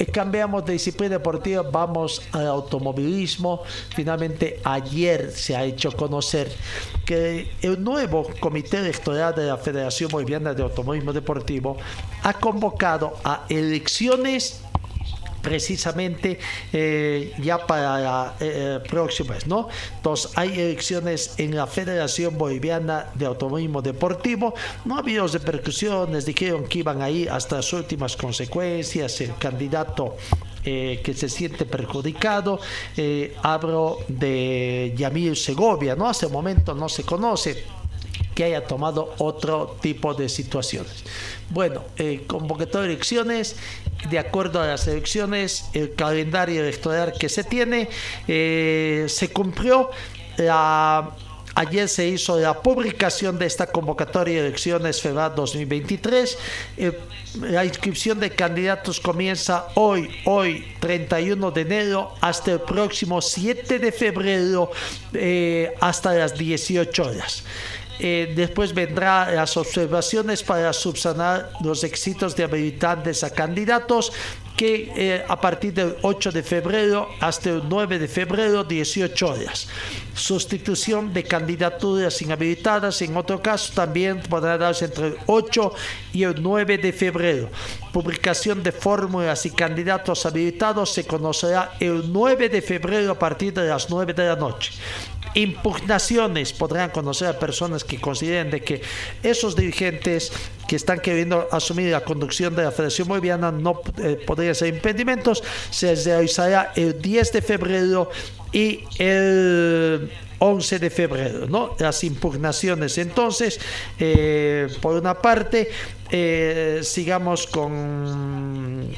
Eh, cambiamos de disciplina deportiva, vamos al automovilismo. Finalmente ayer se ha hecho conocer que el nuevo comité electoral de la Federación Boliviana de Automovilismo Deportivo ha convocado a elecciones precisamente eh, ya para eh, próxima vez, ¿no? Entonces hay elecciones en la Federación Boliviana de Automovilismo Deportivo, no ha habido repercusiones, dijeron que iban ahí hasta las últimas consecuencias, el candidato eh, que se siente perjudicado. hablo de Yamil Segovia, ¿no? Hasta el momento no se conoce que haya tomado otro tipo de situaciones. Bueno, eh, convocatoria de elecciones, de acuerdo a las elecciones, el calendario electoral que se tiene, eh, se cumplió la Ayer se hizo la publicación de esta convocatoria de elecciones federal 2023. Eh, la inscripción de candidatos comienza hoy, hoy 31 de enero, hasta el próximo 7 de febrero, eh, hasta las 18 horas. Eh, después vendrá las observaciones para subsanar los éxitos de habilitantes a candidatos que eh, a partir del 8 de febrero hasta el 9 de febrero 18 horas. Sustitución de candidaturas inhabilitadas en otro caso también podrá darse entre el 8 y el 9 de febrero. Publicación de fórmulas y candidatos habilitados se conocerá el 9 de febrero a partir de las 9 de la noche impugnaciones podrán conocer a personas que consideren de que esos dirigentes que están queriendo asumir la conducción de la Federación Boliviana no eh, podrían ser impedimentos. Se realizará el 10 de febrero y el 11 de febrero, ¿no? Las impugnaciones. Entonces, eh, por una parte, eh, sigamos con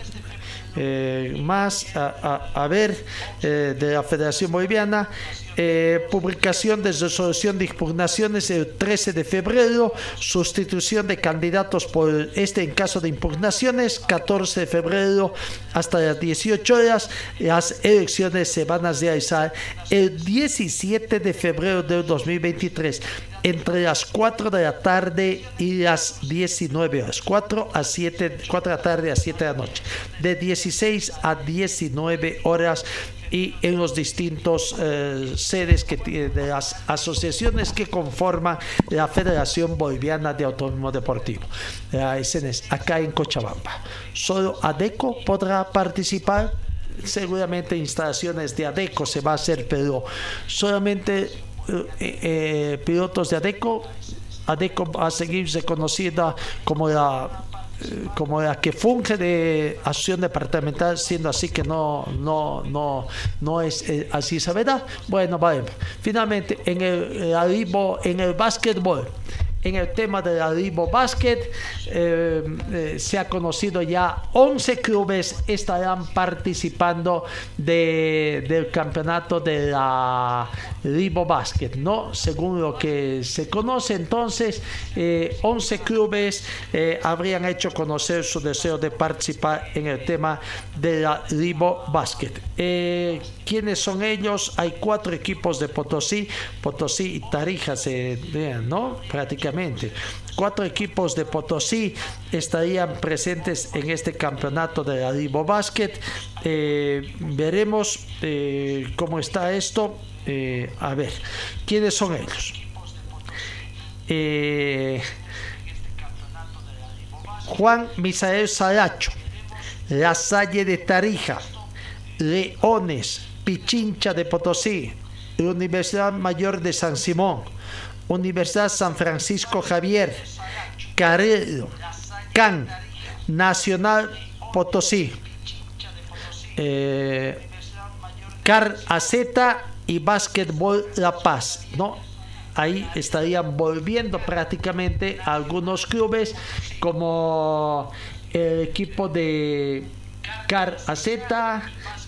eh, más a, a- ver eh, de la Federación Boliviana. Eh, publicación de resolución de impugnaciones el 13 de febrero, sustitución de candidatos por este en caso de impugnaciones, 14 de febrero hasta las 18 horas. Las elecciones se van a realizar el 17 de febrero del 2023 entre las 4 de la tarde y las 19 horas. 4 a 7, 4 de la tarde a 7 de la noche. De 16 a 19 horas y en los distintos eh, sedes que de las asociaciones que conforman la Federación Boliviana de Autonomismo Deportivo, la SNES, acá en Cochabamba. Solo ADECO podrá participar. Seguramente instalaciones de ADECO se va a hacer, pero solamente eh, eh, pilotos de ADECO. ADECO va a seguir reconocida como la eh, como la que funge de asociación departamental, siendo así que no, no, no, no es eh, así verdad. Bueno, vale. Finalmente, en el, en el básquetbol, en el tema del Aribo Basket, eh, eh, se ha conocido ya 11 clubes estarán participando de- del campeonato de la Aribo Basket, ¿no? Según lo que se conoce, entonces, eh, 11 clubes eh, habrían hecho conocer su deseo de participar en el tema de la Ribo Basket. ¿Quiénes son ellos? Hay cuatro equipos de Potosí, Potosí y Tarija, se ¿no? Prácticamente. Cuatro equipos de Potosí estarían presentes en este campeonato de la Ribo Basket. Eh, veremos eh, cómo está esto. Eh, a ver, ¿quiénes son ellos? Juan Misael Saracho, La Salle de Tarija, Leones, Pichincha de Potosí, Universidad Mayor de San Simón, Universidad San Francisco Javier, Carrero, CAN, Nacional Potosí, eh, Car AZ y Básquetbol La Paz, ¿no? Ahí estarían volviendo prácticamente algunos clubes como el equipo de Car AZ,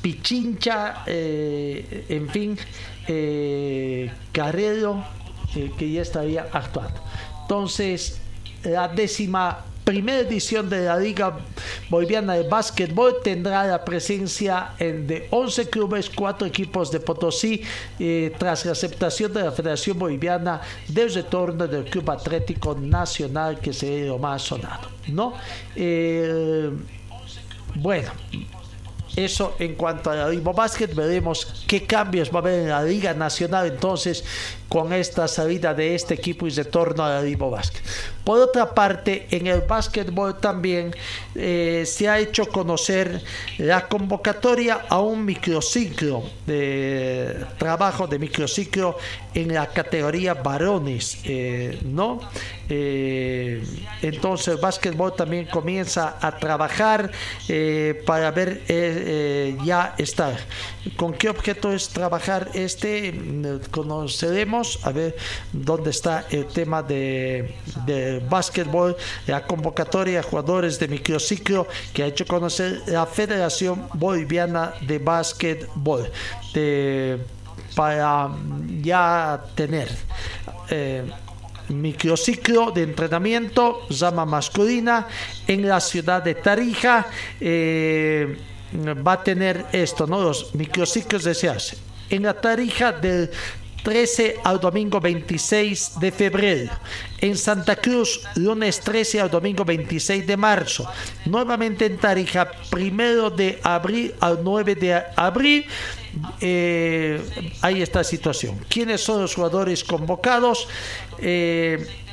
Pichincha, eh, en fin, eh, Carrero, que ya estaría actuando. Entonces, la décima primera edición de la Liga Boliviana de Básquetbol tendrá la presencia en- de 11 clubes, 4 equipos de Potosí, eh, tras la aceptación de la Federación Boliviana del retorno del Club Atlético Nacional, que sería lo más sonado. ¿no? Eh, bueno, eso en cuanto a la Liga Básquet, veremos qué cambios va a haber en la Liga Nacional entonces con esta salida de este equipo y retorno a la Liga Básquet. Por otra parte, en el básquetbol también eh, se ha hecho conocer la convocatoria a un microciclo de trabajo de microciclo en la categoría varones, eh, ¿no? Eh, entonces el básquetbol también comienza a trabajar para ver ya estar. ¿Con qué objeto es trabajar este? Mm, A ver dónde está el tema de, de básquetbol, la convocatoria a jugadores de microciclo que ha hecho conocer la Federación Boliviana de Básquetbol. De, para ya tener eh, microciclo de entrenamiento, llama masculina, en la ciudad de Tarija. eh, va a tener esto, ¿no? Los microciclos desearse. En la Tarija del 13 al domingo 26 de febrero. En Santa Cruz, lunes 13 al domingo 26 de marzo. Nuevamente en Tarija, primero de abril al 9 de abril. Eh, está la situación. ¿Quiénes son los jugadores convocados? Eh,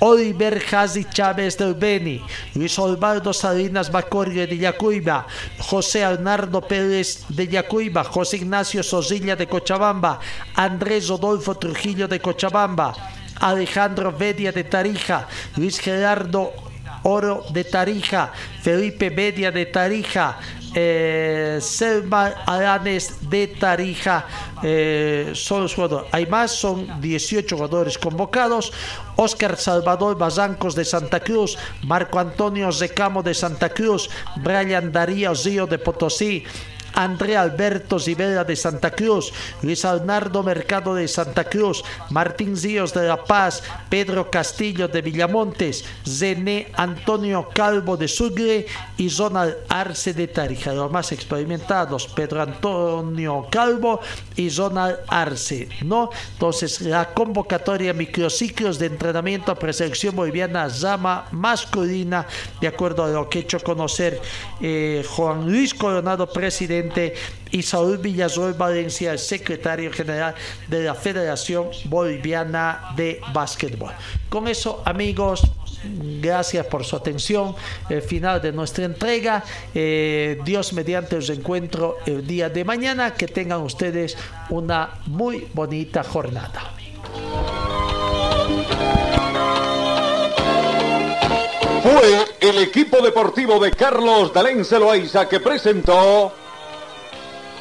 Oliver Hazi Chávez del Beni, Luis Osvaldo Salinas Bacorria de Yacuiba, José Arnardo Pérez de Yacuiba, José Ignacio Sosilla de Cochabamba, Andrés Rodolfo Trujillo de Cochabamba, Alejandro Vedia de Tarija, Luis Gerardo Oro de Tarija, Felipe Bedia de Tarija, eh, Selma Alanes de Tarija. Eh, son los jugadores. Hay más, son 18 jugadores convocados. Oscar Salvador Bazancos de Santa Cruz, Marco Antonio Zecamo de Santa Cruz, Brian Darío Zío de Potosí, André Alberto Zibela de Santa Cruz, Luis Arnardo Mercado de Santa Cruz, Martín Zíos de La Paz, Pedro Castillo de Villamontes, Zené Antonio Calvo de Sucre y Zonal Arce de Tarija. Los más experimentados, Pedro Antonio Calvo y Zonal Arce, ¿no? Entonces, la convocatoria microciclos de entrenamiento a preselección boliviana llama masculina, de acuerdo a lo que he hecho conocer eh, Juan Luis Coronado, presidente y Saúl Villazol Valencia, el secretario general de la Federación Boliviana de Básquetbol. Con eso, amigos, gracias por su atención. El final de nuestra entrega. Eh, Dios mediante os encuentro el día de mañana. Que tengan ustedes una muy bonita jornada. Fue el equipo deportivo de Carlos Dalén Celoaiza que presentó